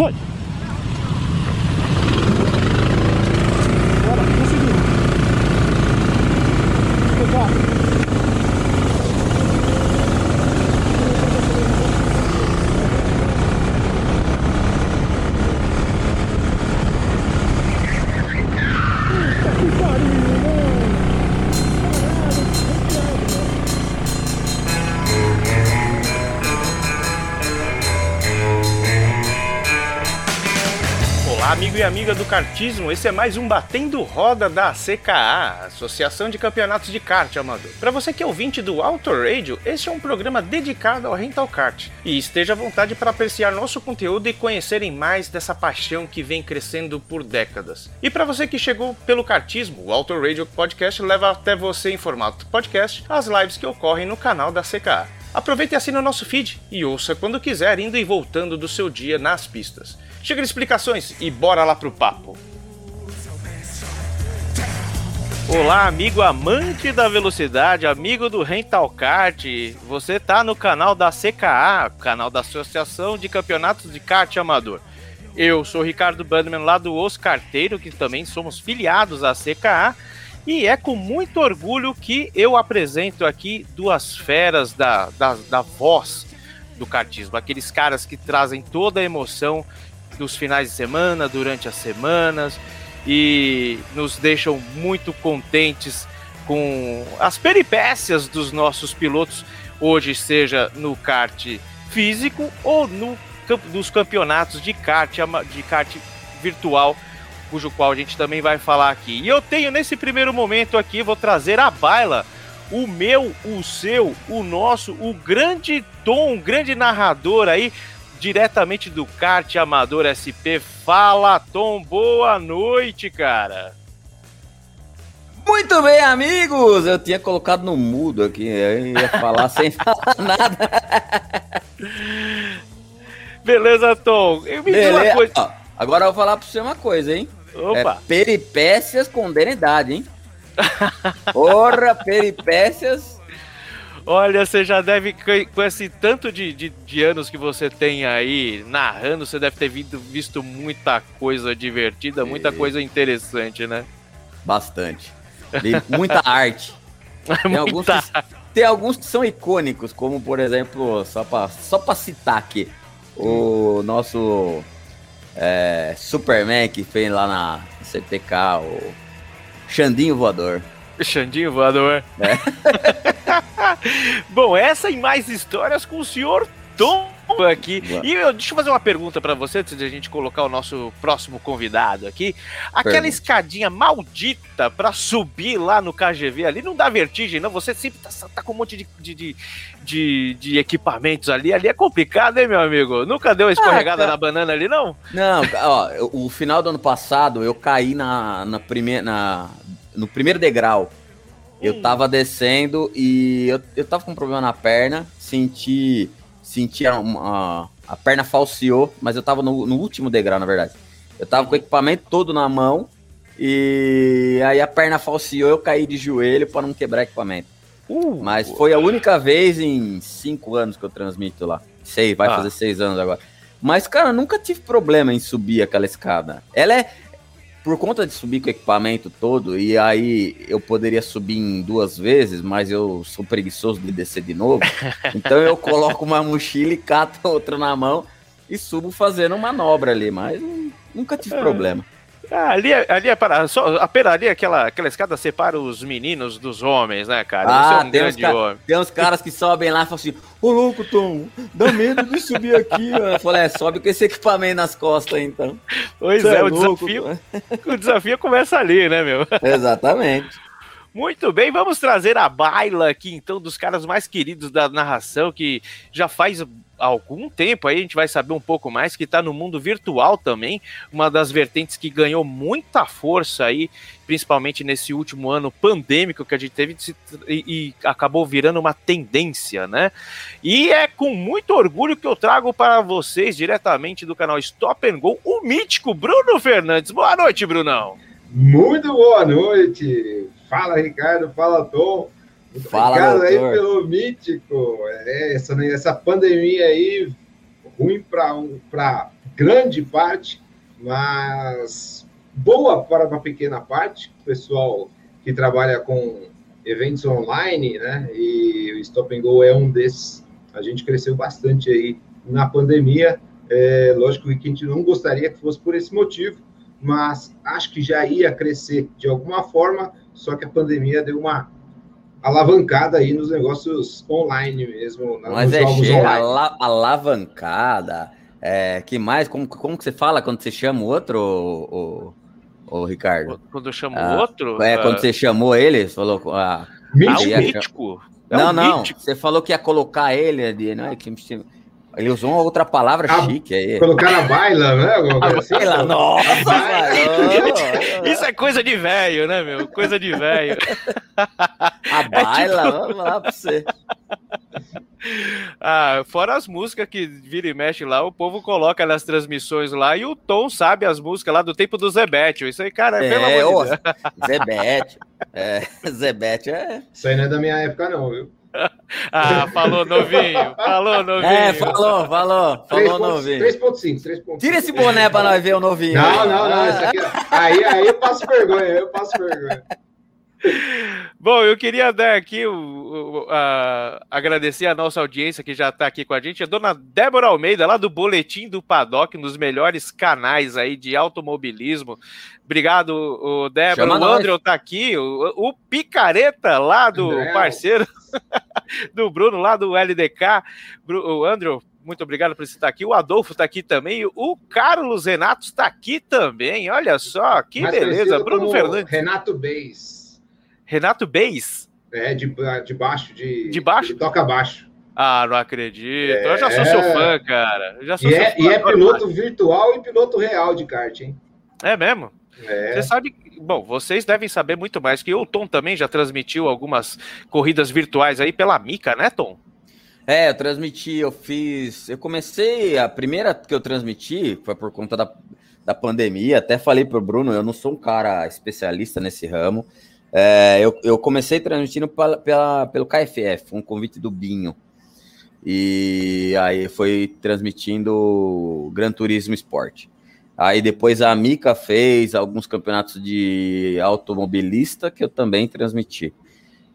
Foi! Kartismo. Esse é mais um Batendo Roda da CKA, Associação de Campeonatos de Kart Amador. Para você que é ouvinte do Auto Radio, este é um programa dedicado ao rental kart. E esteja à vontade para apreciar nosso conteúdo e conhecerem mais dessa paixão que vem crescendo por décadas. E para você que chegou pelo kartismo, o Auto Radio Podcast leva até você em formato podcast as lives que ocorrem no canal da CKA. Aproveite e assine o nosso feed e ouça quando quiser, indo e voltando do seu dia nas pistas. Chega de explicações e bora lá pro papo. Olá, amigo amante da velocidade, amigo do Rental Kart. Você tá no canal da CKA, canal da Associação de Campeonatos de Kart Amador. Eu sou Ricardo Bandman lá do Os Carteiro, que também somos filiados à CKA. E é com muito orgulho que eu apresento aqui duas feras da, da, da voz do kartismo. Aqueles caras que trazem toda a emoção dos finais de semana, durante as semanas e nos deixam muito contentes com as peripécias dos nossos pilotos, hoje seja no kart físico ou no nos campeonatos de kart, de kart virtual, cujo qual a gente também vai falar aqui. E eu tenho nesse primeiro momento aqui, vou trazer a baila o meu, o seu, o nosso, o grande Tom, um grande narrador aí, diretamente do kart amador SP. Fala, Tom, boa noite, cara. Muito bem, amigos! Eu tinha colocado no mudo aqui, eu ia falar sem falar nada. Beleza, Tom? E me diz uma Beleza? coisa. Ó, agora eu vou falar pra você uma coisa, hein? Opa, É peripécias com denidade, hein? Porra, peripécias. Olha, você já deve, com esse tanto de, de, de anos que você tem aí narrando, você deve ter visto, visto muita coisa divertida, muita E- coisa interessante, né? Bastante. Muita arte. Tem alguns, Muita- que, tem alguns que são icônicos, como por exemplo, só pra, só pra citar aqui, o nosso é, Superman que fez lá na CPK, o Xandinho Voador. Xandinho voador. É. Bom, essa e mais histórias com o senhor Tom aqui. Boa. E eu, deixa eu fazer uma pergunta pra você antes de a gente colocar o nosso próximo convidado aqui. Aquela Pergunte. escadinha maldita pra subir lá no KGV ali não dá vertigem, não? Você sempre tá, tá com um monte de, de, de, de- de equipamentos ali. Ali é complicado, hein, meu amigo? Nunca deu uma escorregada cara. na banana ali, não? Não, ó, o final do ano passado eu caí na, na primeira, na, no primeiro degrau. Eu tava descendo e eu, eu tava com um problema na perna, senti, senti a, a, a perna falseou, mas eu tava no, no último degrau, na verdade. Eu tava com o equipamento todo na mão e aí a perna falseou, eu caí de joelho para não quebrar equipamento. Uh, Mas foi a única vez em cinco anos que eu transmito lá. Sei, vai Ah. fazer seis anos agora. Mas, cara, nunca tive problema em subir aquela escada. Ela é. Por conta de subir com o equipamento todo, e aí eu poderia subir em duas vezes, mas eu sou preguiçoso de descer de novo. então eu coloco uma mochila e cato outra na mão e subo fazendo manobra ali, mas nunca tive É. problema. Ah, ali, é- ali é para. Só, apenas ali aquela, aquela escada separa os meninos dos homens, né, cara? É Ah, um tem grande homem. tem uns caras que sobem lá e falam assim: Ô louco, Tom, dá medo de subir aqui. Eu falei: é, sobe com esse equipamento nas costas então. Pois é, o louco, desafio, o desafio começa ali, né, meu? Exatamente. Muito bem, vamos trazer a baila aqui, então, dos caras mais queridos da narração, que já faz algum tempo aí, a gente vai saber um pouco mais, que tá no mundo virtual também, uma das vertentes que ganhou muita força aí, principalmente nesse último ano pandêmico que a gente teve e, e acabou virando uma tendência, né? E é com muito orgulho que eu trago para vocês, diretamente do canal Stop and Go, o mítico Bruno Fernandes. Boa noite, Brunão. Muito boa noite. Fala, Ricardo. Fala, Tom. Muito Fala, obrigado aí doutor. pelo mítico. É, essa, essa pandemia aí, ruim para grande parte, mas boa para uma pequena parte, o pessoal que trabalha com eventos online, né? E o Stop and Go é um desses. A gente cresceu bastante aí na pandemia. É, lógico que a gente não gostaria que fosse por esse motivo, mas acho que já ia crescer de alguma forma, só que a pandemia deu uma alavancada aí nos negócios online mesmo. Mas é cheio, ala alavancada. É, que mais? Como, como que você fala quando você chama o outro, o, o, o Ricardo? Quando eu chamo ah, outro? É, quando uh... você chamou ele, você falou. Ah, mítico. É não, um não. Mítico. Você falou que ia colocar ele ali, não é? Que ele usou uma outra palavra a, chique aí. Colocar na baila, né? A assim, baila, nossa, baila. Isso é coisa de velho, né, meu? Coisa de velho. A baila, é tipo... vamos lá pra você. Ah, fora as músicas que vira e mexe lá, o povo coloca nas transmissões lá e o Tom sabe as músicas lá do tempo do Zebete. Isso aí, cara, é, pelo amor de Deus. Zebete. É, Zebete é. Isso aí não é da minha época, não, viu? ah, falou novinho, falou novinho. É, falou, falou, falou novinho. 3.5, 3.5. Tira esse boné pra nós ver o novinho. Não, não, não, aqui, aí, aí eu passo vergonha, eu passo vergonha. Bom, eu queria dar aqui o, o a, agradecer a nossa audiência que já está aqui com a gente, a dona Débora Almeida, lá do Boletim do Paddock, nos melhores canais aí de automobilismo. Obrigado, o Débora. Chama o André está aqui, o, o, Picareta, lá do André. parceiro do Bruno, lá do LDK. O André, muito obrigado por estar aqui. O Adolfo está aqui também. O Carlos Renato está aqui também. Olha só, que Mais beleza. Bruno Fernandes. Renato Beis. Renato Beis? É, de, de baixo, de, de baixo? toca baixo. Ah, não acredito. É... Eu já sou seu fã, cara. Eu já sou e, é, e é piloto virtual e piloto real de kart, hein? É mesmo? É. Você sabe, bom, vocês devem saber muito mais que o Tom também já transmitiu algumas corridas virtuais aí pela Mica, né, Tom? É, eu transmiti, eu fiz. Eu comecei, a primeira que eu transmiti foi por conta da, da pandemia. Até falei pro Bruno, eu não sou um cara especialista nesse ramo. É, eu, eu, comecei transmitindo pela, pela, pelo KFF, um convite do Binho. E aí foi transmitindo Gran Turismo Sport. Aí depois a Mica fez alguns campeonatos de automobilista que eu também transmiti.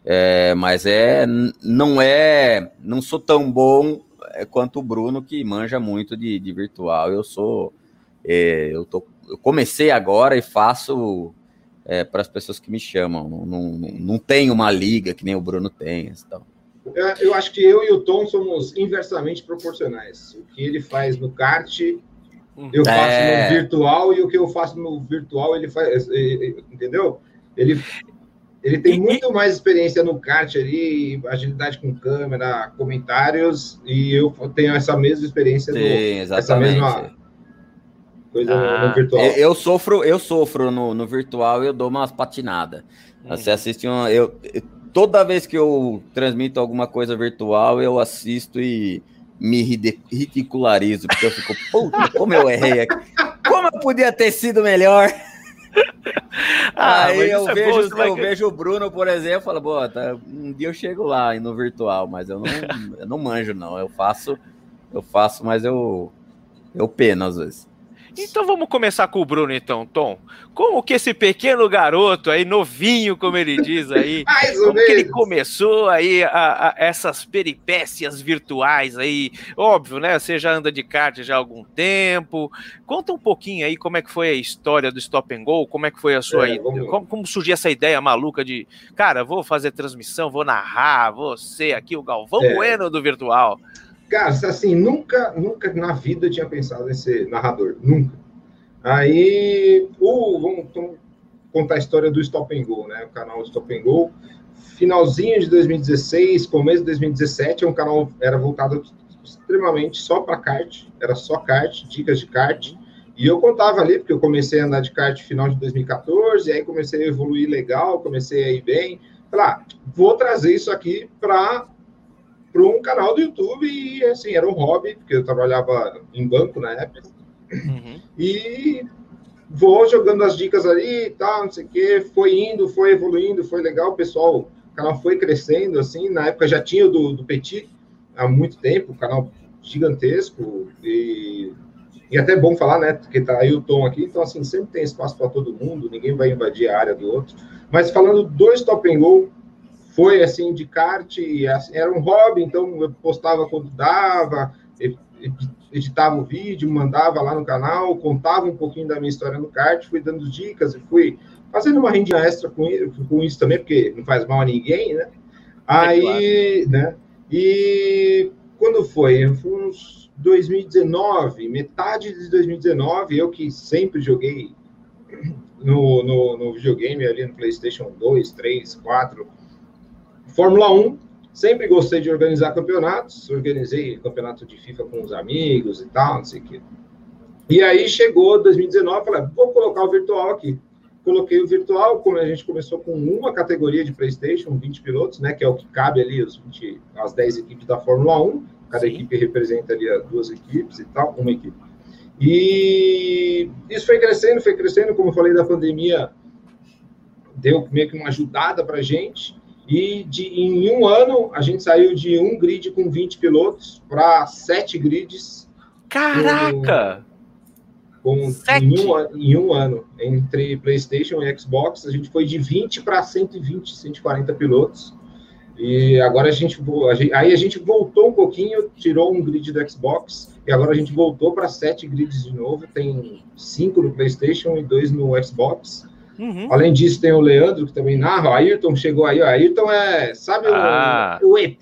É, mas é não é não sou tão bom é, quanto o Bruno que manja muito de, de virtual. Eu sou é, eu, tô, eu comecei agora e faço é, para as pessoas que me chamam. Não, não, não tem uma liga que nem o Bruno tem. Então. Eu acho que eu e o Tom somos inversamente proporcionais. O que ele faz no kart, eu faço é... no virtual, e o que eu faço no virtual, ele faz. Entendeu? Ele, ele tem muito mais experiência no kart ali, agilidade com câmera, comentários, e eu tenho essa mesma experiência Sim, no, essa mesma coisa ah, no, virtual. Eu, eu, sofro, eu sofro no, no virtual eu dou umas patinadas. Hum. Você assiste uma. Eu, toda vez que eu transmito alguma coisa virtual, eu assisto e me ridicularizo, porque eu fico, puta, como eu errei aqui. Como eu podia ter sido melhor? Ah, Aí eu, é vejo, bom, eu vejo o Bruno, por exemplo, falo, boa, tá, um dia eu chego lá no virtual, mas eu não, eu não manjo, não. Eu faço, eu faço, mas eu, eu peno às vezes. Então vamos começar com o Bruno, então, Tom. Como que esse pequeno garoto aí, novinho, como ele diz aí, como que ele começou aí a, a, essas peripécias virtuais aí? Óbvio, né? Você já anda de kart já há algum tempo. Conta um pouquinho aí como é que foi a história do Stop and Go, como é que foi a sua... É, como, como surgiu essa ideia maluca de, cara, vou fazer transmissão, vou narrar, ser aqui o Galvão é. Bueno do virtual. Cara, assim, nunca, nunca na vida eu tinha pensado em ser narrador, nunca. Aí, o, vamos, vamos contar a história do Stop and Go, né? O canal Stop and Go. Finalzinho de 2016, começo de 2017, é um canal era voltado extremamente só para kart, era só kart, dicas de kart. E eu contava ali, porque eu comecei a andar de kart final de 2014, e aí comecei a evoluir legal, comecei a ir bem. Falei, ah, vou trazer isso aqui para para um canal do YouTube e assim era um hobby porque eu trabalhava em banco na época uhum. e vou jogando as dicas ali e tal não sei o que foi indo foi evoluindo foi legal o pessoal o canal foi crescendo assim na época já tinha o do, do Petit há muito tempo canal gigantesco e E até é bom falar, né? Porque tá aí o Tom aqui, então assim, sempre tem espaço para todo mundo, ninguém vai invadir a área do outro. Mas falando do stop and go, foi assim de kart, era um hobby, então eu postava quando dava, editava o vídeo, mandava lá no canal, contava um pouquinho da minha história no kart, fui dando dicas e fui fazendo uma rendinha extra com isso, com isso também, porque não faz mal a ninguém, né? Aí, é claro. né? E quando foi? Foi uns 2019, metade de 2019, eu que sempre joguei no, no, no videogame ali no PlayStation 2, 3, 4, Fórmula 1, sempre gostei de organizar campeonatos, organizei campeonato de FIFA com os amigos e tal, não sei o quê. E aí chegou 2019, falei, vou colocar o virtual aqui. Coloquei o virtual, como a gente começou com uma categoria de PlayStation, 20 pilotos, né, que é o que cabe ali, os 20, as 10 equipes da Fórmula 1, cada Sim. equipe representa ali duas equipes e tal, uma equipe. E isso foi crescendo, foi crescendo, como eu falei da pandemia, deu meio que uma ajudada para a gente. E de, em um ano, a gente saiu de um grid com 20 pilotos para sete grids. Caraca! Com, em, um, em um ano, entre PlayStation e Xbox, a gente foi de 20 para 120, 140 pilotos. E agora a gente, a gente, aí a gente voltou um pouquinho, tirou um grid do Xbox, e agora a gente voltou para sete grids de novo. Tem cinco no PlayStation e dois no Xbox. Uhum. Além disso, tem o Leandro, que também narra. O Ayrton chegou aí. O Ayrton é, sabe ah. o, o, ET?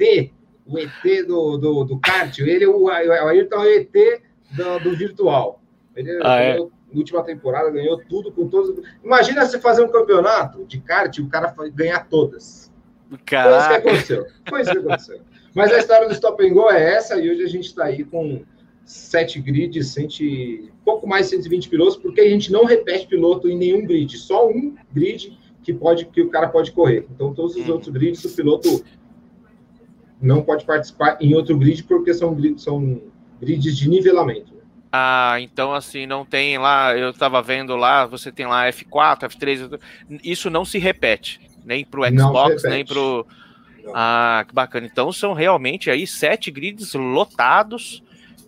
O ET do, do, do kart. Ele, o, o Ayrton é o ET do, do virtual. Ele ah, é? ganhou, é? última temporada ganhou tudo com todos. Imagina você fazer um campeonato de kart e o cara ganhar todas. Caraca. Foi isso que aconteceu. Foi isso que aconteceu. Mas a história do Stop and Go é essa, e hoje a gente está aí com sete grids, centi, pouco mais de 120 pilotos, porque a gente não repete piloto em nenhum grid, só um grid que pode que o cara pode correr. Então todos os hum. outros grids o piloto não pode participar em outro grid porque são são grids de nivelamento. Ah, então assim, não tem lá, eu estava vendo lá, você tem lá F4, F3, isso não se repete, nem para o Xbox, nem para o... Ah, que bacana. Então são realmente aí sete grids lotados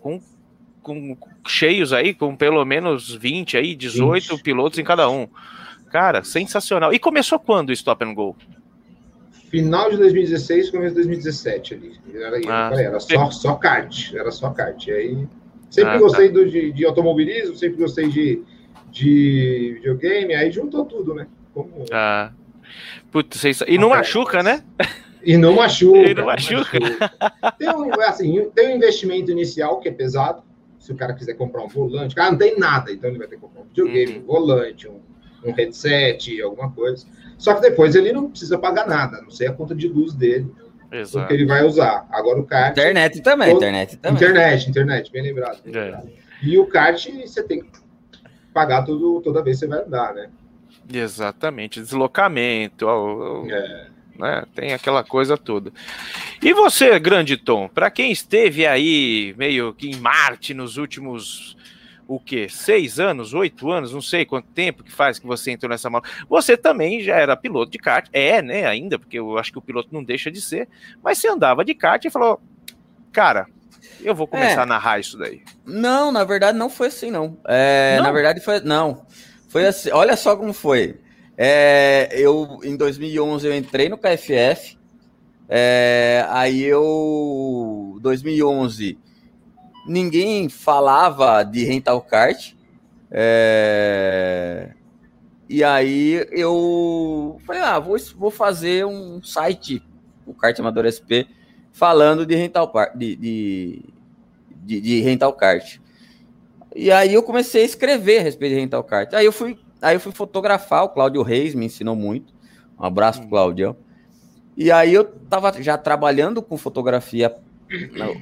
com, com cheios aí, com pelo menos 20 aí, 18 20. pilotos em cada um. Cara, sensacional. E começou quando o Stop and Go? Final de 2016, começo de 2017 ali. Era, ah. era só, só kart, era só kart. E aí sempre ah, gostei tá. do, de, de, automobilismo, sempre gostei de, de videogame, aí juntou tudo, né? Como... Ah. Putz, e não machuca, né? E não machuca. E não machuca. Tem, um, assim, tem um investimento inicial que é pesado. Se o cara quiser comprar um volante, o cara não tem nada, então ele vai ter que comprar um videogame, uhum. um volante, um, um headset, alguma coisa. Só que depois ele não precisa pagar nada, a não sei a conta de luz dele. Exato. que ele vai usar. Agora o kart. Internet também, todo... internet também. Internet, internet, bem lembrado. Bem é. lembrado. E o kart você tem que pagar tudo, toda vez que você vai andar, né? Exatamente, deslocamento. Ó, ó, é né? Tem aquela coisa toda. E você, grande Tom, para quem esteve aí meio que em Marte nos últimos o que seis anos, oito anos, não sei quanto tempo que faz que você entrou nessa mala. Você também já era piloto de kart, é, né? Ainda, porque eu acho que o piloto não deixa de ser. Mas você andava de kart e falou, cara, eu vou começar é. a narrar isso daí. Não, na verdade não foi assim, não. É, não? Na verdade foi, não. Foi assim. Olha só como foi. É, eu, em 2011, eu entrei no KFF. É, aí eu, 2011, ninguém falava de rental kart. É, e aí eu falei, ah, vou, vou fazer um site, o Kart Amador SP, falando de rental, de, de, de, de rental kart. E aí eu comecei a escrever a respeito de rental kart. Aí eu fui Aí eu fui fotografar, o Cláudio Reis me ensinou muito. Um abraço pro Cláudio. E aí eu tava já trabalhando com fotografia.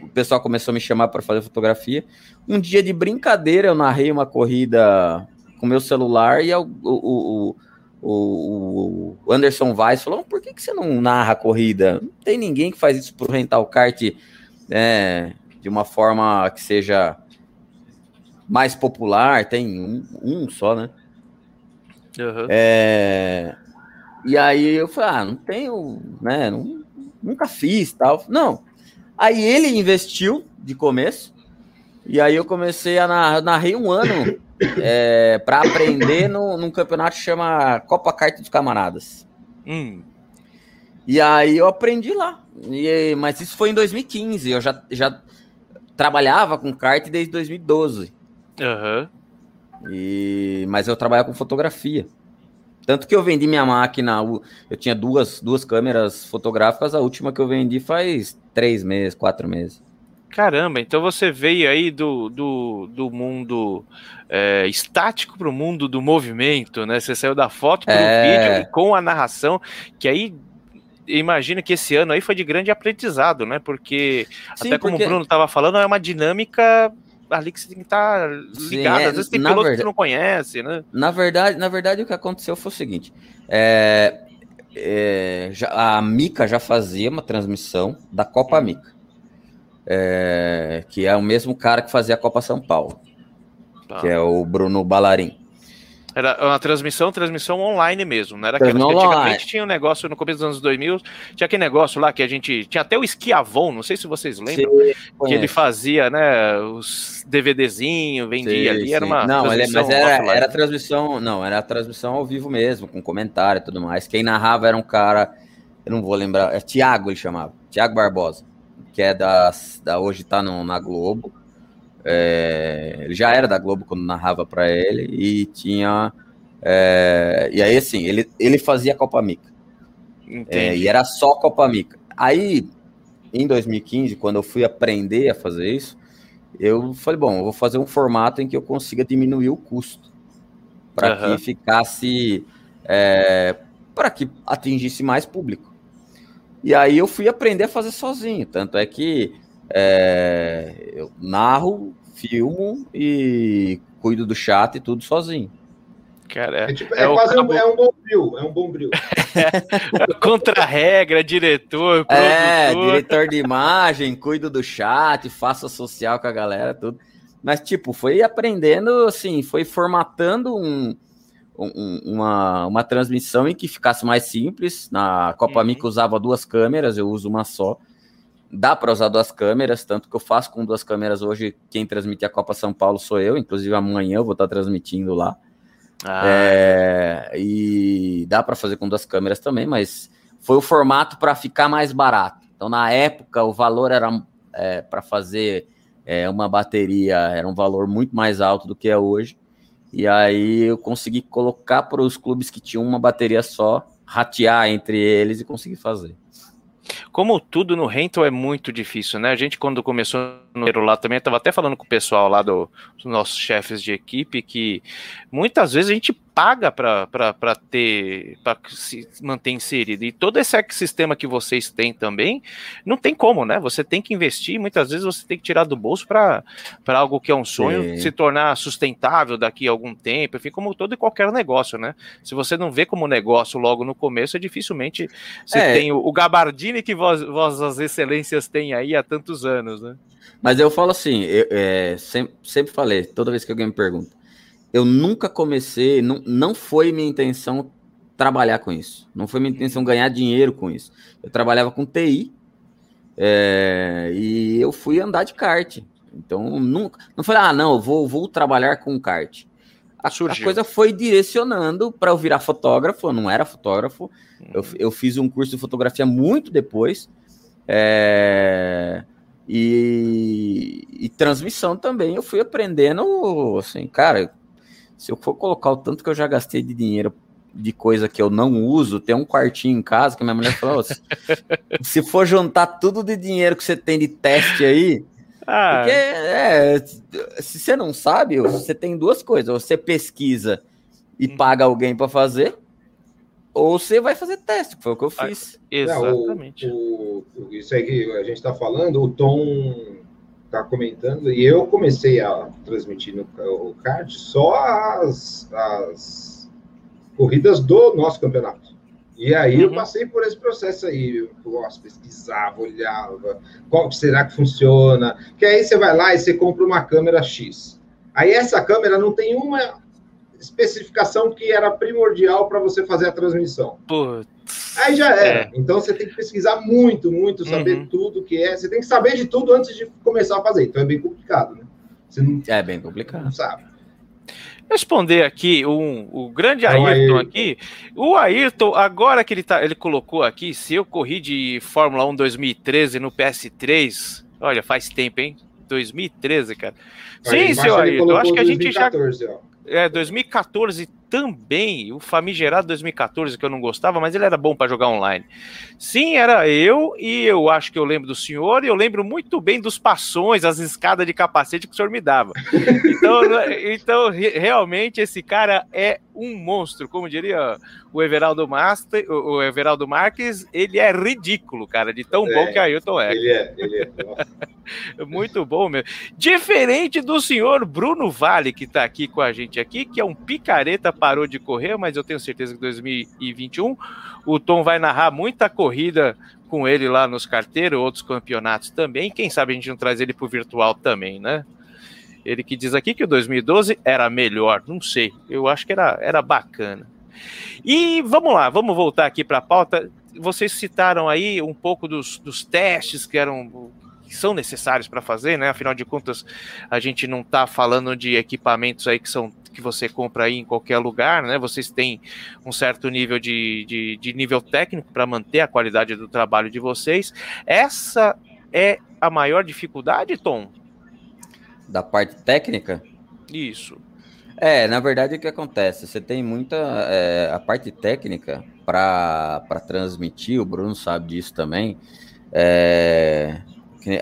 O pessoal começou a me chamar para fazer fotografia. Um dia de brincadeira, eu narrei uma corrida com meu celular e o, o, o, o Anderson Weiss falou: por que, que você não narra a corrida? Não tem ninguém que faz isso pro rental kart é, de uma forma que seja mais popular. Tem um, um só, né? Uhum. É... E aí eu falei, ah, não tenho, né? Não, nunca fiz tal. Não. Aí ele investiu de começo. E aí eu comecei a narrar, narrei um ano é, para aprender no, num campeonato que chama Copa Carta dos Camaradas. Hum. E aí eu aprendi lá. E, mas isso foi em 2015. Eu já, já trabalhava com kart desde 2012. Aham. E, mas eu trabalhava com fotografia. Tanto que eu vendi minha máquina. Eu tinha duas, duas câmeras fotográficas. A última que eu vendi faz três meses, quatro meses. Caramba, então você veio aí do, do, do mundo é, estático para o mundo do movimento, né? Você saiu da foto para o É. vídeo e com a narração, que aí imagina que esse ano aí foi de grande aprendizado, né? Porque Sim, até como porque- o Bruno estava falando, é uma dinâmica ali que você tem que estar Sim, ligado. é, Às vezes tem piloto que verdade- você não conhece, né? Na verdade, na verdade, o que aconteceu foi o seguinte: é, é, já- a Mica já fazia uma transmissão da Copa Mica, é, que é o mesmo cara que fazia a Copa São Paulo, Tá. que é o Bruno Balarim. Era uma transmissão, transmissão online mesmo, não era aquela que antigamente tinha um negócio no começo dos anos 2000, tinha aquele negócio lá que a gente tinha até o Esquiavon, não sei se vocês lembram, que ele fazia, né, os DVDzinho, vendia Sim, ali, era sim. uma Não, ele- transmissão mas era, offline. era transmissão, não, era transmissão ao vivo mesmo, com comentário e tudo mais. Quem narrava era um cara, eu não vou lembrar, é Tiago ele chamava, Tiago Barbosa, que é da, da hoje tá no, na Globo. É, ele já era da Globo quando narrava para ele e tinha é, e aí assim, ele, ele fazia Copa Mica. É, e era só Copa Mica. Aí, em 2015, quando eu fui aprender a fazer isso, eu falei, bom, eu vou fazer um formato em que eu consiga diminuir o custo. Para Aham. que ficasse. para que atingisse mais público. E aí eu fui aprender a fazer sozinho. Tanto é que é, eu narro, filmo e cuido do chat e tudo sozinho. Cara, É, tipo, É é quase cabo- um, é um bom bril, é um bom bril. é contra-regra, diretor, É, produtor. diretor de imagem, cuido do chat, faço social com a galera, tudo. Mas, tipo, foi aprendendo, assim, foi formatando um, um- uma, uma transmissão em que ficasse mais simples. Na Copa Uhum. Mica usava duas câmeras, eu uso uma só. Dá para usar duas câmeras, tanto que eu faço com duas câmeras hoje. Quem transmite a Copa São Paulo sou eu, inclusive amanhã eu vou estar transmitindo lá. Ah, É, e dá para fazer com duas câmeras também, mas foi o formato para ficar mais barato. Então, na época, o valor era para fazer é, uma bateria era um valor muito mais alto do que é hoje. E aí eu consegui colocar para os clubes que tinham uma bateria só, ratear entre eles e conseguir fazer. Como tudo no rental é muito difícil, né? A gente, quando começou no lá também, estava até falando com o pessoal lá do- dos nossos chefes de equipe que muitas vezes a gente paga para ter, para se manter inserido. E todo esse ecossistema que vocês têm também, não tem como, né? Você tem que investir, muitas vezes você tem que tirar do bolso para algo que é um sonho Sim. se tornar sustentável daqui a algum tempo, enfim, como todo e qualquer negócio, né? Se você não vê como negócio logo no começo, é dificilmente você É. tem o, o gabardine que vós, vossas excelências têm aí há tantos anos, né? Mas eu falo assim, eu, é, sempre, sempre falei, toda vez que alguém me pergunta, eu nunca comecei, não, não foi minha intenção trabalhar com isso. Não foi minha intenção ganhar dinheiro com isso. Eu trabalhava com TI é, e eu fui andar de kart. Então, nunca, não falei, ah, não, eu vou, vou trabalhar com kart. A, a coisa foi direcionando para eu virar fotógrafo, eu não era fotógrafo. Eu, Uhum. eu fiz um curso de fotografia muito depois. é, e, e transmissão também. Eu fui aprendendo, assim, cara. Se eu for colocar o tanto que eu já gastei de dinheiro de coisa que eu não uso, tem um quartinho em casa que minha mulher falou: "Ô, se, se for juntar tudo de dinheiro que você tem de teste aí, Ah, porque é, se você não sabe, você tem duas coisas: você pesquisa e Uhum. paga alguém para fazer, ou você vai fazer teste, que foi o que eu Ah, fiz. exatamente. Não, o- o- isso aí que a gente está falando, o Tom está comentando, e eu comecei a transmitir no o kart só as, as corridas do nosso campeonato. E aí eu Uhum. passei por esse processo aí, eu nossa, pesquisava, olhava, qual que será que funciona, que aí você vai lá e você compra uma câmera X. Aí essa câmera não tem uma especificação que era primordial para você fazer a transmissão. Putz, Aí já era. É. Então você tem que pesquisar muito, muito, saber Uhum. tudo que é. Você tem que saber de tudo antes de começar a fazer. Então é bem complicado, né? Você não, É bem complicado. não sabe. Responder aqui um, o grande É o Ayrton Ayrton. aqui. O Ayrton, agora que ele, tá, ele colocou aqui, se eu corri de Fórmula 1 2013 no PS3, olha, faz tempo, hein? 2013, cara. Aí Sim, seu Ayrton, acho que a gente já 2014, ó. É, 2014 também, o famigerado 2014 que eu não gostava, mas ele era bom para jogar online. Sim, era eu e eu acho que eu lembro do senhor e eu lembro muito bem dos passões, as escadas de capacete que o senhor me dava. Então, então re- realmente esse cara é um monstro, como diria o Everaldo Master, o Everaldo Marques, ele é ridículo, cara, de tão É, bom que Ailton é. Ele é, ele é. Muito bom mesmo. Diferente do senhor Bruno Vale, que tá aqui com a gente aqui, que é um picareta, parou de correr, mas eu tenho certeza que 2021 o Tom vai narrar muita corrida com ele lá nos carteiros, outros campeonatos também. Quem sabe a gente não traz ele pro virtual também, né? Ele que diz aqui que o 2012 era melhor, não sei. Eu acho que era, era bacana. E vamos lá, vamos voltar aqui para a pauta. Vocês citaram aí um pouco dos, dos testes que eram que são necessários para fazer, né? Afinal de contas, a gente não está falando de equipamentos aí que são que você compra aí em qualquer lugar, né? Vocês têm um certo nível de, de, de nível técnico para manter a qualidade do trabalho de vocês. Essa é a maior dificuldade, Tom? Da parte técnica, Isso. É, na verdade, o que acontece? Você tem muita. é, a parte técnica para transmitir, o Bruno sabe disso também. é,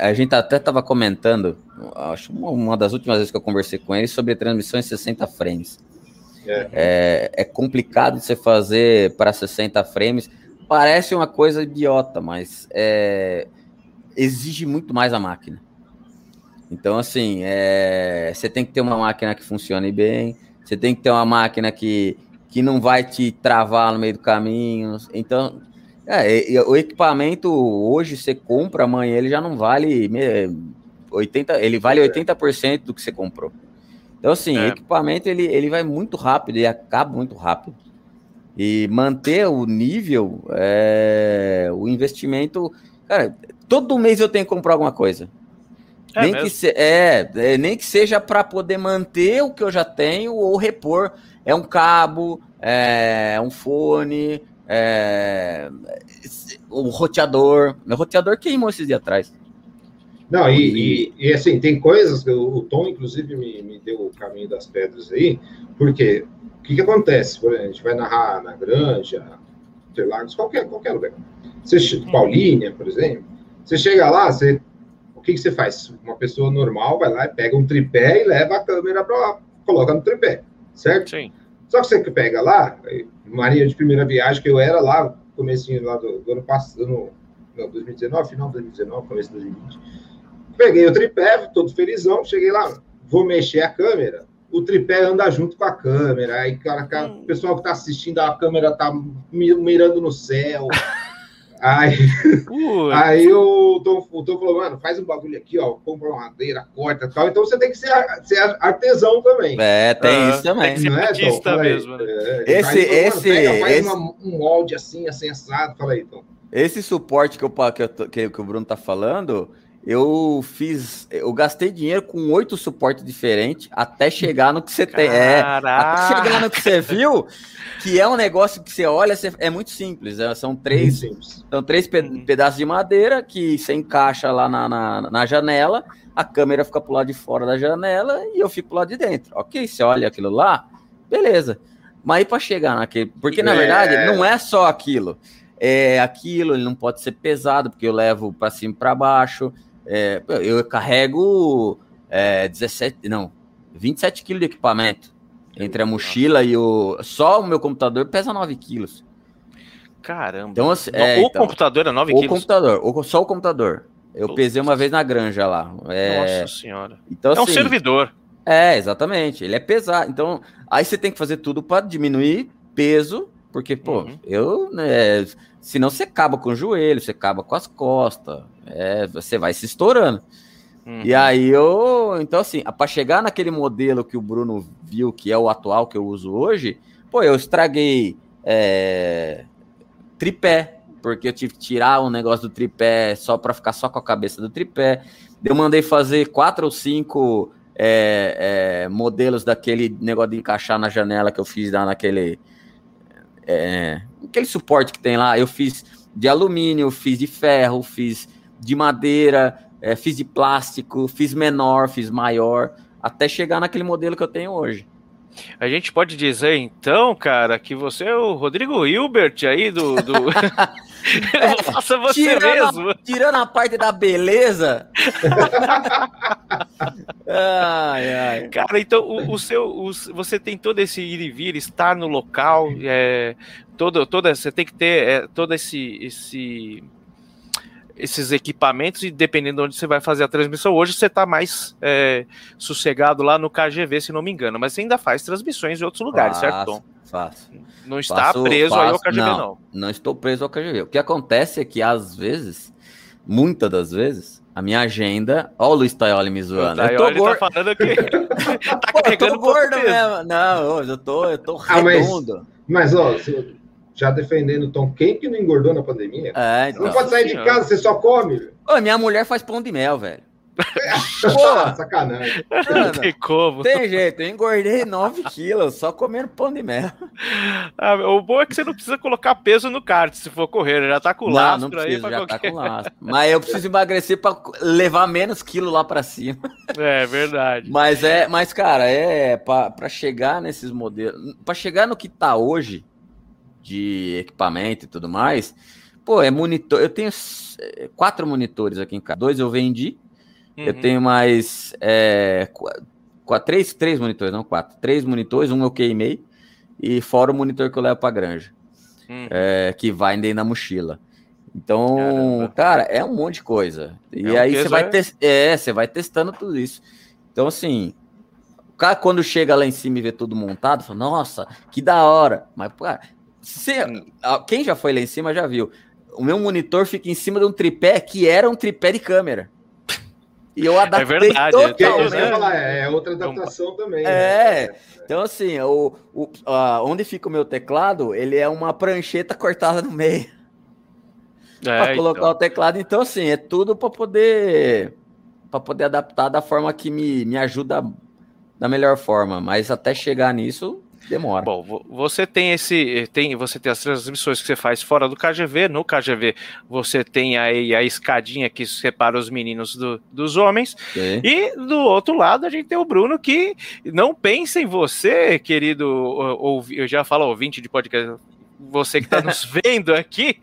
a gente até estava comentando, acho uma, das últimas vezes que eu conversei com ele, sobre transmissão em 60 frames. É. É, é complicado você fazer para 60 frames. Parece uma coisa idiota, mas é, exige muito mais a máquina. Então, assim, é, você tem que ter uma máquina que funcione bem, você tem que ter uma máquina que, que não vai te travar no meio do caminho. Então, é, o equipamento hoje você compra, amanhã ele já não vale me- 80, ele vale É. 80% do que você comprou. Então, assim, É. o equipamento ele, ele vai muito rápido e acaba muito rápido. E manter o nível, é, o investimento. Cara, todo mês eu tenho que comprar alguma coisa. É nem, mesmo? que se- é, é, nem que seja para poder manter o que eu já tenho ou repor. É um cabo, é um fone, é, o roteador. Meu roteador queimou esses dias atrás. Não, e, e, e, assim, tem coisas que o, o Tom, inclusive, me, me deu o caminho das pedras aí, porque o que, que acontece? Por exemplo, a gente vai narrar na Granja, Interlagos, qualquer, qualquer lugar. Você, che- Paulínia, por exemplo, você chega lá, você, o que, que você faz? Uma pessoa normal vai lá e pega um tripé e leva a câmera para lá, coloca no tripé, certo? Sim. Só que você que pega lá, Maria de primeira viagem que eu era lá, comecinho lá do, do ano passado, no, não, 2019, final de 2019, começo de 2020. Peguei o tripé, todo felizão, cheguei lá, vou mexer a câmera, o tripé anda junto com a câmera, aí cara, cara, o pessoal que tá assistindo a câmera tá mi- mirando no céu. Aí, Putz, aí o Tom, o Tom falou, mano, faz um bagulho aqui, ó, compra uma madeira, corta e tal. Então você tem que ser, ser artesão também. É, tem Ah, isso também. tem que ser é, artista aí. mesmo, né? É, Esse- faz, mano, esse- pega, faz esse- uma- um molde assim, assim, assado. Fala aí, Tom. Esse suporte que, eu, que, eu tô- que- que o Bruno tá falando, eu fiz. Eu gastei dinheiro com oito suportes diferentes até chegar no que você tem. É, até chegar no que você viu, que é um negócio que você olha, você- é muito simples. é, são três, simples. são três pe- Uhum. pedaços de madeira que você encaixa lá na, na, na janela, a câmera fica pro lado de fora da janela e eu fico pro lado de dentro. Ok, você olha aquilo lá, beleza. Mas aí para chegar naquele. Porque na É. verdade não é só aquilo. É aquilo, ele não pode ser pesado, porque eu levo para cima e para baixo. É, eu carrego é, 17, não, 27 quilos de equipamento. Entre a mochila e o. Só o meu computador pesa 9 quilos. Caramba. Então, assim, é, o então, computador é 9 o quilos. computador, o- só o computador. Eu Putz. pesei uma vez na granja lá. É, Nossa senhora. então, É um assim, servidor. É, exatamente. Ele é pesado. Então, aí você tem que fazer tudo para diminuir peso, porque, pô, Uhum. eu. Né, senão você acaba com o joelho, você acaba com as costas, é, você vai se estourando. Uhum. E aí eu. Então, assim, para chegar naquele modelo que o Bruno viu, que é o atual que eu uso hoje, pô, eu estraguei é, tripé, porque eu tive que tirar um negócio do tripé só para ficar só com a cabeça do tripé. Eu mandei fazer quatro ou cinco é, é, modelos daquele negócio de encaixar na janela que eu fiz lá naquele. É, aquele suporte que tem lá. Eu fiz de alumínio, fiz de ferro, fiz de madeira, é, fiz de plástico, fiz menor, fiz maior, até chegar naquele modelo que eu tenho hoje. A gente pode dizer então, cara, que você é o Rodrigo Hilbert aí do. do... Faça você tirando mesmo. A, tirando a parte da beleza. ai, ai. Cara, então o, o seu, o, você tem todo esse ir e vir, estar no local, é, todo, toda, você tem que ter é, todo esse, esse esses equipamentos e dependendo de onde você vai fazer a transmissão. Hoje você está mais é, sossegado lá no KGV, se não me engano, mas você ainda faz transmissões em outros lugares, faço, certo, Tom? Faço. Não está faço, preso faço, aí ao KGV, não, não. Não estou preso ao KGV. O que acontece é que, às vezes, muitas das vezes, a minha agenda. Ó, o Luiz Taioli me zoando. O Taioli eu tô gordo. tá falando que. tá Pô, eu tô gordo mesmo. Não, eu tô, eu tô ah, redondo. Mas, mas ó, se, já defendendo o Tom, quem que não engordou na pandemia? É, então. Você não pode sair de casa, você só come. Ô, minha mulher faz pão de mel, velho. Pô, sacanagem. Não tem como. Tem jeito, eu engordei 9 quilos só comendo pão de mel. Ah, o bom é que você não precisa colocar peso no kart se for correr, já tá com não, lastro não precisa, aí. Já qualquer... tá com lastro. Mas eu preciso emagrecer para levar menos quilo lá para cima. É verdade. Mas é, mas cara, é para chegar nesses modelos, para chegar no que tá hoje de equipamento e tudo mais, pô, é monitor. Eu tenho quatro monitores aqui em casa. Dois eu vendi. Uhum. Eu tenho mais é, quatro, três, três monitores, não quatro. Três monitores, um eu queimei. E fora o monitor que eu levo pra granja. Uhum. É, que vai ainda na mochila. Então, Caramba. cara, é um monte de coisa. E é um aí você vai, te... é, você vai testando tudo isso. Então, assim, o cara quando chega lá em cima e vê tudo montado, fala, nossa, que da hora. Mas, pô, se, quem já foi lá em cima já viu. O meu monitor fica em cima de um tripé que era um tripé de câmera. E eu adaptei é verdade, totalmente. É, é outra adaptação também. Né? É. Né? Então, assim, o, o, uh, onde fica o meu teclado, ele é uma prancheta cortada no meio. É, para colocar então. o teclado. Então, assim, é tudo para poder para poder adaptar da forma que me, me ajuda da melhor forma. Mas até chegar nisso, demora. Bom, você tem esse, tem, você tem as transmissões que você faz fora do KGV. No KGV você tem aí a escadinha que separa os meninos do, dos homens. Sim. E do outro lado a gente tem o Bruno que não pensa em você, querido, ou, eu já falo ouvinte de podcast, você que está nos vendo aqui,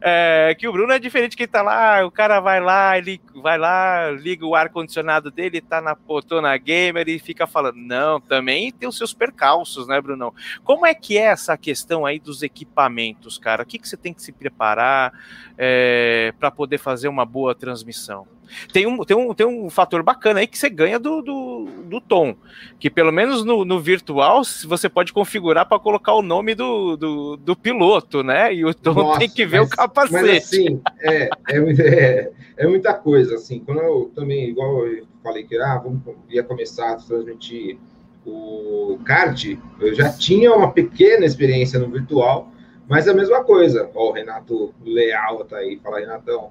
é, que o Bruno é diferente que está lá, o cara vai lá, ele vai lá, liga o ar-condicionado dele, tá na potona gamer e fica falando. Não, também tem os seus percalços, né, Brunão? Como é que é essa questão aí dos equipamentos, cara? O que, que você tem que se preparar é, para poder fazer uma boa transmissão? Tem um, tem, um, tem um fator bacana aí que você ganha do, do, do tom. Que pelo menos no, no virtual você pode configurar para colocar o nome do, do, do, piloto, né? E o tom Nossa, tem que ver mas, o capacete. Mas assim, é, é, é, é, muita coisa. Assim, quando eu também, igual eu falei que ah, vamos, ia começar a transmitir o card, eu já tinha uma pequena experiência no virtual, mas é a mesma coisa. Ó, o Renato Leal tá aí, fala Renatão.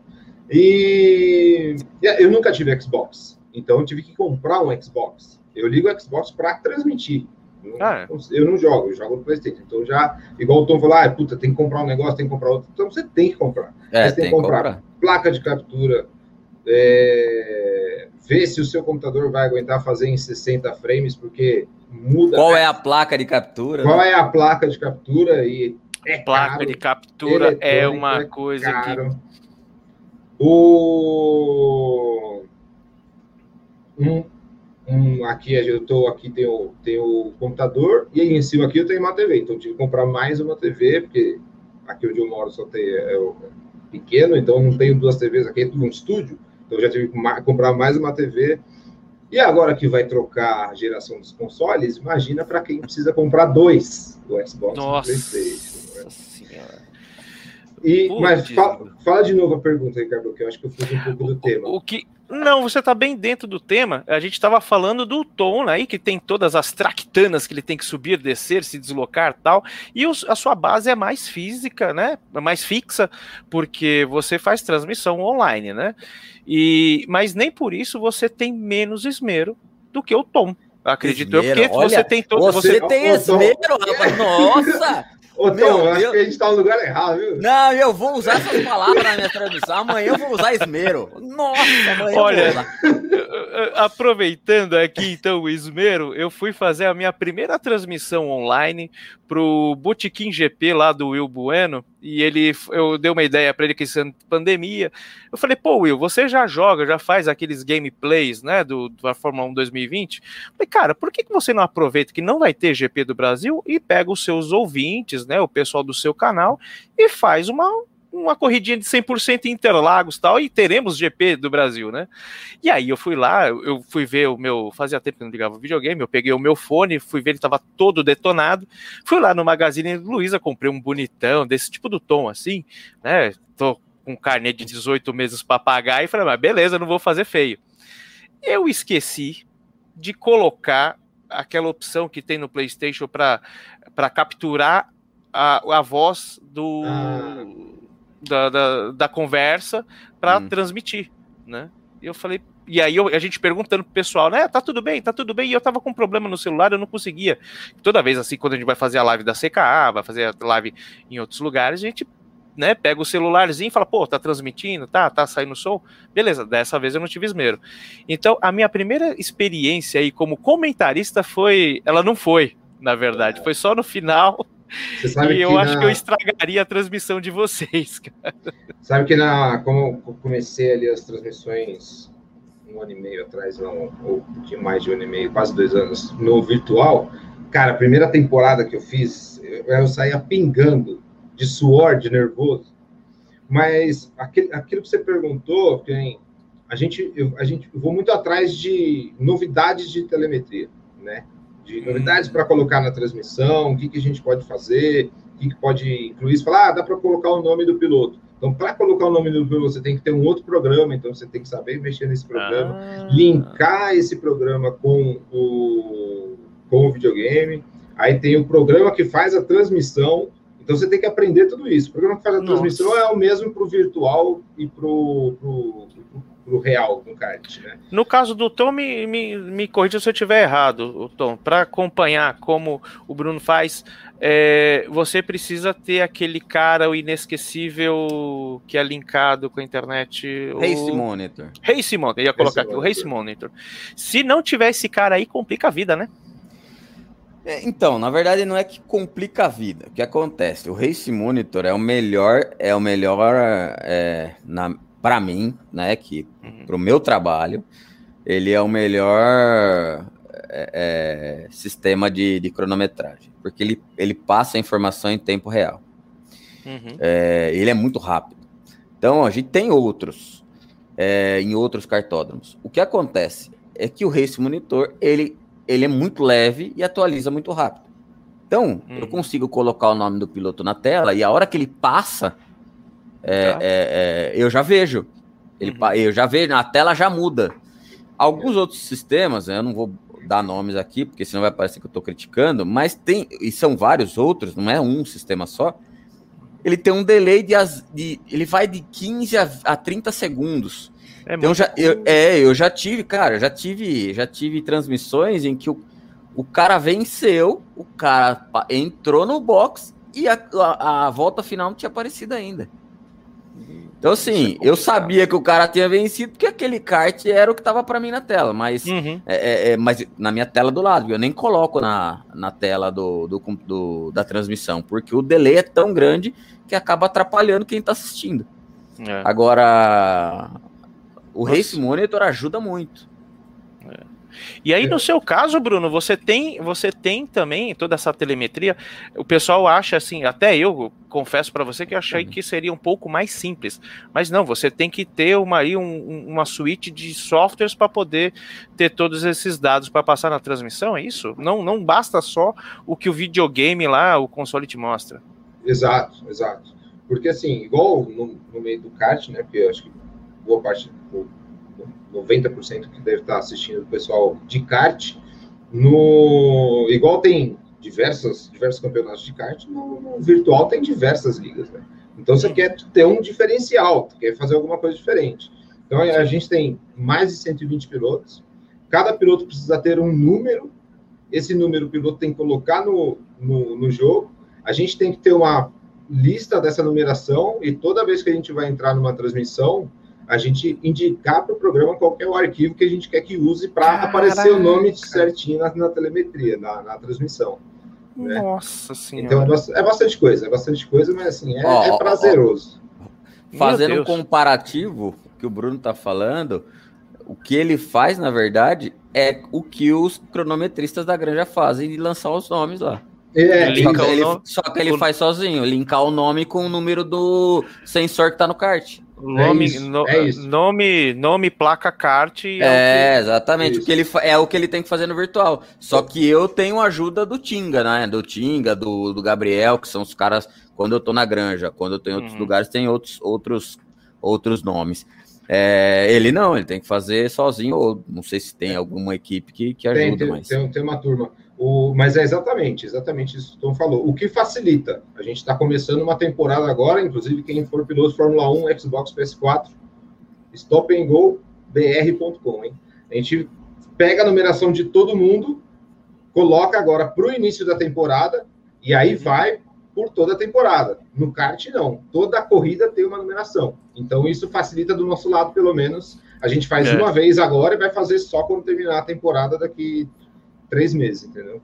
E eu nunca tive Xbox, então eu tive que comprar um Xbox. Eu ligo o Xbox para transmitir. Ah, é. Eu não jogo, eu jogo no PlayStation. Então já, igual o Tom falou, ah, puta, tem que comprar um negócio, tem que comprar outro. Então você tem que comprar. É, você tem, que comprar, comprar, placa de captura, é, ver se o seu computador vai aguentar fazer em 60 frames, porque muda. Qual é a placa de captura? Qual né? é a placa de captura? E é placa caro, de captura é uma é coisa caro. que o um, um, aqui eu estou aqui tem o, tem o computador e aí em cima aqui eu tenho uma TV. Então eu tive que comprar mais uma TV porque aqui onde eu moro só tem é, é pequeno, então não tenho duas TVs aqui, é tudo um estúdio. Então já tive que comprar mais uma TV. E agora que vai trocar a geração dos consoles, imagina para quem precisa comprar dois do Xbox Nossa e PlayStation. Né? Senhora. E, mas fala, fala, de novo a pergunta, Ricardo, que eu acho que eu fiz um pouco do tema. O, que, não, você está bem dentro do tema. A gente estava falando do tom aí, que tem todas as tractanas que ele tem que subir, descer, se deslocar tal. E os, a sua base é mais física, né? É mais fixa, porque você faz transmissão online, né? E, mas nem por isso você tem menos esmero do que o Tom. Acredito Esmero, eu, porque olha, você tem todo. Você, Você, tem esmero, rapaz. Nossa! Ô, Tom, Meu eu acho que a gente tá no lugar errado, viu? Não, eu vou usar essas palavras na minha transmissão. Amanhã eu vou usar esmero. Nossa, amanhã Olha, eu vou usar. aproveitando aqui então o esmero, eu fui fazer a minha primeira transmissão online pro Botequim GP lá do Will Bueno e ele eu dei uma ideia para ele que isso é pandemia. Eu falei: "Pô, Will, você já joga, já faz aqueles gameplays, né, do da Fórmula 1 2020?" Eu falei: "Cara, por que que você não aproveita que não vai ter GP do Brasil e pega os seus ouvintes, né, o pessoal do seu canal e faz uma uma corridinha de 100% em Interlagos tal, e teremos GP do Brasil, né? E aí eu fui lá, eu fui ver o meu. Fazia tempo que não ligava o videogame, eu peguei o meu fone, fui ver, ele tava todo detonado. Fui lá no Magazine Luiza, comprei um bonitão, desse tipo do tom assim, né? Tô com carnê de 18 meses para pagar e falei, mas beleza, não vou fazer feio. Eu esqueci de colocar aquela opção que tem no PlayStation para capturar a, a voz do. Ah. Da, da, da conversa para Hum. transmitir, né? E eu falei, e aí eu- a gente perguntando pro pessoal, né? Tá tudo bem, tá tudo bem. E eu tava com um problema no celular, eu não conseguia. Toda vez assim, quando a gente vai fazer a live da CKA, vai fazer a live em outros lugares, a gente, né, pega o celularzinho e fala, pô, tá transmitindo, tá, tá saindo som. Beleza, dessa vez eu não tive esmero. Então, a minha primeira experiência aí como comentarista foi, ela não foi, na verdade, foi só no final. E eu acho na- que eu estragaria a transmissão de vocês, cara. Sabe que na, como eu comecei ali as transmissões um ano e meio atrás, não, ou pouquinho mais de um ano e meio, quase dois anos, no virtual, cara, a primeira temporada que eu fiz, eu, eu saía pingando de suor, de nervoso. Mas aquele, aquilo que você perguntou, que nem, a gente, eu, a gente eu vou muito atrás de novidades de telemetria, né? De novidades para colocar na transmissão, o que, que a gente pode fazer, o que, que pode incluir. Você fala, ah, dá para colocar o nome do piloto. Então, para colocar o nome do piloto, você tem que ter um outro programa, então você tem que saber mexer nesse programa Ah. linkar esse programa com o, com o videogame. Aí tem o programa que faz a transmissão. Então você tem que aprender tudo isso. O programa que faz a Nossa. transmissão é o mesmo para o virtual e para o real, no kart, né? No caso do Tom, me, me, me corrija se eu estiver errado, o Tom. Para acompanhar como o Bruno faz, é, você precisa ter aquele cara, o inesquecível, que é linkado com a internet. o... Race Monitor. Race Monitor, eu ia colocar Race aqui, o Monitor. Race Monitor. Se não tiver esse cara aí, complica a vida, né? É, Então, na verdade, não é que complica a vida. O que acontece? O Race Monitor é o melhor, é o melhor é, na, para mim, né? Que Uhum. para o meu trabalho, ele é o melhor é, é, sistema de, de cronometragem, porque ele, ele passa a informação em tempo real. Uhum. É, ele é muito rápido. Então, a gente tem outros é, em outros cartódromos. O que acontece é que o Race Monitor ele, ele é muito leve e atualiza muito rápido. Então, Hum. eu consigo colocar o nome do piloto na tela e a hora que ele passa, é, Tá. é, é, eu já vejo. Ele, Uhum. Eu já vejo, a tela já muda. Alguns outros sistemas, eu não vou dar nomes aqui, porque senão vai parecer que eu estou criticando, mas tem, e são vários outros, não é um sistema só. Ele tem um delay de, de ele vai de 15 a, a 30 segundos. É Então já, eu, é, eu já tive, cara, já tive, já tive transmissões em que o, o cara venceu, o cara entrou no box e a, a, a volta final não tinha aparecido ainda. Então, assim, eu sabia que o cara tinha vencido porque aquele kart era o que tava para mim na tela, mas, Uhum. é, é, é, mas na minha tela do lado, eu nem coloco na, na tela do, do, do- da transmissão, porque o delay é tão grande que acaba atrapalhando quem tá assistindo. É. Agora, o Nossa. Race Monitor ajuda muito. E aí, no seu caso, Bruno, você tem, você tem também toda essa telemetria. O pessoal acha assim, até eu confesso para você que eu achei que seria um pouco mais simples. Mas não, você tem que ter uma, aí um- um- uma suíte de softwares para poder ter todos esses dados para passar na transmissão, é isso? Não, não basta só o que o videogame lá, o console te mostra. Exato, exato. Porque assim, igual no, no meio do kart, né? Porque eu acho que boa parte, 90% que deve estar assistindo o pessoal de kart, no igual tem diversas, diversos campeonatos de kart, no, no virtual tem diversas ligas, né? Então você quer ter um diferencial, quer fazer alguma coisa diferente. Então a gente tem mais de 120 pilotos, cada piloto precisa ter um número, esse número o piloto tem que colocar no, no, no jogo, a gente tem que ter uma lista dessa numeração e toda vez que a gente vai entrar numa transmissão, a gente indicar para o programa qual é o arquivo que a gente quer que use para aparecer o nome certinho na, na telemetria, na, na transmissão. Né? Nossa senhora. Então é, é bastante coisa, é bastante coisa, mas assim, é, oh, é prazeroso. Oh, Fazendo um comparativo que o Bruno está falando, o que ele faz, na verdade, é o que os cronometristas da granja fazem de lançar os nomes lá. É, ele, ele, só que ele faz sozinho, linkar o nome com o número do sensor que tá no kart. Nome, é no, é nome, nome, placa, kart. É, é que... exatamente. O que ele, é o que ele tem que fazer no virtual. Só que eu tenho ajuda do Tinga, né? Do Tinga, do, do Gabriel, que são os caras. Quando eu tô na granja, quando eu tô em outros uhum. lugares, tem outros, outros, outros nomes. É, ele não, ele tem que fazer sozinho, ou não sei se tem é. alguma equipe que, que ajuda. Tem, tem, mas... tem, tem uma turma. O, mas é exatamente, exatamente isso que o Tom falou. O que facilita? A gente está começando uma temporada agora, inclusive quem for piloto Fórmula 1, Xbox PS4, stopandgobr.com, hein? A gente pega a numeração de todo mundo, coloca agora para o início da temporada, e aí vai por toda a temporada. No kart, não. Toda a corrida tem uma numeração. Então, isso facilita do nosso lado, pelo menos. A gente faz é. uma vez agora e vai fazer só quando terminar a temporada daqui três meses, entendeu?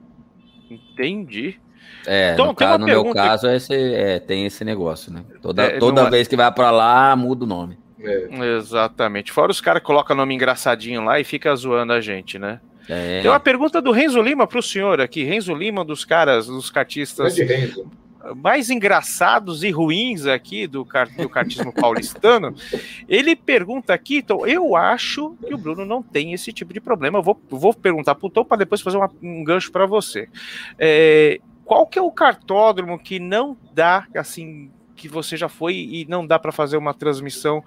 Entendi. É, então, no, caso, no meu caso, esse, é, tem esse negócio, né? Toda, é, toda é- vez que vai para lá, muda o nome. É. Exatamente. Fora os caras colocam nome engraçadinho lá e fica zoando a gente, né? É. Tem uma pergunta do Renzo Lima para o senhor aqui. Renzo Lima, dos caras, dos cartistas mais engraçados e ruins aqui do, do cartismo paulistano, ele pergunta aqui, então, eu acho que o Bruno não tem esse tipo de problema. Eu vou, vou perguntar para o Tom para depois fazer uma, um gancho para você. É, qual que é o cartódromo que não dá, assim, que você já foi e não dá para fazer uma transmissão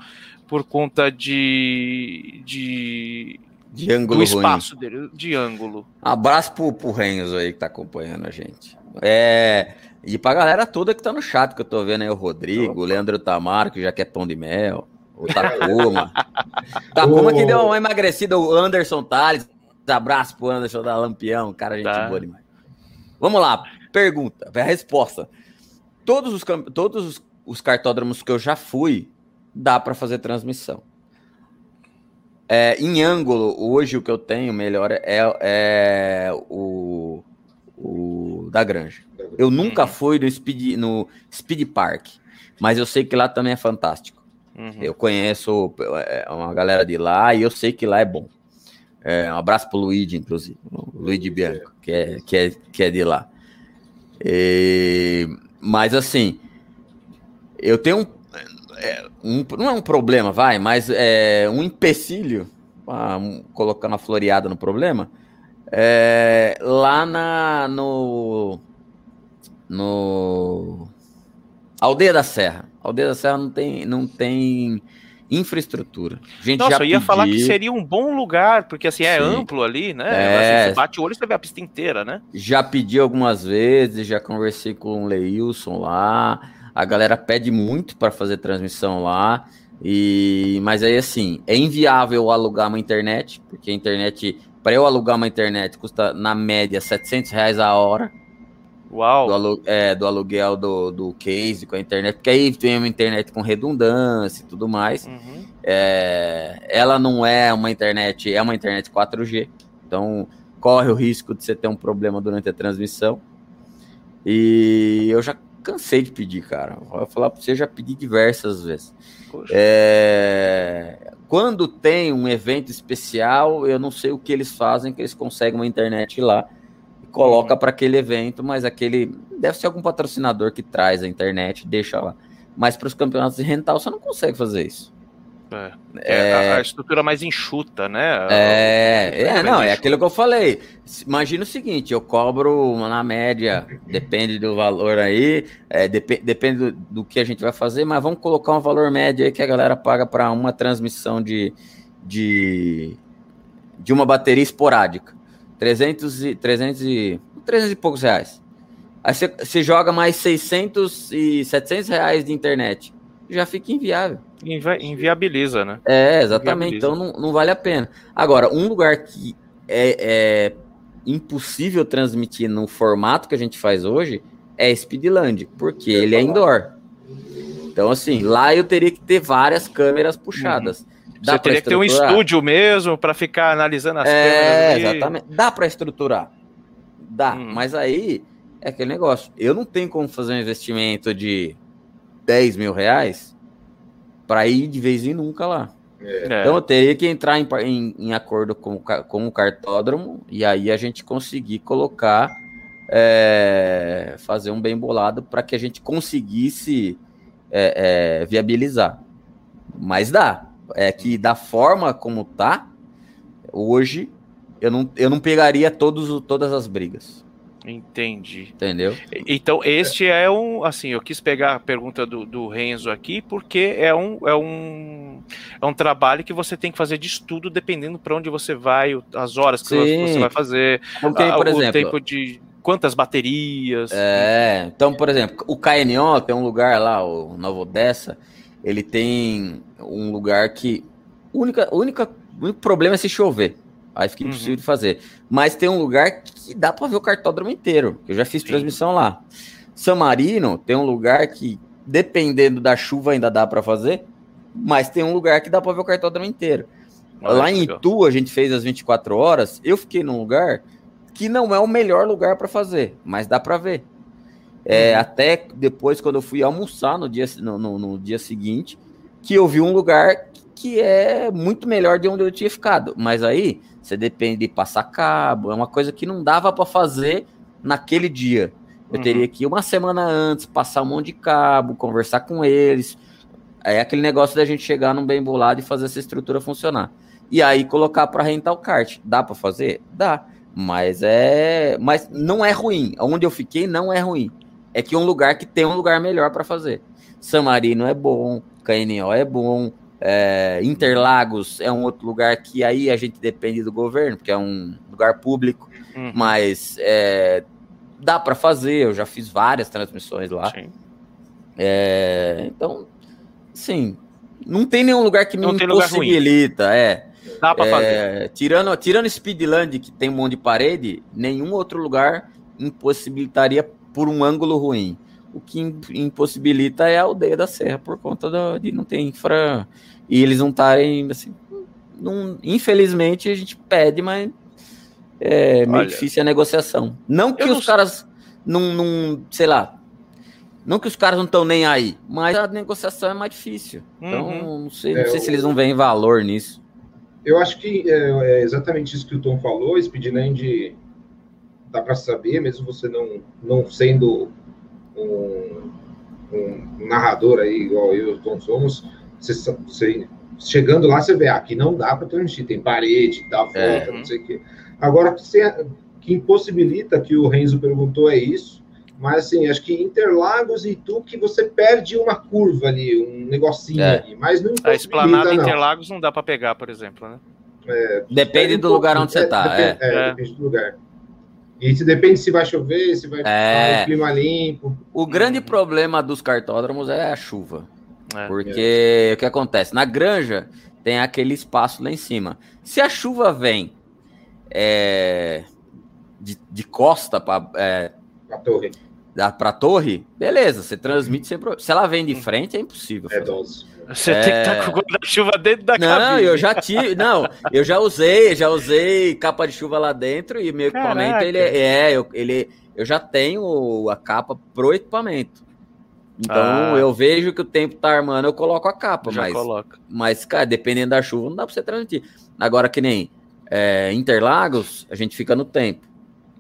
por conta de, de de ângulo do espaço ruim. dele, de ângulo. Abraço pro, pro Renzo aí que tá acompanhando a gente. É, e pra galera toda que tá no chat, que eu tô vendo aí o Rodrigo, o Leandro Tamaro, que já quer pão de mel, o Takuma. Takuma que deu uma emagrecida, o Anderson Tales. Abraço pro Anderson da Lampião, cara, gente tá. boa demais. Vamos lá, pergunta, a resposta. Todos os, todos os, os cartódromos que eu já fui, dá para fazer transmissão. É, em ângulo, hoje o que eu tenho melhor é, é o, o da Granja. Eu nunca uhum. fui no Speed, no Speed Park, mas eu sei que lá também é fantástico. Uhum. Eu conheço é, uma galera de lá e eu sei que lá é bom. É, um abraço pro Luigi, inclusive, Luigi Bianco, que é, que é, que é de lá. E, mas assim, eu tenho um, é, um, não é um problema, vai, mas é um empecilho, ah, colocando a floreada no problema, é, lá na, no no Aldeia da Serra. Aldeia da Serra não tem, não tem infraestrutura. A gente Nossa, eu ia falar que seria um bom lugar, porque assim é Sim. amplo ali, né? É... Assim, você bate o olho e você vê a pista inteira, né? Já pedi algumas vezes, já conversei com o Leilson lá. A galera pede muito para fazer transmissão lá. E mas aí assim, é inviável alugar uma internet, porque a internet para eu alugar uma internet custa na média 700 reais a hora. Uau! Do, alu é, do aluguel do, do case com a internet, porque aí tem uma internet com redundância e tudo mais. Uhum. É, ela não é uma internet, é uma internet 4G, então corre o risco de você ter um problema durante a transmissão. E eu já cansei de pedir, cara. Vou falar para você, já pedi diversas vezes. É, quando tem um evento especial, eu não sei o que eles fazem, que eles conseguem uma internet lá coloca para aquele evento, mas aquele deve ser algum patrocinador que traz a internet, deixa lá. Mas para os campeonatos de rental você não consegue fazer isso. É, é, a, estrutura mais enxuta, né? É, é não, é aquilo que eu falei. Imagina o seguinte: eu cobro na média, depende do valor aí, é, dep depende do, do, que a gente vai fazer, mas vamos colocar um valor médio aí que a galera paga para uma transmissão de, de, de uma bateria esporádica. 300 e, 300 e, 300 e poucos reais. Aí você joga mais 600 e 700 reais de internet. Já fica inviável. Invi inviabiliza, né? É, exatamente. Então não, não vale a pena. Agora, um lugar que é, é impossível transmitir no formato que a gente faz hoje é Speedland, porque ele é indoor. Então, assim, lá eu teria que ter várias câmeras puxadas. Uhum. Dá Você teria que ter um estúdio mesmo para ficar analisando as é, câmeras. É, exatamente. Dá para estruturar. Dá, hum. mas aí é aquele negócio. Eu não tenho como fazer um investimento de 10 mil reais para ir de vez em nunca lá. É. Então eu teria que entrar em, em, em, acordo com, com o cartódromo e aí a gente conseguir colocar, é, fazer um bem bolado para que a gente conseguisse é, é, viabilizar. Mas dá. É que da forma como tá, hoje eu não, eu não pegaria todos, todas as brigas. Entendi. Entendeu? Então, este é um. Assim, eu quis pegar a pergunta do, do Renzo aqui, porque é um, é, um, é um trabalho que você tem que fazer de estudo, dependendo para onde você vai, as horas que Sim. você vai fazer, Porque, por o exemplo, tempo de quantas baterias. É, então, por exemplo, o KNO tem um lugar lá, o Novo Odessa, ele tem um lugar que. Única, única, o único problema é se chover. Aí fica impossível uhum. de fazer. Mas tem um lugar que dá para ver o cartódromo inteiro. Eu já fiz Sim. transmissão lá. San Marino tem um lugar que, dependendo da chuva, ainda dá para fazer. Mas tem um lugar que dá para ver o cartódromo inteiro. Olha lá em Itu, a gente fez as 24 horas. Eu fiquei num lugar que não é o melhor lugar para fazer, mas dá para ver. É, uhum. Até depois, quando eu fui almoçar no dia, no, no, no dia seguinte, que eu vi um lugar que é muito melhor de onde eu tinha ficado. Mas aí você depende de passar cabo, é uma coisa que não dava para fazer naquele dia. Eu uhum. teria que ir uma semana antes, passar um monte de cabo, conversar com eles. É aquele negócio da gente chegar num bem bolado e fazer essa estrutura funcionar. E aí colocar para rentar o kart. Dá para fazer? Dá. Mas é, mas não é ruim. Onde eu fiquei não é ruim. É que é um lugar que tem um lugar melhor para fazer. San Marino é bom, KNO é bom, é, Interlagos é um outro lugar que aí a gente depende do governo, porque é um lugar público, uhum. mas é, dá para fazer. Eu já fiz várias transmissões lá. É, então, sim, não tem nenhum lugar que me não impossibilita. É, dá para fazer. É, tirando, tirando Speedland, que tem um monte de parede, nenhum outro lugar impossibilitaria por um ângulo ruim. O que impossibilita é a aldeia da Serra por conta do, de não ter infra e eles não estarem assim. Não, infelizmente a gente pede, mas é meio Olha, difícil a negociação. Não que os não... caras não, não, sei lá, não que os caras não estão nem aí, mas a negociação é mais difícil. Então, uhum. não sei, não é, sei se eles não veem valor nisso. Eu acho que é, é exatamente isso que o Tom falou, Speedland dá para saber, mesmo você não, não sendo um, um narrador aí, igual eu e o Tom somos, você, você, chegando lá, você vê, ah, aqui não dá para transmitir, tem parede, dá volta, é. não sei o quê. Agora, que, que impossibilita, que o Renzo perguntou, é isso, mas assim, acho que Interlagos e tu que você perde uma curva ali, um negocinho é. ali, mas não A esplanada não. Interlagos não dá para pegar, por exemplo, né? É, depende do lugar onde você está. É, é, é, depende do lugar. E se depende se vai chover, se vai ficar o clima limpo. O grande problema dos cartódromos é a chuva. É. Porque é. o que acontece? Na granja tem aquele espaço lá em cima. Se a chuva vem é, de, de, costa para é, a torre. Para a torre, beleza, você transmite sem problema. Se ela vem de frente, é impossível. É dose. Você tem que estar tá com o guarda-chuva dentro da não, cabine. Não, eu já tive. Não, eu já usei, já usei capa de chuva lá dentro e meu Caraca. equipamento ele é, é eu, ele, eu já tenho a capa pro equipamento. Então ah. eu vejo que o tempo tá armando, eu coloco a capa, Já mas, coloca. mas, cara, dependendo da chuva, não dá pra você transmitir. Agora, que nem é, Interlagos, a gente fica no tempo.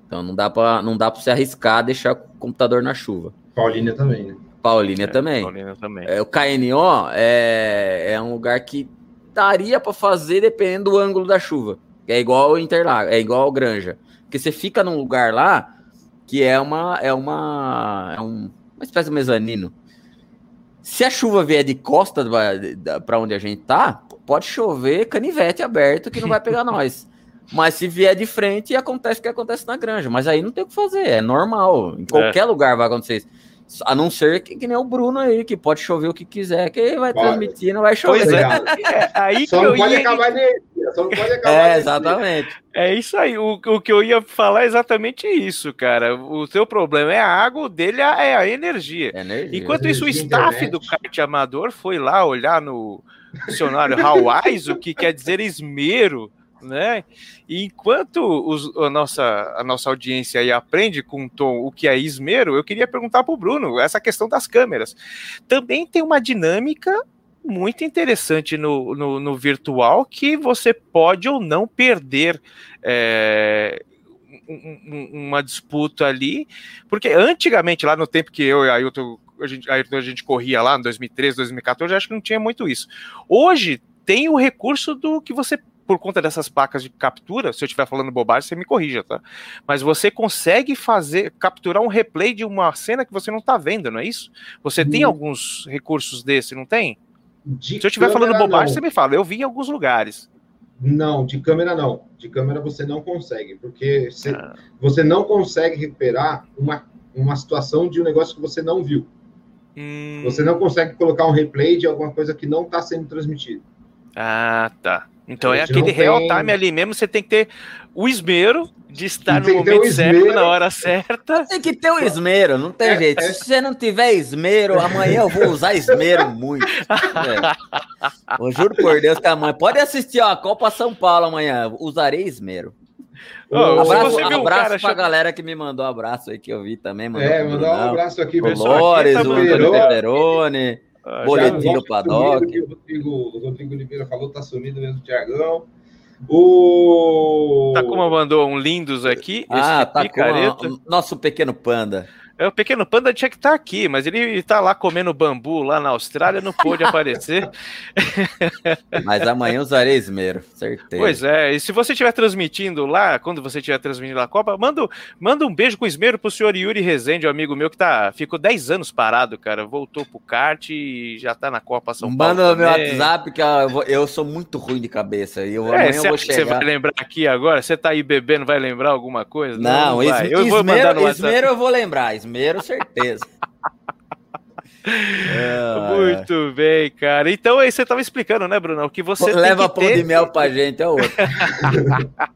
Então não dá pra, não dá pra você arriscar deixar o computador na chuva. Paulínia também, né? Paulínia é, também. Paulínia também. É, o KNO é, é um lugar que daria para fazer dependendo do ângulo da chuva. É igual o Interlagos, é igual Granja. Porque você fica num lugar lá que é uma. É uma. É um uma espécie de mezanino. Se a chuva vier de costa para onde a gente tá, pode chover canivete aberto que não vai pegar nós. Mas se vier de frente, acontece o que acontece na granja. Mas aí não tem o que fazer, é normal. Em qualquer é. lugar vai acontecer isso. A não ser que, que nem o Bruno aí, que pode chover o que quiser, que vai transmitir, não vai chover. Pois é. é aí Só que não pode ia... acabar de, energia, só não pode acabar. É, energia. exatamente. É isso aí. O, o que eu ia falar é exatamente isso, cara. O seu problema é a água, o dele é a energia. É energia. Enquanto isso, o Energia, staff internet. do kart amador foi lá olhar no dicionário Hawais, o que quer dizer esmero, né? E enquanto os- a, nossa, a nossa audiência aí aprende com o Tom o que é esmero, eu queria perguntar para o Bruno essa questão das câmeras. Também tem uma dinâmica muito interessante no, no, no virtual que você pode ou não perder é, um- um- uma disputa ali, porque antigamente, lá no tempo que eu e a Ailton, a gente, a gente corria lá, em 2013, 2014, eu acho que não tinha muito isso. Hoje tem o recurso do que você, por conta dessas placas de captura, se eu estiver falando bobagem, você me corrija, tá? Mas você consegue fazer, capturar um replay de uma cena que você não tá vendo, não é isso? Você tem Hum. alguns recursos desse, não tem? De Se eu estiver falando bobagem, não. você me fala. Eu vi em alguns lugares. Não, de câmera não. De câmera você não consegue, porque você, Ah. você não consegue recuperar uma, uma situação de um negócio que você não viu. Hum, Você não consegue colocar um replay de alguma coisa que não está sendo transmitida. Ah, tá. Então é aquele real tem- time ali mesmo, você tem que ter o esmero de estar no momento certo, na hora certa. Tem que ter o esmero, não tem É, jeito. é. Se você não tiver esmero, amanhã eu vou usar esmero muito. É. Eu juro por Deus que amanhã. Pode assistir ó, a Copa São Paulo amanhã. Usarei esmero. Se abraço um abraço cara pra chama- galera que me mandou um abraço aí, que eu vi também. Mandou É, mandar um abraço aqui, pro pessoal. Lores, aqui tá o Antônio Peperoni. Ah, Boletim do paddock. O Rodrigo, o Rodrigo Oliveira falou, tá sumido mesmo, o Tiagão. O. Takuma mandou um lindos aqui. Ah, esse tá picareta. com nosso pequeno panda. É, o pequeno panda tinha que estar aqui, mas ele tá lá comendo bambu lá na Austrália, não pôde aparecer. Mas amanhã usarei esmero, certeza. Pois é, e se você estiver transmitindo lá, quando você estiver transmitindo a Copa, manda, manda um beijo com esmero pro senhor Yuri Rezende, um amigo meu que tá, ficou 10 anos parado, cara. Voltou pro kart e já tá na Copa São Paulo. Manda no meu. WhatsApp que eu, eu sou muito ruim de cabeça. E eu, É, amanhã você eu vou que você chegar. vai lembrar aqui agora? Você tá aí bebendo, vai lembrar alguma coisa? Não, vai. es- Eu vou mandar esmero, no WhatsApp. esmero eu vou lembrar, esmero certeza. É, Muito bem, cara. Então aí você tava explicando, né, Bruno? Que você Leva tem que pão ter, de mel pra gente, é outro.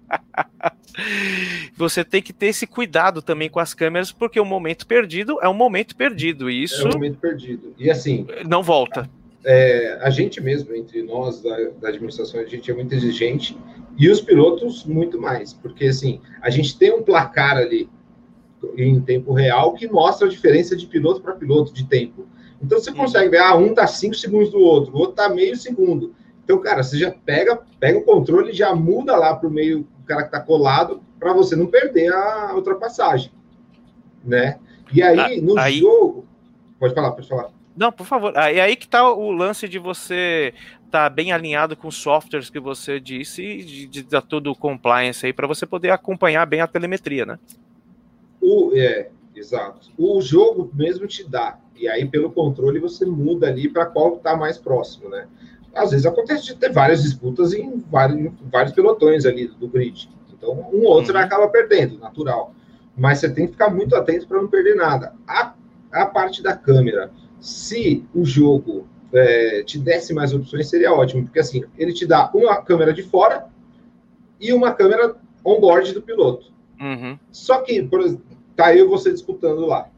você tem que ter esse cuidado também com as câmeras, porque o momento perdido é um momento perdido e É isso um momento perdido. E assim, não volta. é, a gente mesmo, entre nós da, da administração, a gente é muito exigente e os pilotos muito mais, porque assim, a gente tem um placar ali em tempo real que mostra a diferença de piloto para piloto de tempo. Então você consegue ver, ah, um tá 5 segundos do outro, o outro tá meio segundo. Então, cara, você já pega, pega o controle e já muda lá pro meio o cara que tá colado para você não perder a ultrapassagem, né? E aí, Ah, no aí- jogo, pode falar, pode falar. Não, por favor. É aí que tá o lance de você estar bem alinhado com os softwares que você disse e de, de dar todo o compliance aí para você poder acompanhar bem a telemetria, né? O, é, exato. O jogo mesmo te dá. E aí, pelo controle, você muda ali para qual está mais próximo, né? Às vezes acontece de ter várias disputas em vários, em vários pelotões ali do grid. Então, um ou outro Uhum. acaba perdendo, natural. Mas você tem que ficar muito atento para não perder nada. A, a parte da câmera, se o jogo é, te desse mais opções, seria ótimo. Porque assim, ele te dá uma câmera de fora e uma câmera on-board do piloto. Uhum. Só que, por exemplo, tá eu você disputando lá.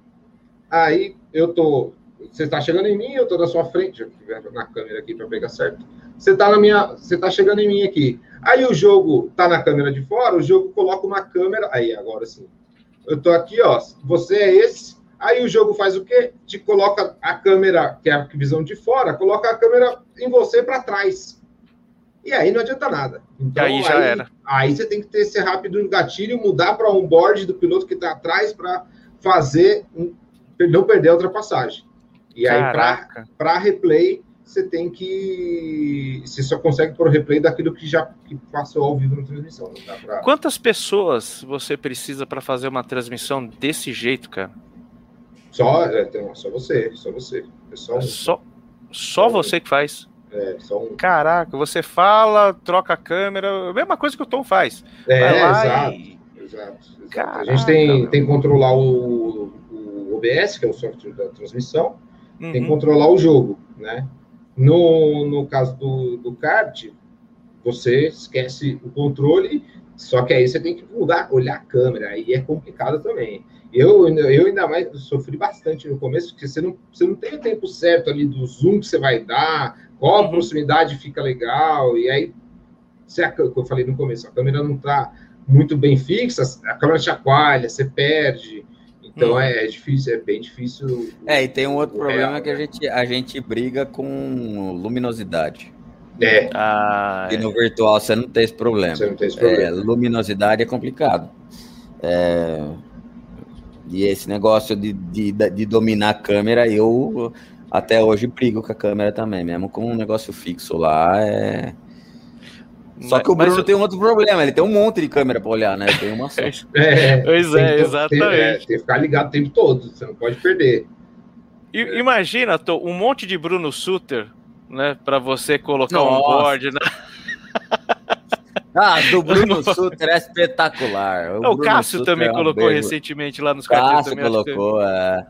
Aí eu tô. Você está chegando em mim, eu tô na sua frente, na câmera aqui para pegar certo. Você tá na minha. Você tá chegando em mim aqui. Aí o jogo tá na câmera de fora, o jogo coloca uma câmera. Aí, agora sim. Eu tô aqui, ó. Você é esse. Aí o jogo faz o quê? Te coloca a câmera, que é a visão de fora, coloca a câmera em você para trás. E aí não adianta nada. Então, Aí já era. Aí você tem que ter esse rápido no gatilho, mudar para um board do piloto que está atrás para fazer um- não perder a ultrapassagem. E aí, para replay, você tem que. Você só consegue pôr o replay daquilo que já que passou ao vivo na transmissão. Dá pra... Quantas pessoas você precisa para fazer uma transmissão desse jeito, cara? Só, é, tem- só você, só você. É só um. Só, só você que faz. É. Caraca, você fala, troca a câmera, a mesma coisa que o Tom faz. É, exato. e- Exato, exato. Caraca, a gente tem, meu. tem que controlar o, o OBS, que é o software da transmissão, tem que Uhum. controlar o jogo, né? No, no caso do, do kart, você esquece o controle, só que aí você tem que mudar, olhar a câmera, aí é complicado também. Eu, eu ainda mais sofri bastante no começo, porque você não, você não tem o tempo certo ali do zoom que você vai dar, qual a proximidade fica legal, e aí, se a, eu falei no começo, a câmera não está muito bem fixa, a câmera chacoalha, você perde. Então Uhum. é, é difícil, é bem difícil. É, e tem um outro problema real, que a né? gente, a gente briga com luminosidade. É, Ah, E no virtual você não tem esse problema. você não tem esse É, problema. luminosidade é complicado. É, E esse negócio de, de, de dominar a câmera, eu até hoje brigo com a câmera também, mesmo com um negócio fixo lá. É... Só mas- que o mas Bruno tem um outro problema, ele tem um monte de câmera pra olhar, né? Tem uma só. É, Pois tem é, que- exatamente. Tem, é, tem que ficar ligado o tempo todo, você não pode perder. I- Imagina, Tô, um monte de Bruno Suter, né? Pra você colocar um Nossa. board. Né? Ah, do Bruno Suter é espetacular. O, Bruno Cássio Sutter também é um colocou beijo. recentemente lá nos O cartões. Cássio também, acho que- colocou, é.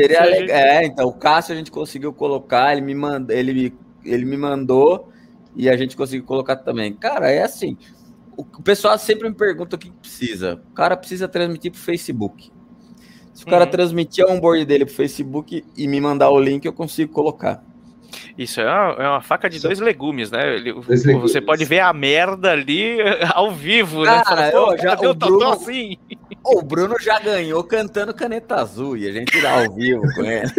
Seria Se legal. É, então, o Cássio a gente conseguiu colocar, ele me, manda, ele, me, ele me mandou e a gente conseguiu colocar também. Cara, é assim. O, o pessoal sempre me pergunta o que que precisa. O cara precisa transmitir pro Facebook. Se o cara Uhum. transmitir a onboard dele pro Facebook e me mandar o link, eu consigo colocar. Isso é uma, é uma faca de Isso- dois legumes, né? Ele- Dois Você legumes. pode ver a merda ali ao vivo, né? Cara, Fala, Pô, eu já- o Bruno- assim? O Bruno já ganhou cantando caneta azul e a gente irá ao vivo com ele.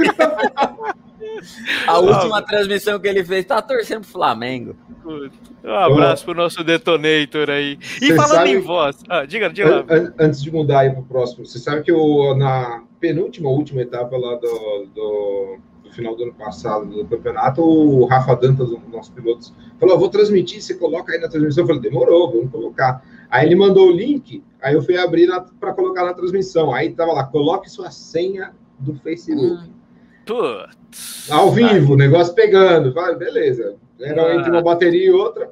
a última transmissão que ele fez tá torcendo pro Flamengo. Um abraço pro nosso detonator aí. E falando sabe- em voz, ah, diga, diga. An- an- antes de mudar aí para o próximo, você sabe que eu, na penúltima, última etapa lá do, do, do final do ano passado do campeonato, o Rafa Dantas, um dos nossos pilotos, falou: "Eu vou transmitir, você coloca aí na transmissão. Eu falei: demorou, vamos colocar. Aí ele mandou o link, aí eu fui abrir para colocar na transmissão. Aí tava lá: coloque sua senha do Facebook. Putz. Ao vivo, o negócio pegando. Falei, beleza. Era Ah. entre uma bateria e outra,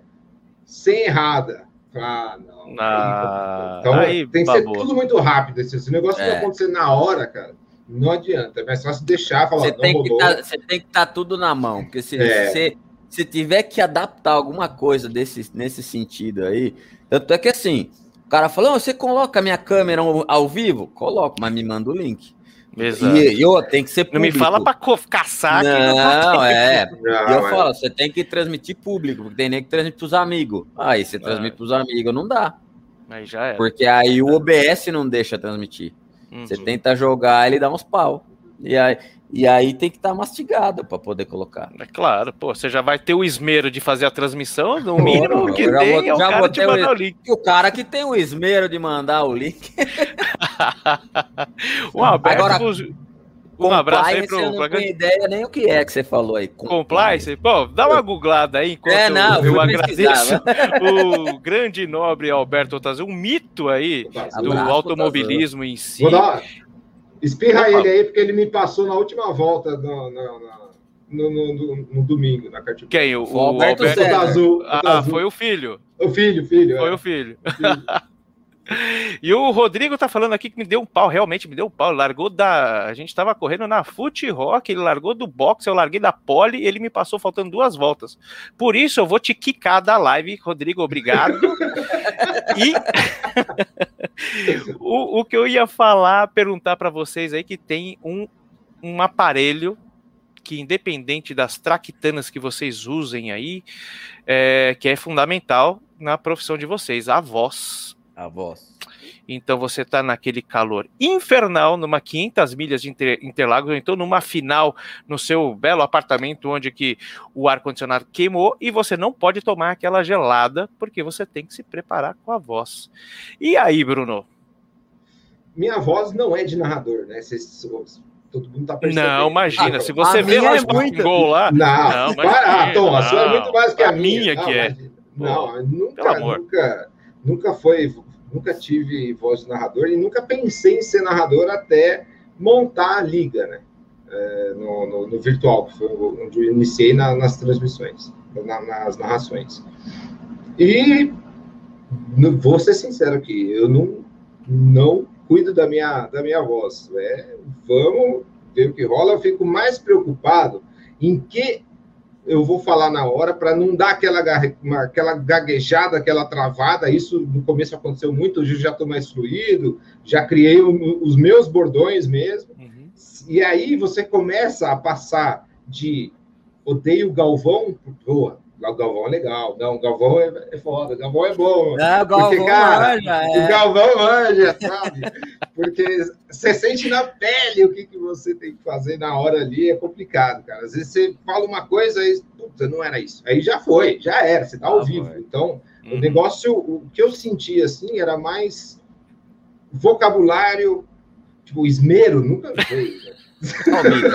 sem errada. Ah, não. Ah, então aí tem que ser babou. tudo muito rápido. Esse, negócio É. que vai acontecer na hora, cara, não adianta. É mais fácil deixar, falar, Você não tem, que rolou. tá, você tem que estar tudo na mão, porque se É. você se tiver que adaptar alguma coisa desse, nesse sentido aí, tanto é que assim, o cara falou, "Não, você coloca a minha câmera ao, ao vivo? Coloco, mas me manda o link. Exato. E eu tem que ser Não me público. fala pra co- caçar aqui. Não, é. Não, eu é. falo, você tem que transmitir público, porque tem nem que transmitir pros amigos. Aí você transmite pros amigos, não dá. Aí já é. Porque aí o OBS não deixa transmitir. Uhum. Você tenta jogar, ele dá uns pau. E aí, e aí tem que estar mastigado para poder colocar. É claro, pô, você já vai ter o esmero de fazer a transmissão, no mínimo que já tem vou- é o cara o- o link. E o cara que tem o esmero de mandar o link. Um abraço Agora, pros- um abraço aí pro eu não tenho ideia nem o que é que você falou aí. Compliance. Pô, dá uma googlada aí enquanto É, não, eu vou agradeço o grande e nobre Alberto Otazio, um mito aí do Abraço, automobilismo em si. Vou dar. Espirra Opa. ele aí, porque ele me passou na última volta no, no, no, no- no- no domingo, na cartilha. Quem? O, o Alberto Alberto- Zé. O azul. o Ah, azul. foi o filho. o filho, filho. Foi é. o filho. filho. E o Rodrigo tá falando aqui que me deu um pau, realmente me deu um pau. Largou da. A gente tava correndo na Foot Rock, ele largou do box, eu larguei da pole e ele me passou faltando duas voltas. Por isso eu vou te quicar da live, Rodrigo, obrigado. e o, o que eu ia falar, perguntar para vocês aí que tem um, um aparelho que independente das traquitanas que vocês usem aí, é, que é fundamental na profissão de vocês, a voz. A voz. Então você está naquele calor infernal, numa 500 milhas de Inter Interlagos, ou então numa final no seu belo apartamento onde que o ar-condicionado queimou e você não pode tomar aquela gelada porque você tem que se preparar com a voz. E aí, Bruno? Minha voz não é de narrador, né? Vocês, todo mundo tá percebendo. Não, imagina, Ah, se você a vê lá é muito- Gol lá, Não, Não, para, imagina, ah, Tom, a sua é não. muito mais que a, A minha. minha Não, que é. imagina. Não, nunca, pelo amor. nunca, nunca foi, nunca tive voz de narrador e nunca pensei em ser narrador até montar a liga, né? É, no, no- no virtual, que foi onde eu iniciei na- nas transmissões, na- nas narrações. E vou ser sincero aqui, eu não, não cuido da minha, da minha voz. É, vamos ver o que rola, eu fico mais preocupado em que eu vou falar na hora para não dar aquela, aquela gaguejada, aquela travada. Isso no começo aconteceu muito, hoje eu já estou mais fluido, já criei o, os meus bordões mesmo. Uhum. E aí você começa a passar de odeio Galvão, boa, o Galvão é legal. Não, o Galvão é, é foda, o Galvão é bom. Não, o Galvão porque, cara, manja, é. O Galvão manja, sabe? Porque você sente na pele o que, que você tem que fazer na hora ali, é complicado, cara. Às vezes você fala uma coisa e, puta, não era isso. Aí já foi, já era, você tá ao ah, vivo. Foi. Então, uhum. o negócio, o que eu senti, assim, era mais vocabulário, tipo, esmero, nunca veio. Né?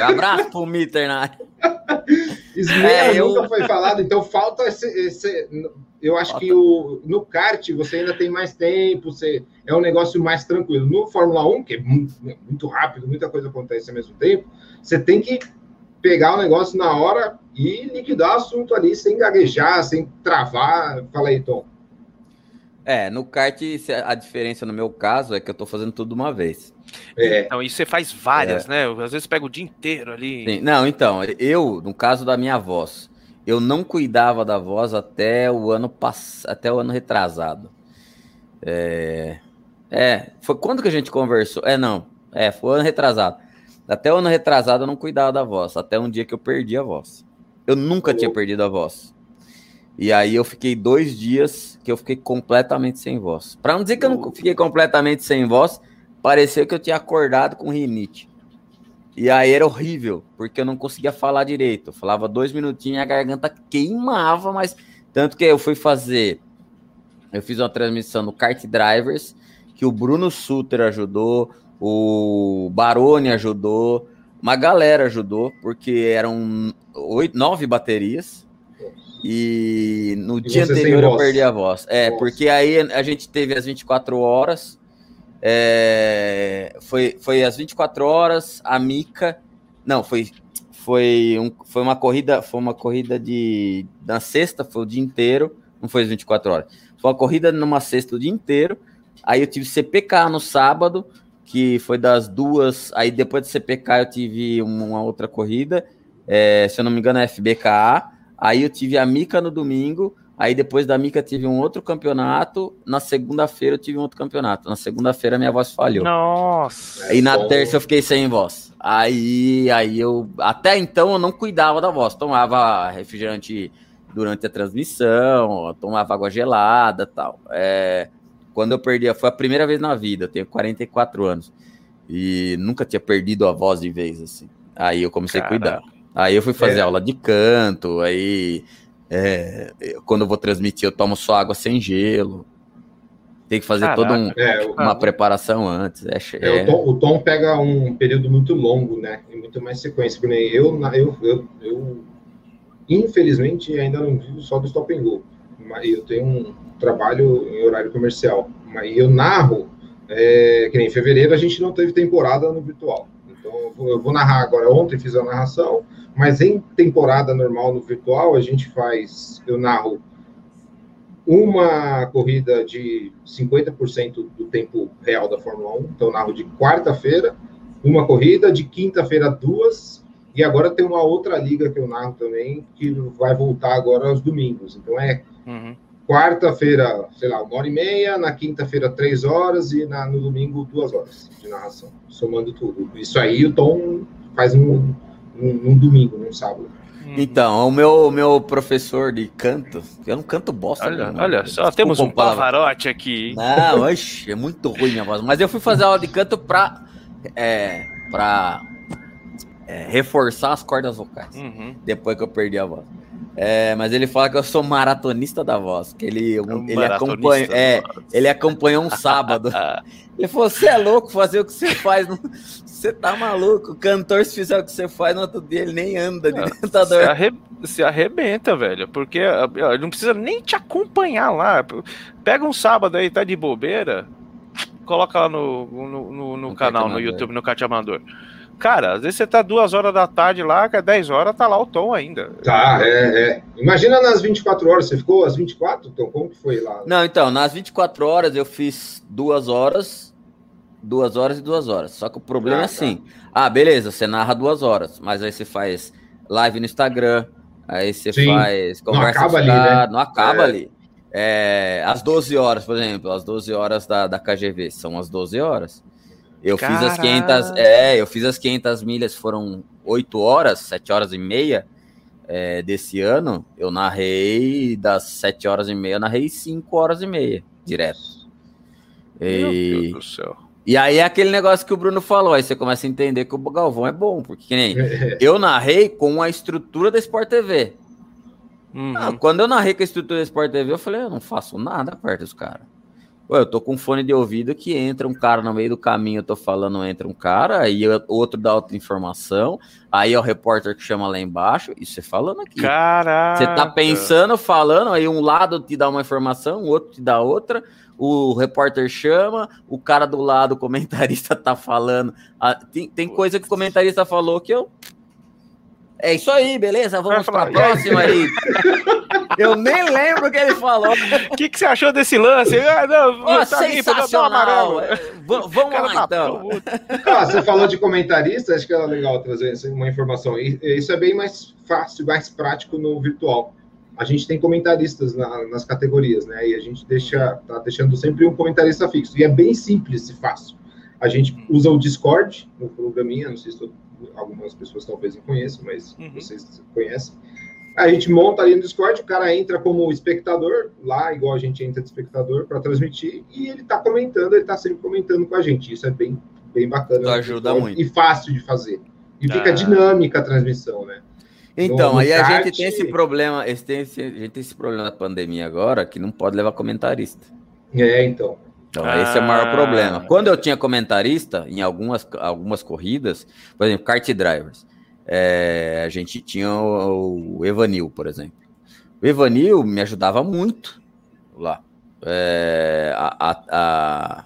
Abraço pro Mitter na Esmero é, eu... nunca foi falado, então falta esse. esse eu acho falta. que o, no kart você ainda tem mais tempo, você, é um negócio mais tranquilo. No Fórmula 1, que é muito, muito rápido, muita coisa acontece ao mesmo tempo, você tem que pegar o negócio na hora e liquidar o assunto ali sem gaguejar, sem travar. Fala aí, Tom. É, no kart, a diferença no meu caso é que eu tô fazendo tudo de uma vez. É. Então, isso você faz várias, é. né? Às vezes pega o dia inteiro ali. Sim. Não, então, eu, no caso da minha voz, eu não cuidava da voz até o ano pass... até o ano retrasado. É... é, foi quando que a gente conversou? É, não, é, foi o ano retrasado. Até o ano retrasado eu não cuidava da voz, até um dia que eu perdi a voz. Eu nunca tinha perdido a voz. E aí eu fiquei dois dias que eu fiquei completamente sem voz. Para não dizer que eu não fiquei completamente sem voz, pareceu que eu tinha acordado com rinite. E aí era horrível, porque eu não conseguia falar direito. Eu falava dois minutinhos e a garganta queimava, mas tanto que eu fui fazer. Eu fiz uma transmissão no Kart Drivers, que o Bruno Suter ajudou, o Baroni ajudou, uma galera ajudou, porque eram oito, nove baterias. E no e dia anterior eu perdi a voz. É, Nossa. porque aí a gente teve as 24 horas é, foi, foi às 24 horas, a Mica. Não, foi, foi, um, foi uma corrida, foi uma corrida de. Na sexta, foi o dia inteiro, não foi às 24 horas. Foi uma corrida numa sexta o dia inteiro. Aí eu tive CPK no sábado, que foi das duas. Aí depois do CPK eu tive uma outra corrida, é, se eu não me engano, é FBKA. Aí eu tive a Mica no domingo. Aí depois da Mica tive um outro campeonato. Na segunda-feira eu tive um outro campeonato. Na segunda-feira minha voz falhou. Nossa. E na terça eu fiquei sem voz. Aí, aí eu até então eu não cuidava da voz. Tomava refrigerante durante a transmissão, tomava água gelada, tal. É, quando eu perdi, foi a primeira vez na vida. Eu tenho 44 anos e nunca tinha perdido a voz de vez assim. Aí eu comecei a cuidar. Aí eu fui fazer é. aula de canto, aí é, quando eu vou transmitir, eu tomo só água sem gelo. Tem que fazer toda um, é, uma preparação antes. É, é, o, Tom, o, Tom, pega um período muito longo, né? E muito mais sequência. Eu, eu, eu, eu, infelizmente, ainda não vivo só do Stop and Go. Mas eu tenho um trabalho em horário comercial. Mas eu narro, é, que nem em fevereiro a gente não teve temporada no virtual. Eu vou, eu vou narrar agora. Ontem fiz a narração, mas em temporada normal no virtual, a gente faz, eu narro uma corrida de 50% do tempo real da Fórmula 1. Então, eu narro de quarta-feira, uma corrida, de quinta-feira, duas. E agora tem uma outra liga que eu narro também, que vai voltar agora aos domingos. Então, é uhum. Quarta-feira, sei lá, uma hora e meia, na quinta-feira, três horas, e na, no domingo, duas horas de narração, somando tudo. Isso aí o Tom faz um num, num domingo, num sábado. Então, o meu, meu professor de canto, eu não canto bosta. Olha, olha só, temos um pavarote aqui. Não, oxe, é muito ruim minha voz. Mas eu fui fazer aula de canto pra, é, pra é, reforçar as cordas vocais. Uhum. Depois que eu perdi a voz. É, mas ele fala que eu sou maratonista da voz, que ele, é um ele acompanha, é, ele acompanhou um sábado. ele falou: "Você é louco fazer o que você faz, você tá maluco? O cantor se fizer o que você faz no outro dia ele nem anda de dentador. Se, arre, se arrebenta, velho, porque não precisa nem te acompanhar lá. Pega um sábado aí, tá de bobeira, coloca lá no, no, no, no canal, no YouTube, no Cate Amador. Cara, às vezes você tá duas horas da tarde lá, que é 10 horas, tá lá o Tom ainda. Tá, é, é. Imagina nas 24 horas, você ficou às 24, Tom? Como que foi lá? Não, então, nas 24 horas eu fiz duas horas, duas horas e duas horas. Só que o problema ah, é assim. Tá. Ah, beleza, você narra duas horas, mas aí você faz live no Instagram, Aí você Sim. faz, Não conversa acaba com os ali, né? não acaba É. ali. É, às 12 horas, por exemplo, às 12 horas da, da KGV, são as 12 horas. Eu fiz as Caraca. 500, é, eu fiz as 500 milhas, foram 8 horas, 7 horas e meia é, desse ano. Eu narrei das 7 horas e meia, eu narrei 5 horas e meia, direto. Meu E, Deus do céu. e aí é aquele negócio que o Bruno falou, aí você começa a entender que o Galvão é bom, porque que nem eu narrei com a estrutura da Sport TV. Uhum. Ah, quando eu narrei com a estrutura da Sport TV, eu falei, eu não faço nada perto dos caras. Eu tô com um fone de ouvido que entra um cara no meio do caminho, eu tô falando, entra um cara, aí outro dá outra informação, aí é o repórter que chama lá embaixo, e você falando aqui. Caraca. Você tá pensando, falando, aí um lado te dá uma informação, o outro te dá outra, o repórter chama, o cara do lado, o comentarista tá falando. Ah, tem, tem coisa que o comentarista falou que eu. É isso aí, beleza? Vamos pra próxima aí. Eu nem lembro o que ele falou. O que, que você achou desse lance? Ah, não, Ó, tá limpo, amarelo. É, Vamos Cara, lá, tá então. Ah, você falou de comentarista, acho que era legal trazer essa- uma informação. Isso é bem mais fácil, mais prático no virtual. A gente tem comentaristas na- nas categorias, né? E a gente deixa, tá deixando sempre um comentarista fixo. E é bem simples e fácil. A gente usa o Discord, no programinha, não sei se todo- algumas pessoas talvez não conheçam, mas Uhum. vocês conhecem. A gente monta ali no Discord, o cara entra como espectador, lá, igual a gente entra de espectador para transmitir, e ele tá comentando, ele tá sempre comentando com a gente. Isso é bem, bem bacana. Isso ajuda Então, muito. E fácil de fazer. E Ah. fica dinâmica a transmissão, né? Então, No- no aí a kart- gente tem esse problema, esse, tem esse- a gente tem esse problema da pandemia agora, que não pode levar comentarista. É, então. Então, esse é o maior Ah. problema. Quando eu tinha comentarista, em algumas, algumas corridas, por exemplo, kart drivers, é, a gente tinha o, o Evanil, por exemplo. O Evanil me ajudava muito lá. é, a- a- a-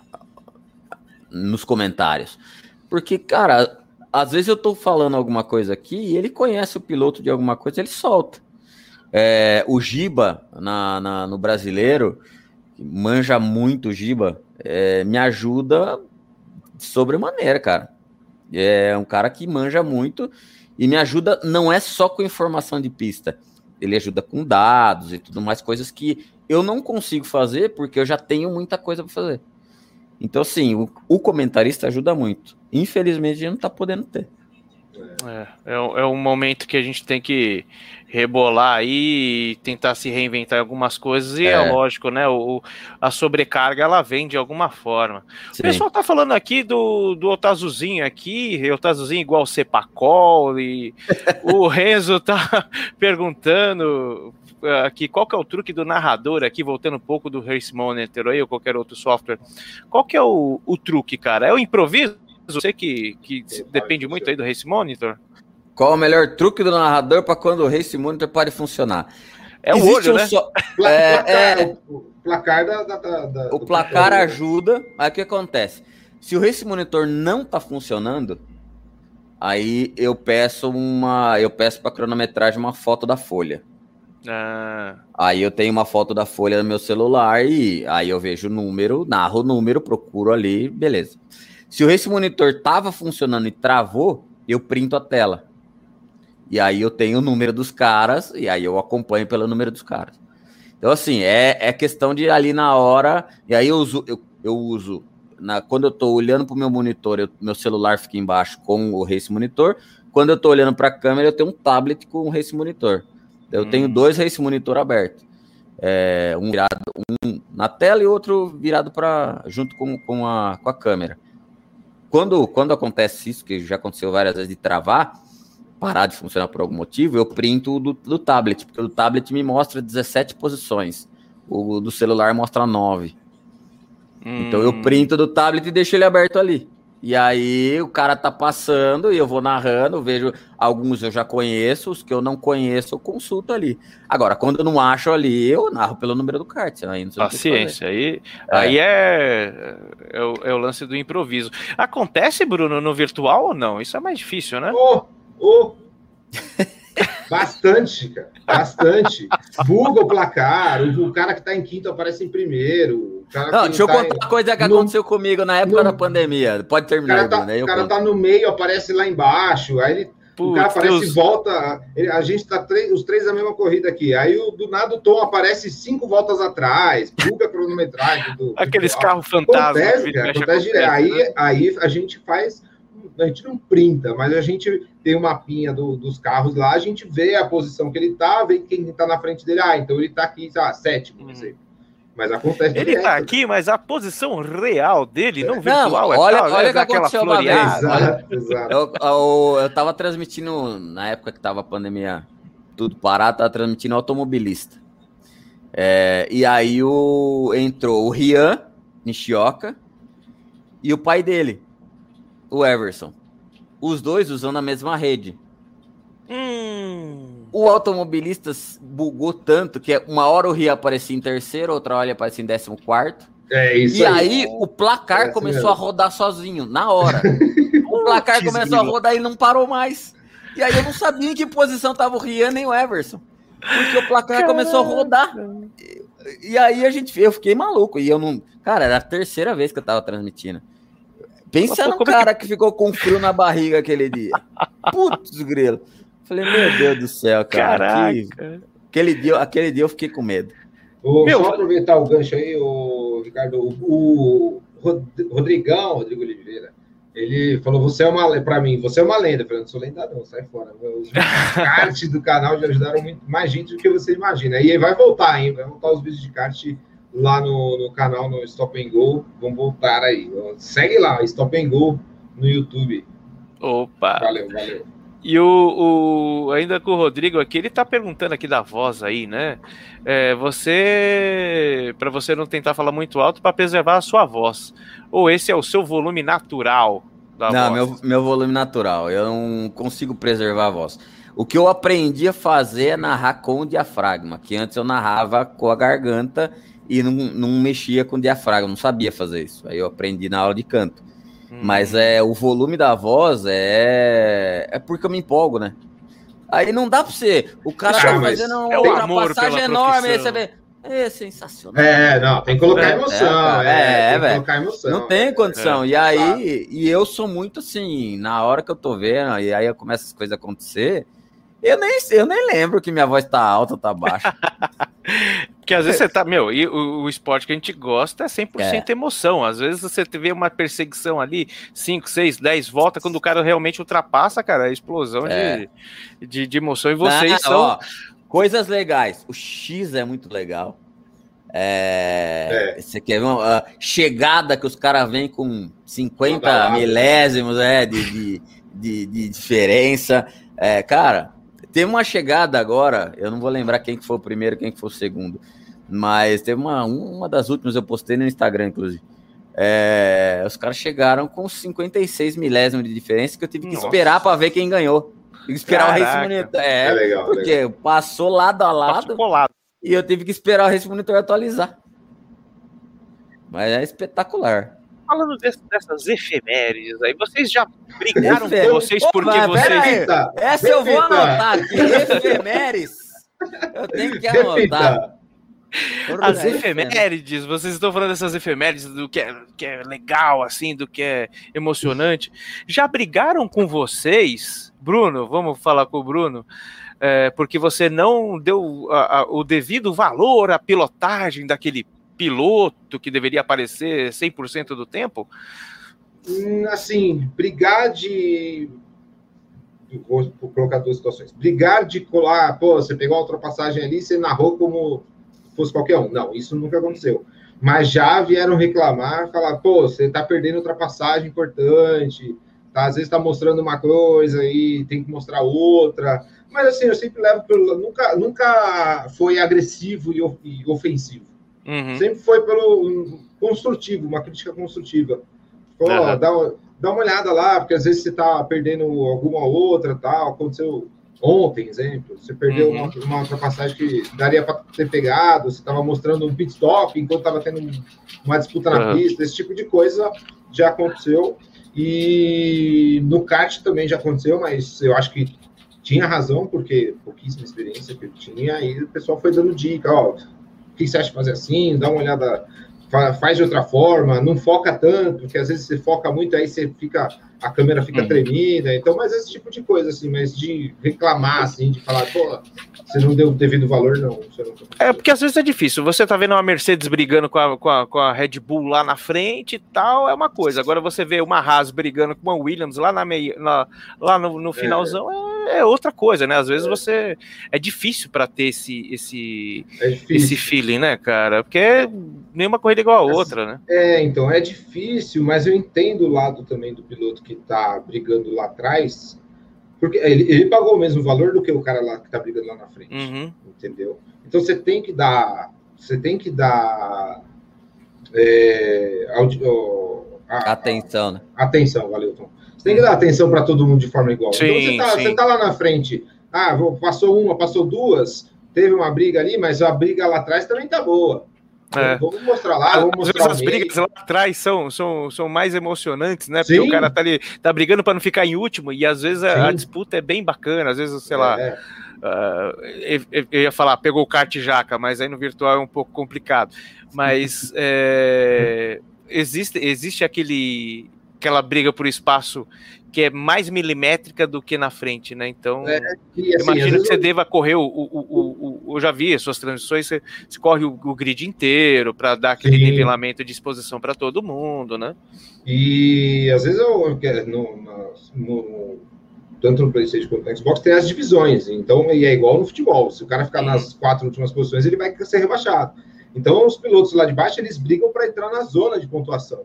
nos comentários. Porque, cara, às vezes eu tô falando alguma coisa aqui e ele conhece o piloto de alguma coisa, ele solta. É, o Giba, na, na- no brasileiro, manja muito o Giba, é, me ajuda sobremaneira, cara. É um cara que manja muito e me ajuda, não é só com informação de pista, ele ajuda com dados e tudo mais, coisas que eu não consigo fazer porque eu já tenho muita coisa para fazer. Então, assim, o, o comentarista ajuda muito. Infelizmente, a gente não tá podendo ter. É, é, é um momento que a gente tem que rebolar aí e tentar se reinventar em algumas coisas, e é, É. lógico, né? O, a sobrecarga ela vem de alguma forma. O Sim. pessoal tá falando aqui do, do Otazuzinho aqui, Otazuzinho igual o Cepacol, e o Renzo tá perguntando eh, aqui qual que é o truque do narrador aqui, voltando um pouco do Race Monitor aí, ou qualquer outro software. Qual que é o, o truque, cara? É o improviso? Você que, que depende muito aí do Race Monitor? Qual o melhor truque do narrador para quando o Race Monitor pare de funcionar? É o Existe olho, um né? só- É, placar, é. O placar da. da- da- O placar computador. ajuda. Aí o que acontece? Se o Race Monitor não tá funcionando, aí eu peço uma, eu peço para cronometragem uma foto da folha. Ah, Aí eu tenho uma foto da folha no meu celular e aí eu vejo o número, narro o número, procuro ali, beleza. Se o Race Monitor tava funcionando e travou, eu printo a tela. E aí eu tenho o número dos caras e aí eu acompanho pelo número dos caras. Então, assim, é, é questão de ali na hora. E aí eu uso, eu, eu uso na, quando eu tô olhando pro meu monitor, eu- meu celular fica embaixo com o Race Monitor. Quando eu tô olhando para a câmera, eu tenho um tablet com o Race Monitor. Eu Hum. tenho dois Race Monitor abertos. É, um virado um na tela e outro virado para junto com, com, a, com a câmera. Quando, quando acontece isso, que já aconteceu várias vezes de travar, parar de funcionar por algum motivo, eu printo do, do tablet, porque o tablet me mostra 17 posições. O do celular mostra 9. Então eu hum, printo do tablet e deixo ele aberto ali. E aí o cara tá passando e eu vou narrando, vejo alguns eu já conheço, os que eu não conheço eu consulto ali. Agora, quando eu não acho ali, eu narro pelo número do kart. Aí não. Paciência, aí, É. aí é, é, o, é o lance do improviso. Acontece, Bruno, no virtual ou não? Isso é mais difícil, né? Ô, ô. Bastante, cara. Bastante. Buga o placar. O, o cara que tá em quinto aparece em primeiro. O cara Não, deixa eu tá em- contar uma coisa que no- aconteceu comigo na época no- da pandemia. Pode O terminar, cara, tá, aí eu o cara tá no meio, aparece lá embaixo. Aí ele, o cara Putz, aparece e Deus. volta. ele- A gente tá três- os três na mesma corrida aqui. Aí o, do nada o Tom aparece cinco voltas atrás, buga a cronometragem. Do, Aqueles carros fantasmas. Acontece, cara, acontece, né? Aí, aí a gente faz. A gente não printa, mas a gente tem uma mapinha do- dos carros lá, a gente vê a posição que ele tá, vê quem tá na frente dele. Ah, então ele tá aqui, sei lá, sétimo, não sei. Mas acontece Ele direto. tá aqui, mas a posição real dele, não Não, virtual, é olha- né? olha o que aconteceu uma vez. Exato, exato. Eu, eu, eu tava transmitindo, na época que tava a pandemia tudo parado, tava transmitindo automobilista. É, e aí o, entrou o Rian Nishioka e o pai dele, o Everson. Os dois usando a mesma rede. Hum, O automobilista bugou tanto que uma hora o Rian aparecia em terceiro, outra hora ele aparecia em décimo quarto. É isso E aí o placar É assim começou mesmo. a rodar sozinho, na hora. o placar Putz, começou a rodar e não parou mais. E aí eu não sabia em que posição tava o Rian nem o Everson. Porque o placar começou a rodar. E aí a gente, eu fiquei maluco. E eu não. Cara, era a terceira vez que eu tava transmitindo. Pensa no é que- cara que... ficou com frio na barriga aquele dia. Putz, grilo. Falei, meu Deus do céu, cara. que- caraca. Aquele, dia, aquele dia eu fiquei com medo. Ô, Meu, só aproveitar o gancho aí, o Ricardo, o, o Rod- Rodrigão, Rodrigo Oliveira, ele falou, você é uma, para mim, você é uma lenda. Eu falei, não sou lenda não, sai fora. Os kart do canal já ajudaram muito, mais gente do que você imagina. E aí vai voltar, hein, vai voltar os vídeos de kart lá no, no canal, no Stop and Go, vão voltar aí. Segue lá, Stop and Go no YouTube. Opa. Valeu, valeu. E o, o- ainda com o Rodrigo aqui, ele tá perguntando aqui da voz aí, né? É, você, para você não tentar falar muito alto para preservar a sua voz. Ou esse é o seu volume natural da não, voz? meu, meu volume natural. Eu não consigo preservar a voz. O que eu aprendi a fazer é narrar com o diafragma, que antes eu narrava com a garganta e não, não mexia com o diafragma, não sabia fazer isso. Aí eu aprendi na aula de canto. Hum. Mas é o volume da voz é é porque eu me empolgo, né? Aí não dá pra você. O cara Ah, tá mas fazendo uma é pela enorme, aí você vê. É sensacional. É, não, tem que colocar É, emoção. É, é, tem que velho. colocar emoção. Não tem condição. É, e aí, e eu sou muito assim, na hora que eu tô vendo, e aí começa as coisas a acontecer, eu nem eu nem lembro que minha voz tá alta ou tá baixa. Porque às vezes você tá, meu, e o, o esporte que a gente gosta é 100% emoção. Às vezes você vê uma perseguição ali, 5, 6, 10 voltas, quando o cara realmente ultrapassa, cara, é explosão É. de, de, de emoção. E vocês Não, são. ó, coisas legais. O X é muito legal. É, Você quer ver uma a chegada que os caras vêm com 50 Badalado. milésimos é, de, de, de, de diferença. É, cara, teve uma chegada agora, eu não vou lembrar quem que foi o primeiro, quem que foi o segundo, mas teve uma, uma das últimas, eu postei no Instagram, inclusive. É, os caras chegaram com 56 milésimos de diferença que eu tive que Nossa. esperar para ver quem ganhou. Tive que esperar o Race Caraca. Monitor. É É, legal, é legal. porque passou lado a lado colado. e eu tive que esperar o Race Monitor atualizar. Mas é espetacular. Falando dess- dessas efemérides aí, vocês já brigaram com vocês porque mas vocês. pera aí. Essa eu vou anotar aqui. Efemérides. Eu tenho que anotar. As É, efemérides, vocês estão falando dessas efemérides do que é, que é legal, assim, do que é emocionante. Já brigaram com vocês, Bruno? Vamos falar com o Bruno, é, porque você não deu a- a- o devido valor à pilotagem daquele piloto que deveria aparecer 100% do tempo? Hum, Assim, brigar de. Vou colocar duas situações. Brigar de colar, pô, você pegou uma ultrapassagem ali, você narrou como fosse qualquer um. Não, isso nunca aconteceu. Mas já vieram reclamar, falar, pô, você tá perdendo ultrapassagem importante, tá? Às vezes tá mostrando uma coisa e tem que mostrar outra. Mas assim, eu sempre levo pelo. Nunca, nunca foi agressivo e ofensivo. Uhum. Sempre foi pelo um, construtivo, uma crítica construtiva. Pô, Aham. dá, dá uma olhada lá, porque às vezes você tá perdendo alguma outra, tal. Aconteceu ontem, exemplo. Você perdeu Uhum. uma, uma ultrapassagem que daria para ter pegado, você estava mostrando um pit stop enquanto estava tendo um- uma disputa na Aham. pista. Esse tipo de coisa já aconteceu. E no kart também já aconteceu, mas eu acho que tinha razão, porque pouquíssima experiência que eu tinha, e o pessoal foi dando dica, ó, o que você acha de fazer assim? Dá uma olhada, fa- faz de outra forma, não foca tanto, porque às vezes você foca muito, aí você fica a câmera fica Uhum. tremida. Então, mas esse tipo de coisa, assim, mas de reclamar, assim, de falar, pô, você não deu o devido valor, não. Não É, porque às vezes é difícil. Você tá vendo uma Mercedes brigando com a, com a, com a Red Bull lá na frente e tal, é uma coisa. Agora você vê uma Haas brigando com uma Williams lá, na meia, na- lá no, no finalzão, é, é outra coisa, né? Às vezes você. É difícil pra ter esse, esse, É esse feeling, né, cara? Porque nenhuma corrida é igual a outra, né? É, então, é difícil, mas eu entendo o lado também do piloto que tá brigando lá atrás, porque ele, ele pagou o mesmo valor do que o cara lá que tá brigando lá na frente, Uhum. entendeu? Então você tem que dar, você tem que dar é, audi- ó, a- Atenção, né? atenção, valeu, Tom. Você tem que dar atenção para todo mundo de forma igual. Sim, então você tá, você tá lá na frente, ah, vou- passou uma, passou duas, teve uma briga ali, mas a briga lá atrás também tá boa. É. Vamos mostrar lá, vamos Às vezes mostrar as brigas lá atrás são, são, são mais emocionantes, né? Porque Sim. o cara tá ali, tá brigando pra não ficar em último, e às vezes a, a disputa é bem bacana, às vezes, sei lá, É. ah, eu, eu- eu ia falar, pegou o kart jaca, mas aí no virtual é um pouco complicado. Mas é, existe, existe aquele, aquela briga por espaço que é mais milimétrica do que na frente, né? Então. É, E, assim, Imagino que você deva correr o, o, o, o- eu já vi as suas transmissões, você, você corre o, grid inteiro para dar aquele Sim. nivelamento de exposição para todo mundo, né? E às vezes eu, no, no- tanto no PlayStation quanto no Xbox tem as divisões. Então, e é igual no futebol. Se o cara ficar Uhum. nas quatro últimas posições, ele vai ser rebaixado. Então, os pilotos lá de baixo eles brigam para entrar na zona de pontuação.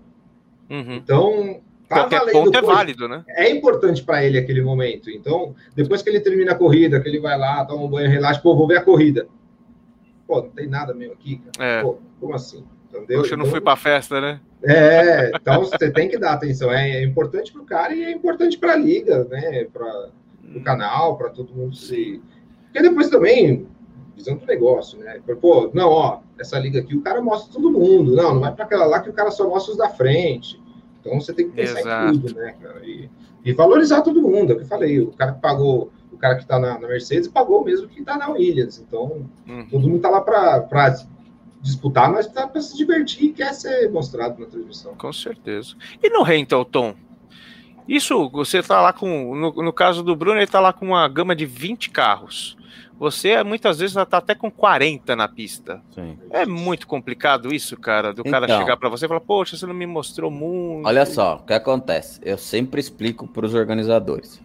Uhum. Então, Qualquer valendo ponto é válido, né? É importante para ele aquele momento. Então, depois que ele termina a corrida, que ele vai lá, toma um banho, relaxa, pô, vou ver a corrida. Pô, não tem nada mesmo aqui, cara. É. Pô, como assim? Entendeu? Poxa, eu não Então- fui pra festa, né? É, então você tem que dar atenção. É, é importante para o cara e é importante para a liga, né? Para o canal, para todo mundo se. Porque depois também, visão do negócio, né? Pô, não, ó, essa liga aqui o cara mostra todo mundo. Não, não vai para aquela lá que o cara só mostra os da frente. Então você tem que pensar Exato. em tudo, né, cara? E, e valorizar todo mundo, é o que eu falei. O cara que pagou, o cara que está na, na Mercedes pagou mesmo que está na Williams. Então, Uhum. todo mundo tá lá para disputar, mas tá para se divertir e quer ser mostrado na transmissão. Com certeza. E no Rental, Tom? Isso, você tá lá com. No, no caso do Bruno, ele tá lá com uma gama de 20 carros. Você muitas vezes tá até com 40 na pista. Sim. É muito complicado isso, cara, do cara Então. chegar pra você e falar, poxa, você não me mostrou muito. Olha só, o que acontece? Eu sempre explico para os organizadores.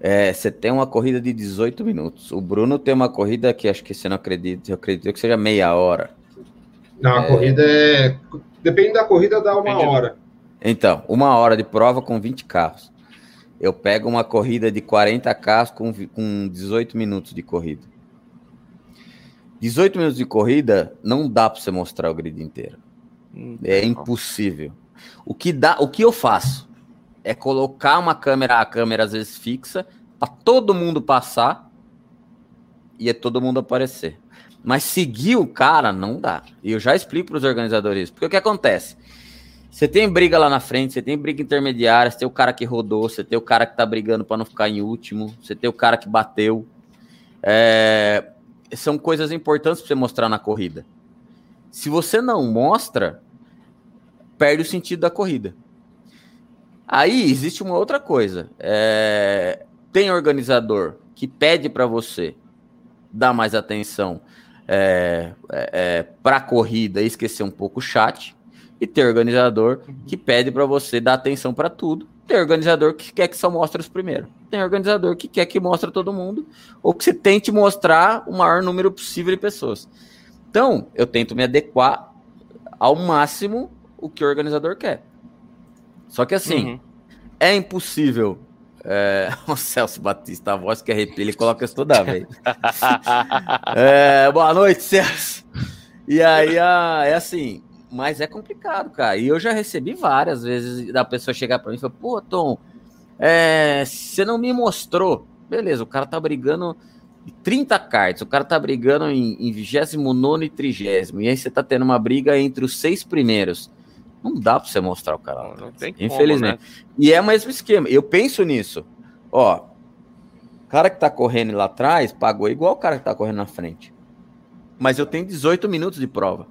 É, você tem uma corrida de 18 minutos. O Bruno tem uma corrida que acho que você não acredita, eu acredito que seja meia hora. Não, a corrida é. Depende da corrida, dá uma Entendi. hora. Então, uma hora de prova com 20 carros. Eu pego uma corrida de 40 carros com, vi- com 18 minutos de corrida. 18 minutos de corrida não dá para você mostrar o grid inteiro. É Não. impossível. O que dá, o que eu faço é colocar uma câmera, a câmera às vezes fixa, para todo mundo passar e é todo mundo aparecer. Mas seguir o cara não dá. E eu já explico para os organizadores, porque o que acontece? Você tem briga lá na frente, você tem briga intermediária, você tem o cara que rodou, você tem o cara que tá brigando para não ficar em último, você tem o cara que bateu. É, São coisas importantes para você mostrar na corrida. Se você não mostra, perde o sentido da corrida. Aí existe uma outra coisa. É, Tem organizador que pede para você dar mais atenção é, para a corrida e esquecer um pouco o chat. E tem organizador que pede para você dar atenção para tudo. Tem organizador que quer que só mostre os primeiros. Tem organizador que quer que mostre todo mundo. Ou que você tente mostrar o maior número possível de pessoas. Então, eu tento me adequar ao máximo o que o organizador quer. Só que assim, Uhum. é impossível. É... O Celso Batista, a voz que arrepia, ele coloca isso toda vez. É, boa noite, Celso. E aí, a- é assim, mas é complicado, cara. E eu já recebi várias vezes da pessoa chegar pra mim e falar, pô, Tom, é, você não me mostrou. Beleza, o cara tá brigando em 30 cards, o cara tá brigando em, em 29 e 30. E aí você tá tendo uma briga entre os seis primeiros. Não dá pra você mostrar o cara. lá Não, atrás, tem como, Infelizmente. né? E é o mesmo esquema. Eu penso nisso. Ó, o cara que tá correndo lá atrás pagou igual o cara que tá correndo na frente. Mas eu tenho 18 minutos de prova.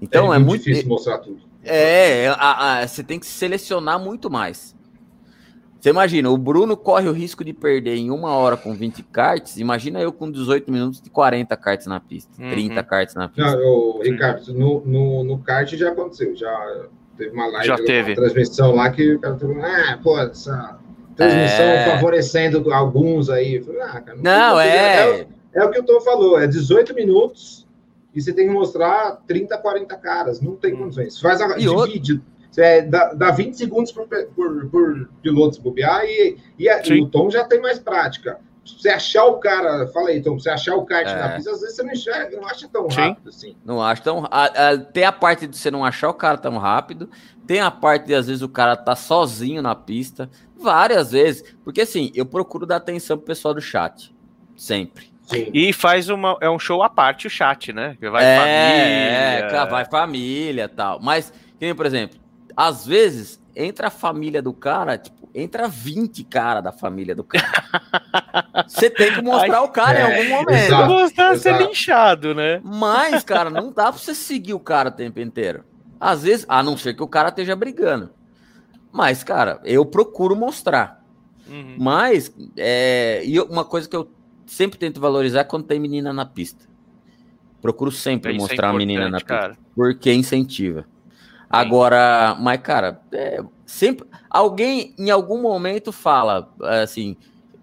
Então é, muito. difícil mostrar tudo. É, a- a- você tem que selecionar muito mais. Você imagina, o Bruno corre o risco de perder em uma hora com 20 karts. Imagina eu com 18 minutos de 40 karts na pista, Uhum. 30 karts na pista. Não, ô, Ricardo, no, no, no kart já aconteceu. Já teve uma live, Já uma teve. transmissão lá que o cara falou, ah, pô, essa transmissão É. favorecendo alguns aí. Eu falei, ah, cara, Não, tem como- é. É o que o Tom falou, é 18 minutos e você tem que mostrar 30, 40 caras. Não tem Hum. condições. Faz a, E outro- divide. É, dá, dá 20 segundos por, por, por piloto se bobear e, e, a- e o Tom já tem mais prática. Se você achar o cara, fala aí, Tom, você achar o kart É. na pista, às vezes você não enxerga, não acha tão Sim. rápido assim. Não acho tão. a- a- tem a parte de você não achar o cara tão rápido. Tem a parte de, às vezes, o cara tá sozinho na pista. Várias vezes. Porque, assim, eu procuro dar atenção pro pessoal do chat. Sempre. Sim. E faz uma. É um show à parte o chat, né? Que vai é, família. é, vai família e tal. Mas, por exemplo, às vezes, entra a família do cara, tipo, entra 20 cara da família do cara. Você tem que mostrar o cara é, em algum momento. exato. Gostar de ser linchado, né? Mas, cara, não dá pra você seguir o cara o tempo inteiro. Às vezes, a não ser que o cara esteja brigando. Mas, cara, eu procuro mostrar. Uhum. Mas, é, e uma coisa que eu sempre tento valorizar é quando tem menina na pista. Procuro sempre Isso é mostrar a menina na importante, pista. cara. Porque incentiva. Agora, mas, cara, é, sempre. Alguém em algum momento fala assim.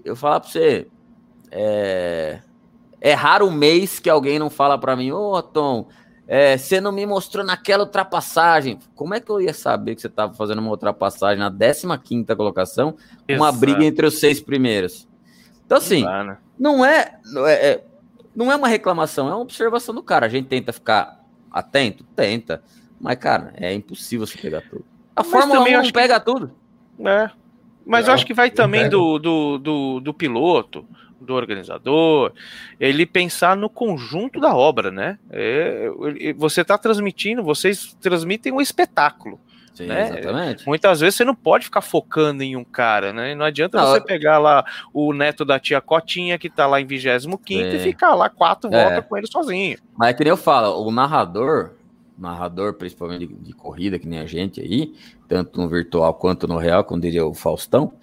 Eu falar pra você. É, é raro um mês que alguém não fala pra mim, ô Tom, é, você não me mostrou naquela ultrapassagem. Como é que eu ia saber que você tava fazendo uma ultrapassagem na 15 colocação? Uma Exato. briga entre os seis primeiros. Então, assim, né? Não é, não é, é- não é uma reclamação, é uma observação do cara. A gente tenta ficar atento? Tenta. Mas, cara, é impossível você pegar tudo. A Mas Fórmula 1 também eu não acho que- pega tudo. É. Mas Não, eu acho que vai também pega. do, do, do, do piloto, do organizador, ele pensar no conjunto da obra, né? É, você está transmitindo, vocês transmitem um espetáculo. Sim, né? exatamente. Muitas vezes você não pode ficar focando em um cara, né? Não adianta Não, você eu- pegar lá o neto da tia Cotinha, que tá lá em 25 e Sim. ficar lá quatro É. voltas com ele sozinho. Mas é que nem eu falo, o narrador, narrador principalmente de, de corrida, que nem a gente aí, tanto no virtual quanto no real, como diria o Faustão,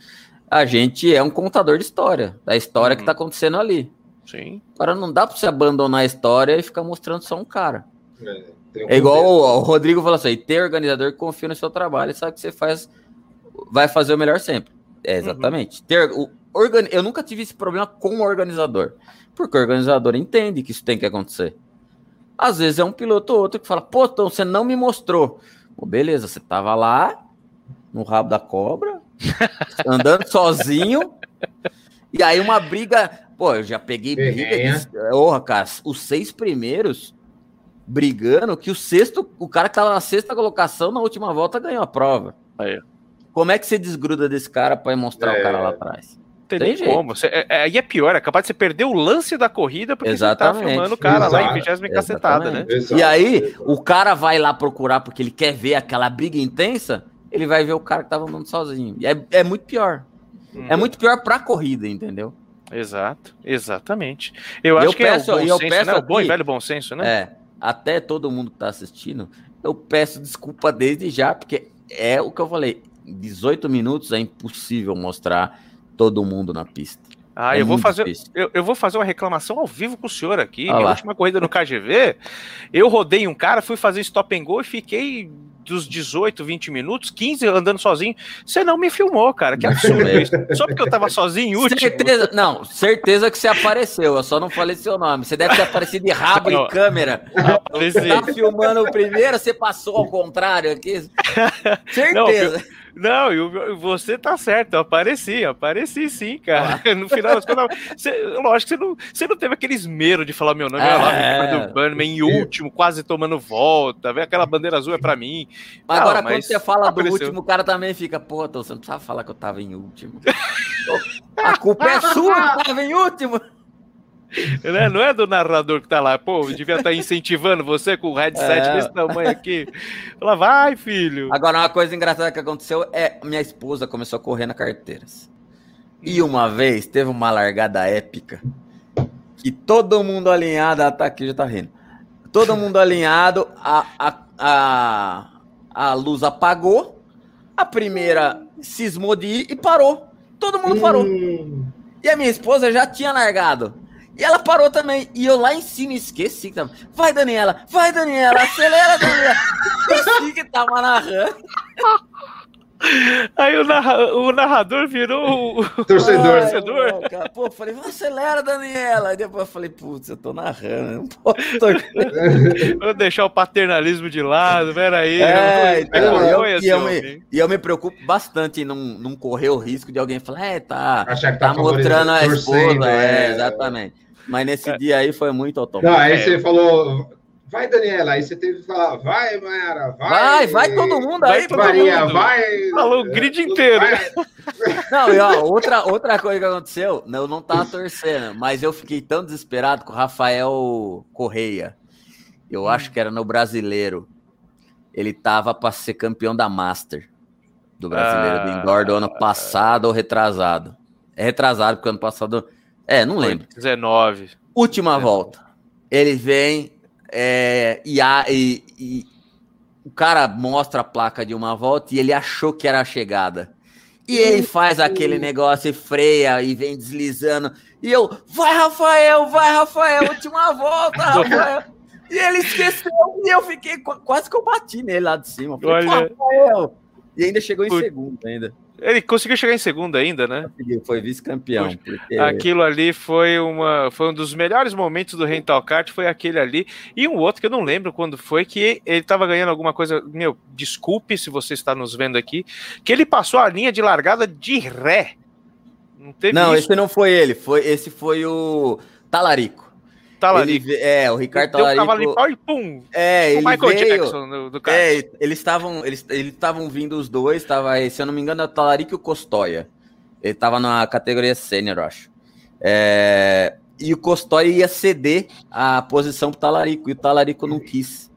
a gente é um contador de história, da história que Uhum. tá acontecendo ali. Sim. Agora não dá pra você abandonar a história e ficar mostrando só um cara. É, um É igual o, o Rodrigo falou assim: ter organizador que confia no seu trabalho e sabe que você faz, vai fazer o melhor sempre. É, exatamente. Ter, o, organi eu nunca tive esse problema com o organizador, porque o organizador entende que isso tem que acontecer. Às vezes é um piloto ou outro que fala: pô, então você não me mostrou. Pô, beleza, você tava lá no rabo da cobra, andando sozinho, e aí uma briga. Pô, eu já peguei briga. Porra, cara, os seis primeiros brigando que o sexto, o cara que tava na sexta colocação na última volta ganhou a prova. Aí. Como é que você desgruda desse cara para mostrar É. o cara lá atrás? Tem, Tem jeito. como. Você, é, é- aí é pior, é capaz de você perder o lance da corrida porque Exatamente. você tá filmando o cara lá em Exato. 20 cacetada, né? Exato, E aí, exato. o cara vai lá procurar porque ele quer ver aquela briga intensa, ele vai ver o cara que tava andando sozinho. E é, é muito pior. Hum. É muito pior pra corrida, entendeu? Exato, exatamente. Eu Eu acho que peço- é o bom senso, né? O bom e aqui- velho bom senso, né? É. Até todo mundo que tá assistindo, eu peço desculpa desde já, porque é o que eu falei. 18 minutos é impossível mostrar todo mundo na pista. Ah, É eu vou fazer, eu, eu vou fazer uma reclamação ao vivo com o senhor aqui. Minha lá. última corrida no KGV, eu rodei um cara, fui fazer stop and go e fiquei dos 18, 20 minutos, 15 andando sozinho. Você não me filmou, cara. Que absurdo É. isso. Só porque eu tava sozinho, último. Certeza, não, certeza que você apareceu, eu só não falei seu nome. Você deve ter aparecido de rabo Não. em câmera. Apareci. Você tá filmando o primeiro, você passou ao contrário aqui. Certeza. Não, e o- você tá certo, eu apareci, eu apareci sim, cara. No final das contas, lógico que você não, você não teve aquele esmero de falar meu nome é, lá, É. Ricardo Bannerman, em último, quase tomando volta, aquela bandeira azul é pra mim. Mas Não, agora, quando mas você fala do apareceu. último, o cara também fica, pô, então você não precisava falar que eu tava em último. A culpa é sua que tava em último. Né? Não é do narrador que tá lá, pô, eu devia estar incentivando você com o headset É. desse tamanho aqui. Fala, vai, filho. Agora, uma coisa engraçada que aconteceu é minha esposa começou a correr na carteiras. E uma vez teve uma largada épica que todo mundo alinhado, ela tá aqui, já tá rindo. Todo mundo alinhado, a, a, a, a luz apagou, a primeira cismou de ir e parou. Todo mundo parou. E a minha esposa já tinha largado. E ela parou também. E eu lá em cima esqueci que tava. Vai, Daniela! Vai, Daniela! Acelera, Daniela! Esqueci que tava narrando. Aí o, narra- o narrador virou o torcedor. Ai, Torcedor. não. Pô, eu falei, acelera, Daniela. Aí depois eu falei, putz, eu tô narrando. Não posso. Vou deixar o paternalismo de lado, peraí. É, eu então, não eu- conheço e eu me-. E eu me preocupo bastante em não, não correr o risco de alguém falar, é, tá, Achar que tá, tá, mostrando a esposa. torcendo, É, exatamente. Mas nesse dia aí foi muito automático. Não, aí É. você falou, vai, Daniela. Aí você teve que falar, vai, Mayara, vai. Vai, vai todo mundo Vai aí, todo Maria, mundo. vai. Falou o grid inteiro. Vai. Não, e ó, outra, outra coisa que aconteceu, eu não tava torcendo, mas eu fiquei tão desesperado com o Rafael Correia. Eu acho que era no brasileiro. Ele tava para ser campeão da Master do brasileiro do Ah. indoor do ano passado ou retrasado. É retrasado, porque ano passado. É, não lembro. 19. Última volta. Ele vem é, e, a- e- e o cara mostra a placa de uma volta e ele achou que era a chegada. E ele faz aquele negócio e freia e vem deslizando. E eu, vai Rafael, vai Rafael, última volta, Rafael. E ele esqueceu e eu fiquei qu- quase que eu bati nele lá de cima. Falei, Olha. "Pô, Rafael. E ainda chegou em Putz. segundo ainda. Ele conseguiu chegar em segundo ainda, né? Foi vice-campeão. porque- Aquilo ali foi, uma, foi um dos melhores momentos do Rental Kart, foi aquele ali. E um outro que eu não lembro quando foi, que ele tava ganhando alguma coisa. Meu, desculpe se você está nos vendo aqui, que ele passou a linha de largada de ré. Não Não, esse não foi ele. Foi, esse foi o Talarico. Lá Ele é, o Ricardo Deu um cavalo de Talarico. pau e pum! É, o ele Michael veio. Jackson do, do. É, eles estavam eles eles estavam vindo os dois, tava, se eu não me engano, é o Talarico e o Costoia. Ele tava na categoria sênior, eu acho. É, e o Costoia ia ceder a posição pro Talarico, e o Talarico não quis.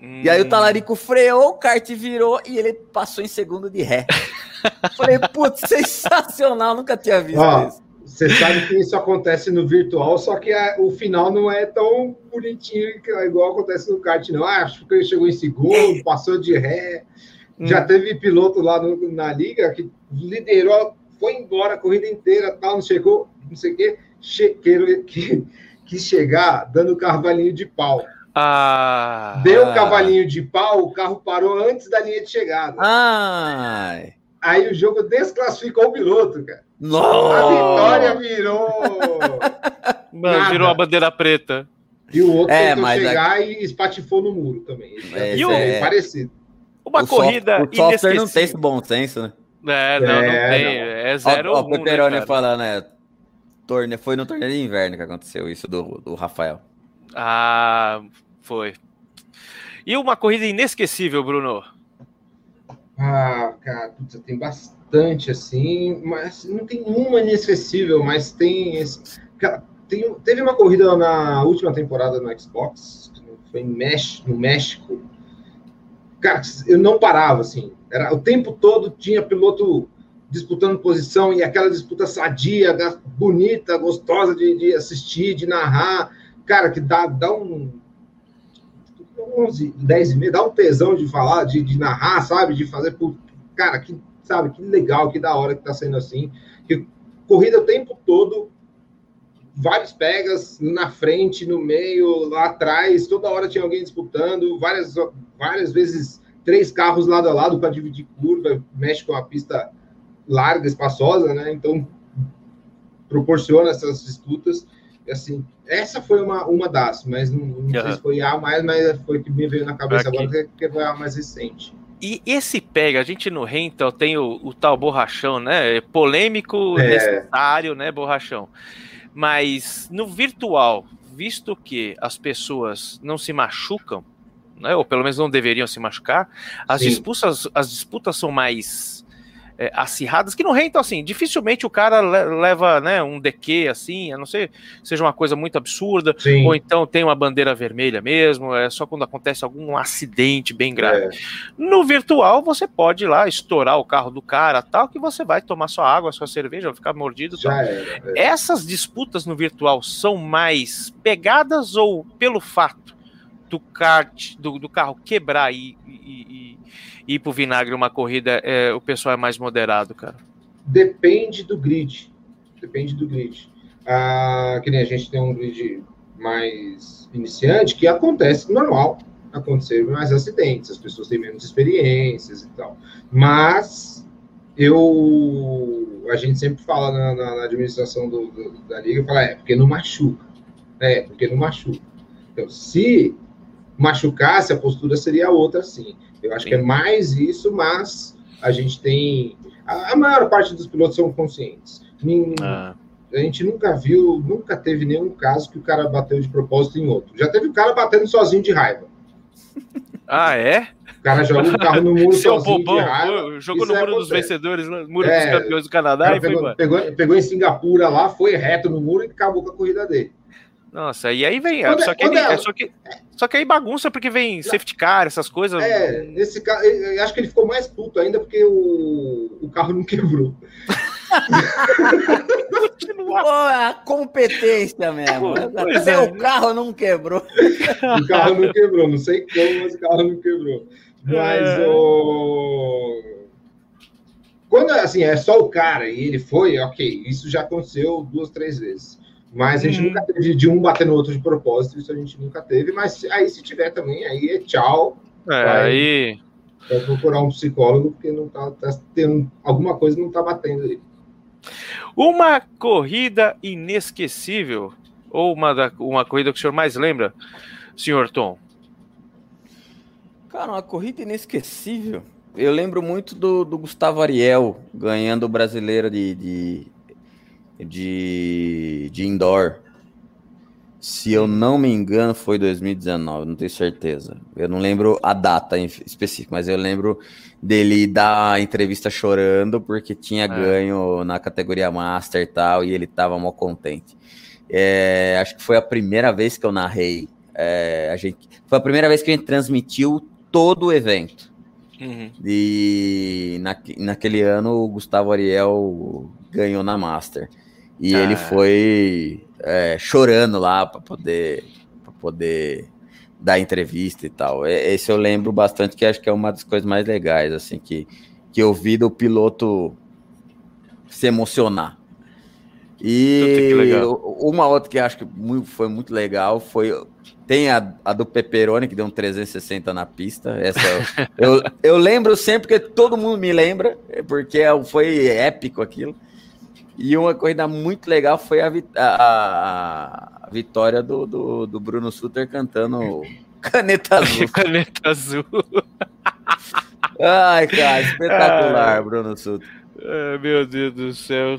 E aí o Hum. Talarico freou, o kart virou e ele passou em segundo de ré. Falei, putz, sensacional, nunca tinha visto Ó, isso. Você sabe que isso acontece no virtual, só que a- o final não é tão bonitinho que- igual acontece no kart, não. Ah, acho que ele chegou em segundo, passou de ré. Hum. Já teve piloto lá no- na liga que liderou, foi embora a corrida inteira, tal, não chegou, não sei o quê, che, que, que, chegar dando cavalinho de pau. Ah, Deu Ah. cavalinho de pau, o carro parou antes da linha de chegada. Ai. Aí o jogo desclassificou o piloto, cara. A Nossa. vitória virou. mano, nada. virou a bandeira preta. E o outro É, tentou chegar e espatifou no muro também. É, é, E o- bem parecido. Uma o soft- corrida o software não tem esse bom senso, né? É, não, não É, tem. não. É zero Ó, um, o né, cara? falando, né? Torne... Foi no torneio de inverno que aconteceu isso do, do Rafael. Ah, foi. E uma corrida inesquecível, Bruno. Ah, cara, putz, tem bastante assim, mas não tem uma inesquecível, mas tem. Cara, tem- teve uma corrida na última temporada no Xbox, foi em Mex- no México. Cara, eu não parava, assim. Era, o tempo todo tinha piloto disputando posição e aquela disputa sadia, bonita, gostosa de, de assistir, de narrar. Cara, que dá, dá um. 11, 10 e meia, dá um tesão de falar, de, de narrar, sabe? De fazer. Cara, que, sabe, que legal, que da hora que tá sendo assim. Que corrida o tempo todo, vários pegas na frente, no meio, lá atrás, toda hora tinha alguém disputando, várias, várias vezes três carros lado a lado para dividir curva, mexe com a pista larga, espaçosa, né? Então proporciona essas disputas. Assim, essa foi uma, uma das, mas não, não sei Aham. se foi a mais, mas foi que me veio na cabeça Aqui. agora, que foi a mais recente. E esse pega, a gente no Rental tem o, o tal borrachão, né? É Polêmico, É. necessário, né? Borrachão. Mas no virtual, visto que as pessoas não se machucam, né? Ou pelo menos não deveriam se machucar, as Sim. disputas, as disputas são mais é, acirradas, que no Rental, assim, dificilmente o cara le- leva né, um DQ, assim, a não ser seja uma coisa muito absurda, Sim. ou então tem uma bandeira vermelha mesmo, é só quando acontece algum acidente bem grave. É. No virtual, você pode ir lá estourar o carro do cara, tal, que você vai tomar sua água, sua cerveja, vai ficar mordido. é. Essas disputas no virtual são mais pegadas ou pelo fato do kart, do, do carro quebrar e, e, e, ir pro vinagre uma corrida, é, o pessoal é mais moderado, cara? Depende do grid. Depende do grid. Ah, que nem a gente tem um grid mais iniciante, que acontece normal acontecer mais acidentes, as pessoas têm menos experiências e tal. Mas eu a gente sempre fala na, na, na administração do, do, da liga, fala, é porque não machuca. É, porque não machuca. Então, se machucasse, a postura seria outra, sim. Eu acho sim. que é mais isso, mas a gente tem. A, a maior parte dos pilotos são conscientes. ah. A gente nunca viu, nunca teve nenhum caso que o cara bateu de propósito em outro. Já teve o cara batendo sozinho de raiva. Ah, é? O cara joga o carro no muro Seu sozinho bobão, jogou no muro dos vencedores, no muro é, dos campeões do Canadá e pegou, foi, pegou, pegou, em Singapura lá, foi reto no muro e acabou com a corrida dele. Nossa, e aí vem. Quando, só, que ele, é, só, que, só que aí bagunça porque vem safety car, essas coisas. É, esse cara, eu acho que ele ficou mais puto ainda porque o, o carro não quebrou. Pô, a competência mesmo. Até é. o carro não quebrou. o carro não quebrou, não sei como, mas o carro não quebrou. Mas é. o. Quando assim, é só o cara e ele foi, ok, isso já aconteceu duas, três vezes. Mas a gente uhum. nunca teve de um bater no outro de propósito, isso a gente nunca teve. Mas aí, se tiver também, aí é tchau. É, vai, aí. Vai procurar um psicólogo, porque não tá, tá tendo. Alguma coisa não tá batendo aí. Uma corrida inesquecível, ou uma, da, uma corrida que o senhor mais lembra, senhor Tom? Cara, uma corrida inesquecível. Eu lembro muito do, do Gustavo Ariel ganhando o brasileiro de, de, de, de indoor. Se eu não me engano, foi 2019, não tenho certeza. Eu não lembro a data específica, mas eu lembro dele dar a entrevista chorando porque tinha é. ganho na categoria Master e tal, e ele tava mó contente. É, acho que foi a primeira vez que eu narrei. É, a gente, foi a primeira vez que a gente transmitiu todo o evento. Uhum. E na, naquele ano o Gustavo Ariel ganhou na Master. E ah. ele foi é, chorando lá para poder, poder dar entrevista e tal. Esse eu lembro bastante, que acho que é uma das coisas mais legais, assim, que, que eu vi do piloto se emocionar. E uma outra que acho que foi muito legal foi. Tem a, a do Peperoni, que deu um 360 na pista. Essa eu, eu lembro sempre, porque todo mundo me lembra, porque foi épico aquilo. E uma corrida muito legal foi a, a, a vitória do, do, do, Bruno Sutter cantando Caneta Azul. Caneta Azul. Ai, cara, espetacular, ah, Bruno Meu Deus do céu.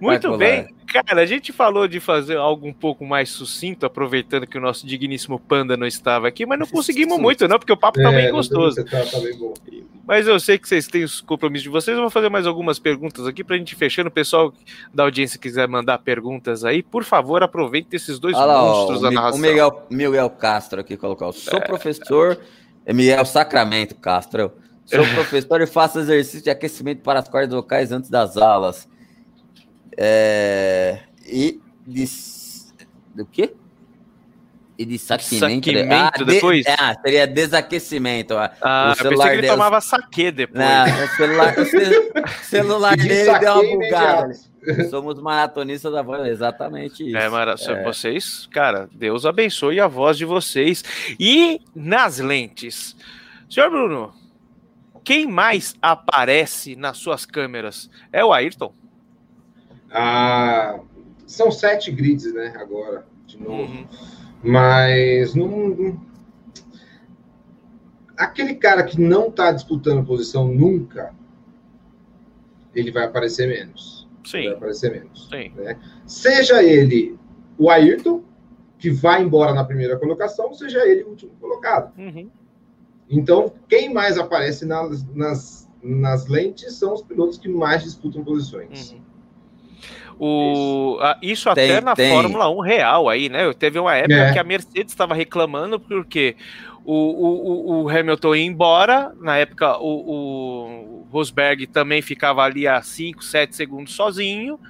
Muito bem. Cara, a gente falou de fazer algo um pouco mais sucinto, aproveitando que o nosso digníssimo Panda não estava aqui, mas não conseguimos muito, não, porque o papo tá é, bem gostoso. Tá, tá bem bom. Mas eu sei que vocês têm os compromissos de vocês. Eu vou fazer mais algumas perguntas aqui para a gente fechando. O pessoal da audiência quiser mandar perguntas aí, por favor, aproveite esses dois Olha monstros lá, da narração. O Miguel, Miguel Castro aqui colocou. Sou é... professor, é Miguel Sacramento Castro. Sou professor e faço exercício de aquecimento para as cordas vocais antes das aulas. É... E de... do quê? E de saquimento, ah, depois? De, ah, seria desaquecimento. Ah, o celular eu pensei que ele tomava saque depois. Não, o celular, o celular dele deu uma bugada. Somos maratonistas da voz, exatamente isso. É, mara... É. Vocês, cara, Deus abençoe a voz de vocês. E nas lentes, senhor Bruno, quem mais aparece nas suas câmeras? É o Ayrton? Ah, são sete grids, né? Agora, de novo. Uhum. Mas não, aquele cara que não está disputando posição nunca, ele vai aparecer menos. Sim. Vai aparecer menos. Sim. Né? Seja ele o Ayrton, que vai embora na primeira colocação, seja ele o último colocado. Uhum. Então, quem mais aparece nas, nas, nas lentes são os pilotos que mais disputam posições. Uhum. O, isso, isso até tem, na tem. Fórmula 1 real aí, né? Teve uma época é. que a Mercedes estava reclamando porque o, o, o, Hamilton ia embora, na época o, o Rosberg também ficava ali a 5, 7 segundos sozinho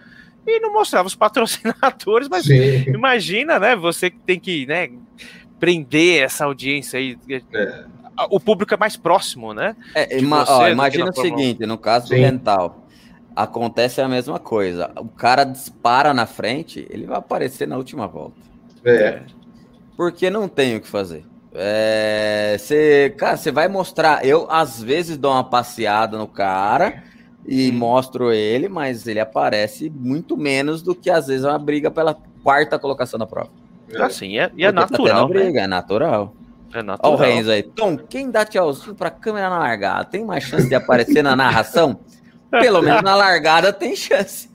e não mostrava os patrocinadores, mas Sim. imagina, né? Você que tem que, né? prender essa audiência aí. É. O público é mais próximo, né? É, ima- você ó, do imagina na o seguinte, no caso do Sim. rental, acontece a mesma coisa. O cara dispara na frente, ele vai aparecer na última volta. É. Porque não tem o que fazer. É, Você, cara, você vai mostrar. Eu, às vezes, dou uma passeada no cara e Hum. mostro ele, mas ele aparece muito menos do que, às vezes, uma briga pela quarta colocação da prova. é. Assim, é, e é Porque tá natural. né? briga, é natural. É Olha o natural. Renzo aí. Tom, quem dá tchauzinho pra câmera na largada? Tem mais chance de aparecer na narração? Pelo menos na largada tem chance.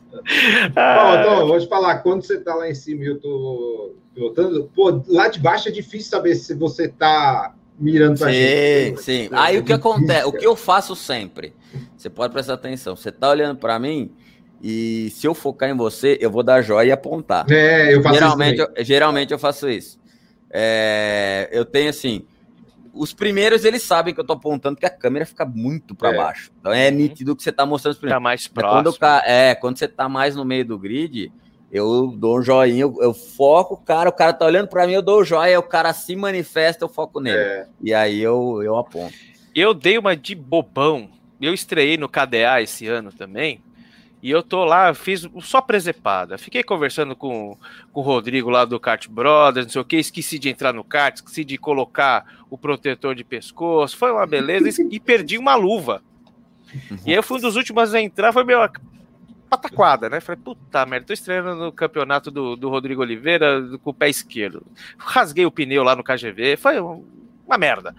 Ah, Ó, então, vou te falar, quando você tá lá em cima e eu tô pilotando, pô, lá de baixo é difícil saber se você tá mirando pra Sim, gente. sim. É Aí o que difícil, acontece? O que eu faço sempre? Você pode prestar atenção. Você tá olhando pra mim e se eu focar em você, eu vou dar joia e apontar. É, eu faço Geralmente, isso. eu, geralmente eu faço isso. É, eu tenho assim. Os primeiros eles sabem que eu tô apontando que a câmera fica muito pra É. baixo. Então é Uhum. nítido que você tá mostrando os primeiros. Tá mais quando, próximo. ca- é, quando você tá mais no meio do grid, eu dou um joinha, eu, eu foco o cara, o cara tá olhando pra mim, eu dou o joia, o cara se manifesta, eu foco nele. É, E aí eu, eu aponto. Eu dei uma de bobão. Eu estreiei no KDA esse ano também. E eu tô lá, fiz só presepada. Fiquei conversando com, com o Rodrigo lá do Kart Brothers, não sei o que. Esqueci de entrar no kart, esqueci de colocar o protetor de pescoço. Foi uma beleza e perdi uma luva. E aí eu fui um dos últimos a entrar, foi meio pataquada, né? Falei, puta merda, tô estreando no campeonato do, do Rodrigo Oliveira com o pé esquerdo. Rasguei o pneu lá no KGV, foi um- uma merda.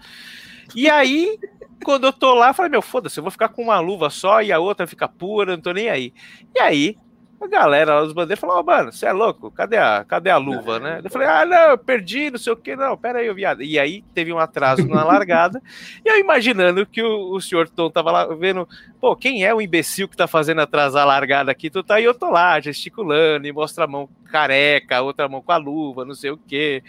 E aí, quando eu tô lá, eu falei, meu, foda-se, eu vou ficar com uma luva só e a outra fica pura, não tô nem aí. E aí, a galera lá dos bandeiros falou, ô, mano, você é louco? Cadê a, cadê a luva, né? Eu falei, ah, não, eu perdi, não sei o que, não, pera aí, viado. E aí, teve um atraso na largada, e eu imaginando que o, o senhor Tom tava lá vendo, pô, quem é o imbecil que tá fazendo atrasar a largada aqui? Tu tá, e eu tô lá, gesticulando, e mostra a mão careca, outra mão com a luva, não sei o quê.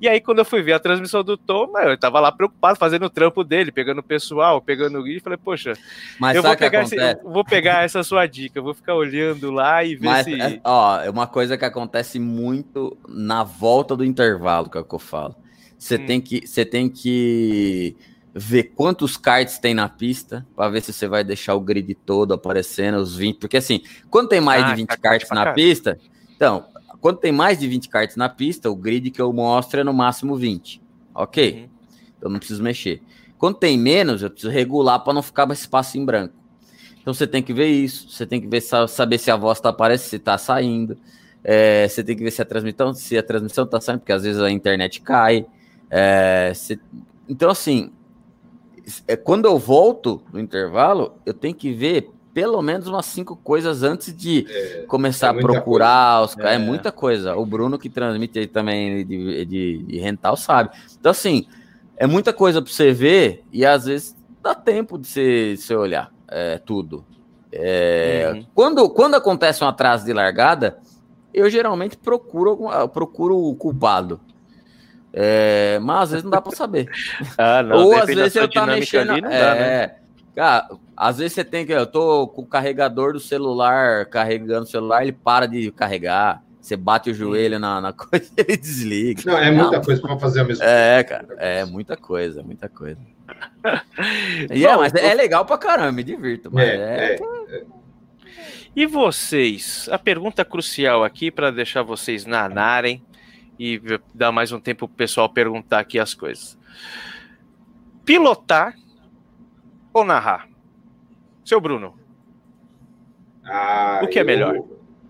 E aí, quando eu fui ver a transmissão do Tom, eu tava lá preocupado, fazendo o trampo dele, pegando o pessoal, pegando o guia, e falei, poxa, Mas eu vou pegar, esse- eu vou pegar essa sua dica, eu vou ficar olhando lá e ver Mas, se. é, ó, é uma coisa que acontece muito na volta do intervalo, que é o que eu falo. Você Hum. tem que, você tem que ver quantos karts tem na pista para ver se você vai deixar o grid todo aparecendo, os 20, porque assim, quando tem mais Ah, de 20 tá karts pra na caralho. pista, então, quando tem mais de 20 karts na pista, o grid que eu mostro é no máximo 20. OK? Uhum. Eu não preciso mexer. Quando tem menos, eu preciso regular para não ficar mais espaço em branco. Então você tem que ver isso, você tem que ver sa- saber se a voz está aparecendo, se está saindo. É, você tem que ver se a transmissão, se a transmissão está saindo, porque às vezes a internet cai. É, você- Então, assim, é, quando eu volto no intervalo, eu tenho que ver pelo menos umas cinco coisas antes de começar é a procurar os caras. É. É. muita coisa. O Bruno que transmite aí também de, de, de rental sabe. Então, assim, é muita coisa para você ver e às vezes dá tempo de você, de você olhar é, tudo. É, Uhum. quando, quando acontece um atraso de largada, eu geralmente procuro, procuro o culpado. É, mas às vezes não dá para saber. Ah, Ou às vezes eu tá mexendo. ali, não é, dá, né? Cara, às vezes você tem que. Eu tô com o carregador do celular carregando o celular, ele para de carregar. Você bate o joelho na, na coisa e ele desliga. Não, é muita coisa para fazer a mesma É, cara, é muita coisa, muita coisa. E é, mas é legal pra caramba, me divirto. Mas É, é, é. E vocês? A pergunta crucial aqui para deixar vocês nanarem e dar mais um tempo pro pessoal perguntar aqui as coisas. Pilotar ou narrar? Seu Bruno. Ah, O que é eu- melhor?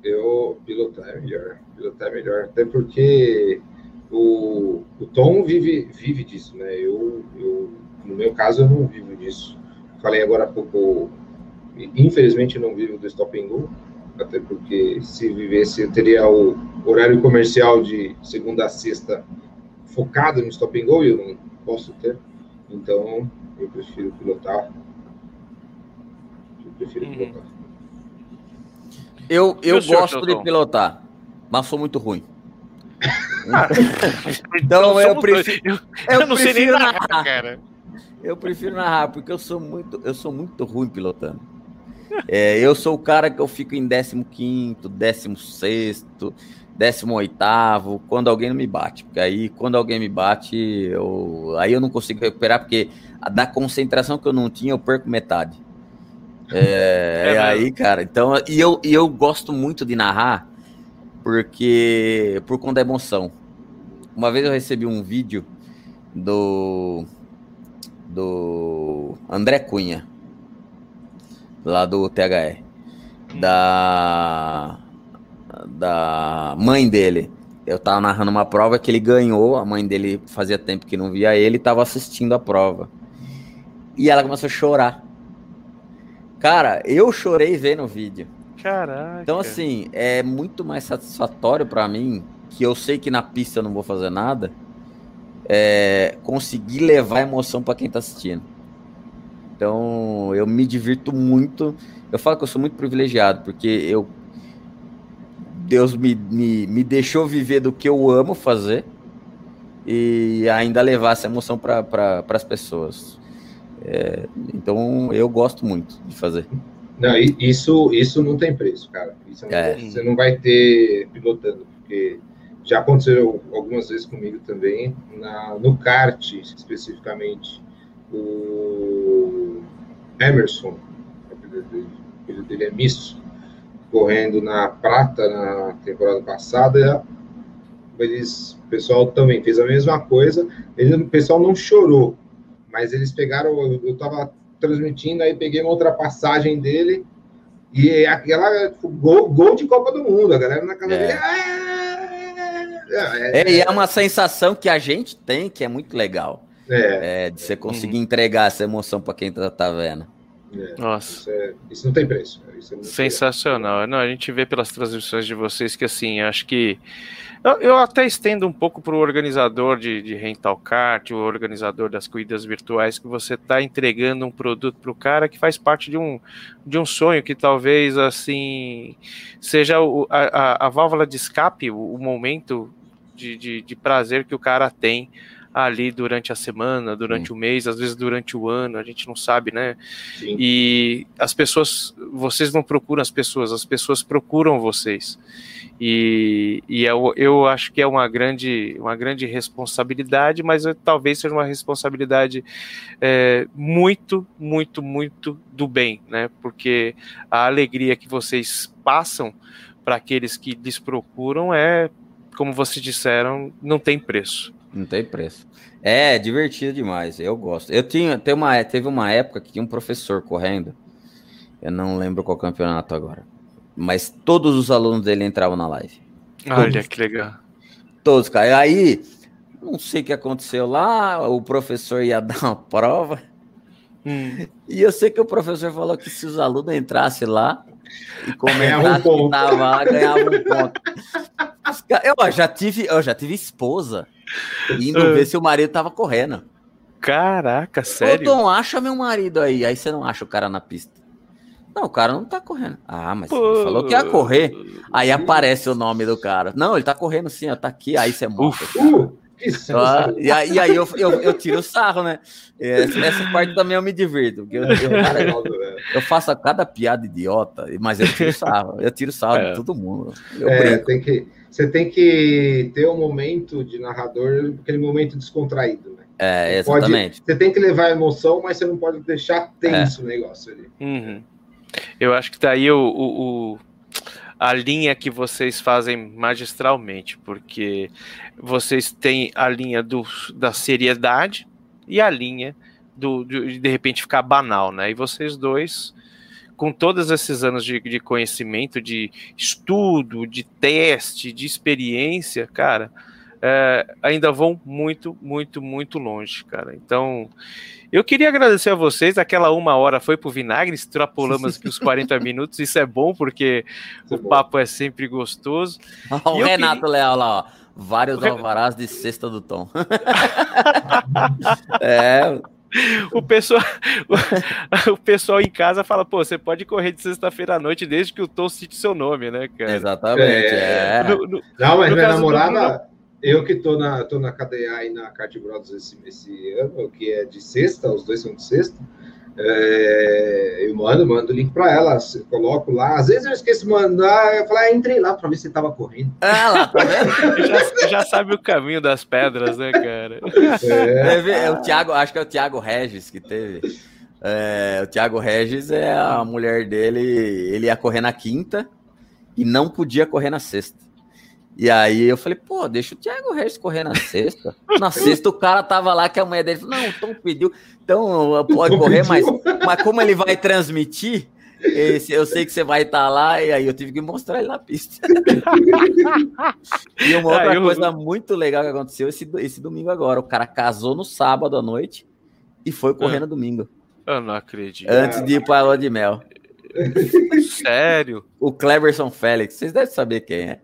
Eu pilotar é melhor. Pilotar é melhor. Até porque o, o Tom vive, vive disso, né? Eu, eu, no meu caso, eu não vivo disso. Falei agora há pouco, infelizmente não vivo do stop and go, até porque se vivesse eu teria o horário comercial de segunda a sexta focado no stop and go e eu não posso ter. Então, eu prefiro pilotar. Eu prefiro Uhum. pilotar. eu, eu o senhor, gosto de pilotar, mas sou muito ruim. Então eu somos dois. prefiro- Eu, eu não sei nem prefiro narrar, narrar. cara. Eu prefiro narrar, porque eu sou muito, eu sou muito ruim pilotando. É, eu sou o cara que eu fico em 15, 16, 18, quando alguém não me bate. Porque aí, quando alguém me bate, eu, aí eu não consigo recuperar, porque da concentração que eu não tinha, eu perco metade. É, é aí, cara. Então, e eu, e eu gosto muito de narrar, porque por conta da emoção. Uma vez eu recebi um vídeo do do André Cunha, lá do THE, da da mãe dele. Eu tava narrando uma prova que ele ganhou, a mãe dele fazia tempo que não via ele, tava assistindo a prova. E ela começou a chorar. Cara, eu chorei vendo o vídeo. Caraca. Então, assim, é muito mais satisfatório para mim, que eu sei que na pista eu não vou fazer nada, é, conseguir levar emoção para quem tá assistindo. Então, eu me divirto muito. Eu falo que eu sou muito privilegiado, porque eu Deus me, me, me deixou viver do que eu amo fazer e ainda levar essa emoção para pra, as pessoas. É, então, eu gosto muito de fazer. Não, isso, isso não tem preço, cara. Não é. Você não vai ter pilotando, porque já aconteceu algumas vezes comigo também, na, no kart especificamente, o Emerson, o filho dele é misto, correndo na prata na temporada passada, eles, o pessoal também fez a mesma coisa, ele, o pessoal não chorou, mas eles pegaram, eu estava transmitindo, aí peguei uma ultrapassagem dele, e aquela gol, gol de Copa do Mundo, a galera na casa é. dele. É, é, e é uma sensação que a gente tem que é muito legal. É, é de você conseguir uhum. entregar essa emoção para quem tá, tá vendo. É, Nossa. Isso, é, isso, não tem preço. É Sensacional. Não, a gente vê pelas transmissões de vocês que, assim, acho que. Eu, eu até estendo um pouco para o organizador de, de rental kart, o organizador das corridas virtuais, que você está entregando um produto para o cara que faz parte de um, de um sonho que talvez, assim, seja o, a, a, válvula de escape, o, o momento de, de, de prazer que o cara tem ali durante a semana, durante o mês, às vezes durante o ano, a gente não sabe, né? Sim. E as pessoas, vocês não procuram as pessoas, as pessoas procuram vocês. E, e eu, eu acho que é uma grande, uma grande responsabilidade, mas talvez seja uma responsabilidade é, muito, muito, muito do bem, né? Porque a alegria que vocês passam para aqueles que lhes procuram é, como vocês disseram, não tem preço. Não tem preço. É divertido demais, eu gosto. Eu tinha, tem uma, teve uma época que tinha um professor correndo, eu não lembro qual campeonato agora, mas todos os alunos dele entravam na live. Olha que legal. Todos, cara. Aí, não sei o que aconteceu lá, o professor ia dar uma prova, hum. e eu sei que o professor falou que se os alunos entrassem lá e comentassem um que tava lá, ganhava um ponto. Eu já tive, eu já tive esposa indo uh. ver se o marido tava correndo. Caraca, sério? Ô, Tom, acha meu marido aí. Aí você não acha o cara na pista. Não, o cara não tá correndo. Ah, mas Pô. falou que ia correr. Aí aparece o nome do cara. Não, ele tá correndo sim, ó, tá aqui. Aí você morre. Uh, ah, e aí, e aí eu, eu, eu, tiro o sarro, né? Essa, essa, parte também eu me divirto. Porque eu, eu, cara, eu, faço cada piada idiota, mas eu tiro sarro. Eu tiro sarro é. de todo mundo. Eu é. Tem que você tem que ter um momento de narrador, aquele momento descontraído, né? É, exatamente. Pode, você tem que levar a emoção, mas você não pode deixar tenso é. o negócio ali. Uhum. Eu acho que tá aí o, o, o, a linha que vocês fazem magistralmente, porque vocês têm a linha do, da seriedade e a linha do, de, de repente ficar banal, né? E vocês dois com todos esses anos de, de conhecimento, de estudo, de teste, de experiência, cara, é, ainda vão muito, muito, muito longe, cara. Então, eu queria agradecer a vocês. Aquela uma hora foi pro vinagre, extrapolamos aqui os 40 minutos. Isso é bom, porque o bom. papo é sempre gostoso. o Renato queria... Leal lá, ó. Vários alvarás de sexta do tom. é, o pessoal, o, pessoal em casa fala, pô, você pode correr de sexta-feira à noite desde que o Tom cite seu nome, né, cara? Exatamente. É. No, no, não, mas minha namorada, eu que tô na, tô na cadeia e na Kart Brothers esse, esse ano, que é de sexta, os dois são de sexta, É, eu mando, mando o link para ela, coloco lá. Às vezes eu esqueço de mandar, eu falo, ah, entrei lá para ver se tava correndo. Ah, lá, tá vendo? já, já, sabe o caminho das pedras, né, cara? É, é o Thiago, acho que é o Thiago Regis que teve. É, o Thiago Regis é a mulher dele, ele ia correr na quinta e não podia correr na sexta. E aí eu falei, pô, deixa o Thiago Reis correr na sexta. Na sexta o cara tava lá que a mulher dele falou, não, o Tom pediu, então pode Tom correr, mas, mas como ele vai transmitir, esse, eu sei que você vai estar tá lá, e aí eu tive que mostrar ele na pista. e uma outra ah, eu... coisa muito legal que aconteceu esse, esse domingo agora, o cara casou no sábado à noite e foi correr ah, no domingo. Eu não acredito. Antes de ir para a lua de mel. Sério? O Cleverson Félix, vocês devem saber quem é.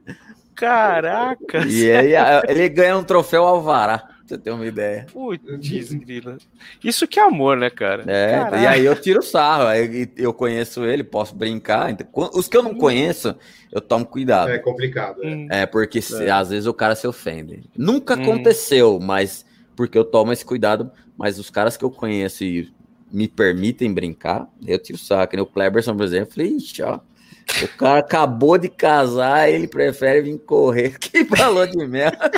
Caraca! E aí ele ganha um troféu Alvará, pra você ter uma ideia. Putz, grila. Isso que é amor, né, cara? É, Caraca. e aí eu tiro sarro, aí eu conheço ele, posso brincar. Os que eu não conheço, eu tomo cuidado. É complicado. É, hum. é porque é. às vezes o cara se ofende. Nunca hum. aconteceu, mas porque eu tomo esse cuidado, mas os caras que eu conheço e me permitem brincar, eu tiro saco. O Kleberson, por exemplo, falei, ixi, ó. O cara acabou de casar, ele prefere vir correr que valor de merda.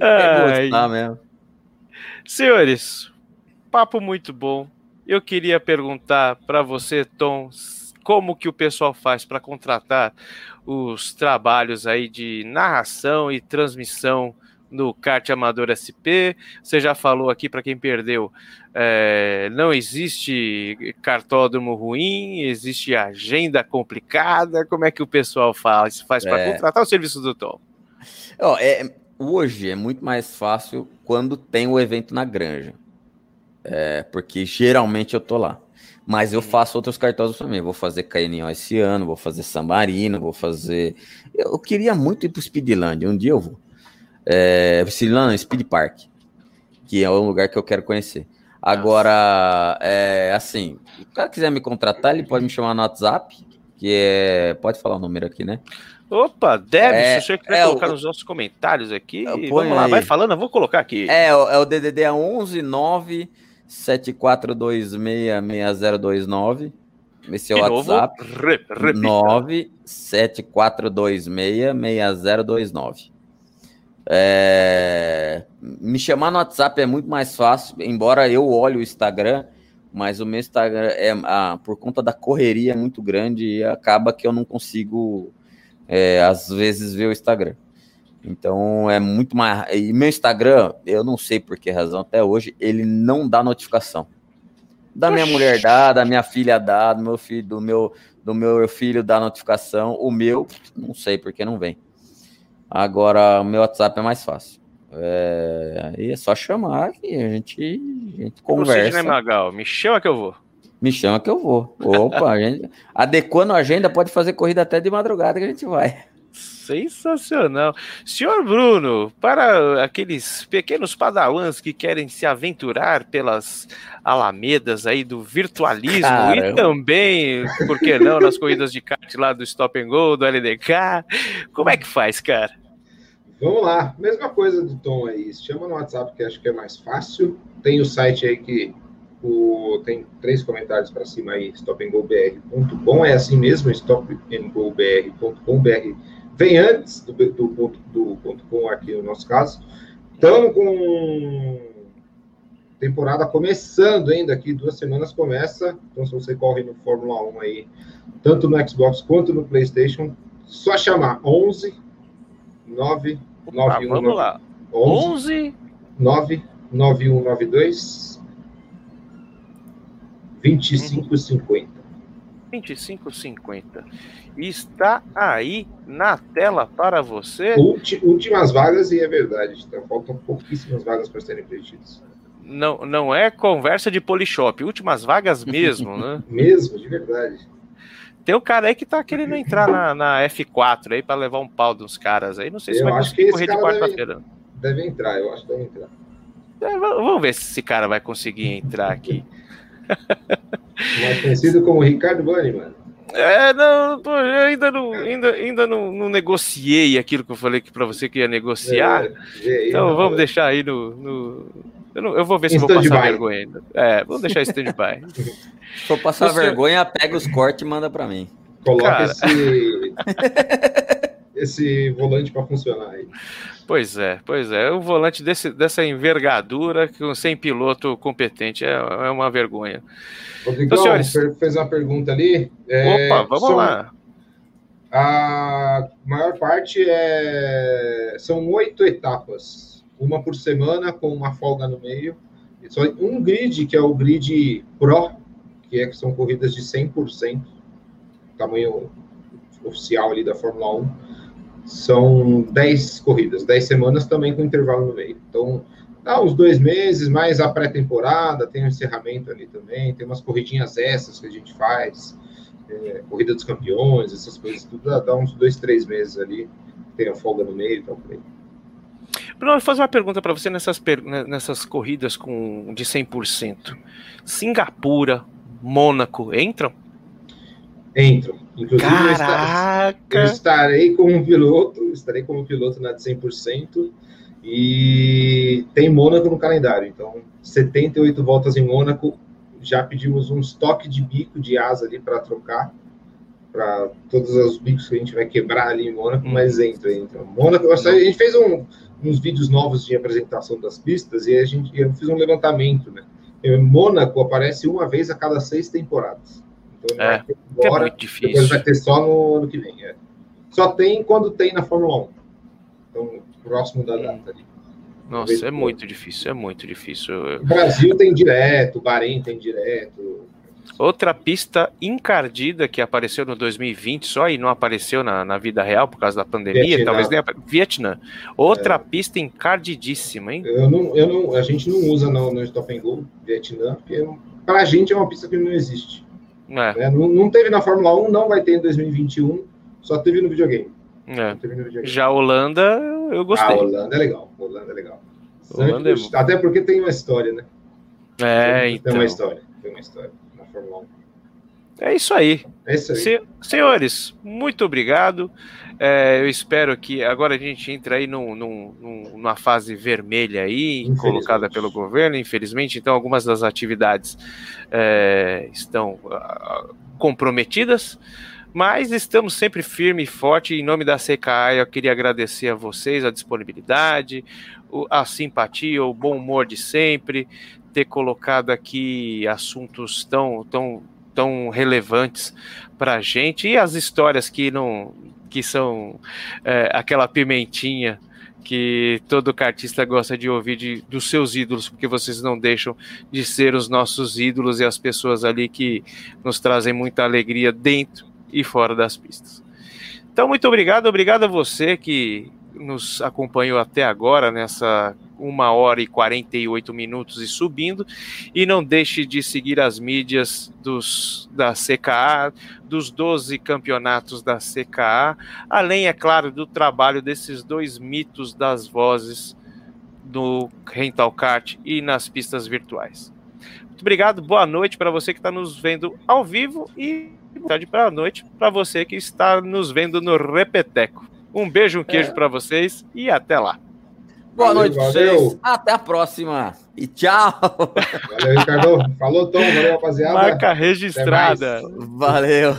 Ai. mesmo. Senhores, papo muito bom. Eu queria perguntar para você, Tom, como que o pessoal faz para contratar os trabalhos aí de narração e transmissão no kart amador SP. Você já falou aqui para quem perdeu, é, não existe cartódromo ruim, existe agenda complicada. Como é que o pessoal faz, faz para é... contratar o serviço do Tom? Oh, é, hoje é muito mais fácil quando tem o evento na granja, é, porque geralmente eu tô lá. Mas eu faço outros cartódromos também. Vou fazer Caninhão esse ano, vou fazer San Marino, vou fazer. Eu queria muito ir para o Speedland, um dia eu vou é, Speed Park, que é um lugar que eu quero conhecer. Agora, é, assim, se o cara quiser me contratar, ele pode me chamar no WhatsApp, que é. Pode falar o número aqui, né? Opa, deve, é, se você quiser é, colocar o, nos nossos comentários aqui, vamos lá, aí. vai falando, eu vou colocar aqui. É, é o DDD é 11 9 74266029. Esse é o WhatsApp. 974266029. É... Me chamar no WhatsApp é muito mais fácil, embora eu olhe o Instagram, mas o meu Instagram é ah, por conta da correria é muito grande e acaba que eu não consigo é, às vezes ver o Instagram. Então é muito mais. E meu Instagram, eu não sei por que razão até hoje, ele não dá notificação. Da minha Oxi. mulher dá, da minha filha dá, do meu filho, do meu, do meu filho dá notificação. O meu, não sei por que não vem. Agora, o meu WhatsApp é mais fácil. É, aí é só chamar e a gente, a gente conversa. Né, Magal? Me chama que eu vou. Me chama que eu vou. Opa, a gente, adequando a agenda, pode fazer corrida até de madrugada que a gente vai. Sensacional. Senhor Bruno, para aqueles pequenos padawans que querem se aventurar pelas alamedas aí do virtualismo Caramba. e também, por que não, nas corridas de kart lá do Stop and Go, do LDK, como é que faz, cara? Vamos lá, mesma coisa do Tom aí, chama no WhatsApp que acho que é mais fácil, tem o site aí que o, tem três comentários para cima aí, stopandgobr.com, é assim mesmo, stopandgobr.com.br vem antes do, do, ponto, do ponto com aqui no nosso caso. Estamos com temporada começando ainda aqui, duas semanas começa. Então, se você corre no Fórmula 1 aí, tanto no Xbox quanto no PlayStation, só chamar 11 9 Opa, Vamos lá. 11 9 9192 2550. 25,50. Está aí na tela para você. últimas vagas, e é verdade, então, faltam pouquíssimas vagas para serem preenchidas. Não, não é conversa de polishop, últimas vagas mesmo, né? mesmo, de verdade. Tem o cara aí que tá querendo entrar na, na F4 aí para levar um pau dos caras aí. Não sei se eu vai conseguir correr de quarta-feira. Deve, deve entrar, eu acho que deve entrar. É, vamos ver se esse cara vai conseguir entrar aqui. Mais conhecido como Ricardo Bunny, mano. É, não, pô, eu ainda não, ainda, ainda não, não negociei aquilo que eu falei que para você que ia negociar. É, então vamos deixar aí no, no Eu, não, eu vou ver se vou passar vergonha ainda. É, vamos deixar stand-by. Se for passar senhor- vergonha, pega os cortes e manda pra mim. Coloca Cara. esse, esse volante para funcionar aí. Pois é, pois é. O volante desse, dessa envergadura, sem piloto competente, é, é uma vergonha. Rodrigão, Então, senhores. fez uma pergunta ali. É, Opa, vamos são- lá. A maior parte é são oito etapas, uma por semana com uma folga no meio. E Só um grid que é o grid Pro, que é que são corridas de 100%, tamanho oficial ali da Fórmula 1. São 10 corridas, 10 semanas também com intervalo no meio. Então, dá uns dois meses, mais a pré-temporada, tem o encerramento ali também, tem umas corridinhas essas que a gente faz é, corrida dos campeões, essas coisas, tudo dá, dá uns dois, três meses ali, tem a folga no meio e tal. por aí. Bruno, eu vou fazer uma pergunta para você nessas, né, nessas corridas com, de 100%. Singapura, Mônaco, entram? Entram. Inclusive, eu, estarei como piloto, estarei como piloto na de 100%, e tem Mônaco no calendário, então 78 voltas em Mônaco, já pedimos uns toques de bico de asa ali para trocar, para todos os bicos que a gente vai quebrar ali em Mônaco, Hum. mas entra, entra. Mônaco, a gente fez um- uns vídeos novos de apresentação das pistas e a gente eu fiz um levantamento, né? Em Mônaco aparece uma vez a cada seis temporadas. Então É, é muito difícil. vai ter só no ano que vem. é. Só tem quando tem na Fórmula 1. Então, próximo da data ali. Nossa, é muito difícil, é muito difícil. O Brasil tem direto, o Bahrein tem direto. Outra pista encardida que apareceu no 2020 só e não apareceu na, na vida real por causa da pandemia, Vietnã. talvez nem apa- Vietnã. Outra pista encardidíssima, hein? Eu não, eu não, a gente não usa no, no Stop and Go, Vietnã, porque para a gente é uma pista que não existe. É, né? Não, não teve na Fórmula 1, não vai ter em 2021, só teve no videogame. é. Teve no videogame. Já a Holanda, eu Ah, gostei. Holanda é legal. Holanda é legal. Holanda é Até porque tem uma história, né? É, Tem então. uma história. Tem uma história na Fórmula 1. É isso aí. É isso aí. Se- senhores, muito obrigado. É, eu espero que agora a gente entre aí num, num- num- numa fase vermelha aí, colocada pelo governo, infelizmente. Então, algumas das atividades é, estão ah, comprometidas, mas estamos sempre firme e forte. Em nome da CKA, eu queria agradecer a vocês a disponibilidade, a simpatia, o bom humor de sempre, ter colocado aqui assuntos tão, tão, tão relevantes para a gente e as histórias que não que são é, aquela pimentinha que todo cartista gosta de ouvir de, dos seus ídolos, porque vocês não deixam de ser os nossos ídolos e as pessoas ali que nos trazem muita alegria dentro e fora das pistas. Então, muito obrigado, obrigado a você que nos acompanhou até agora nessa uma hora e 48 minutos e subindo. E não deixe de seguir as mídias dos, da CKA, dos 12 campeonatos da CKA, além, é claro, do trabalho desses dois mitos das vozes no Rental Kart e nas pistas virtuais. Muito obrigado, boa noite para você que está nos vendo ao vivo e boa tarde para a noite para você que está nos vendo no Repeteco. Um beijo, um queijo É. para vocês e até lá. Boa Valeu, noite pra valeu. vocês. Até a próxima. E tchau. Valeu, Ricardo. Falou, Tom. Valeu, rapaziada. Marca registrada. Valeu.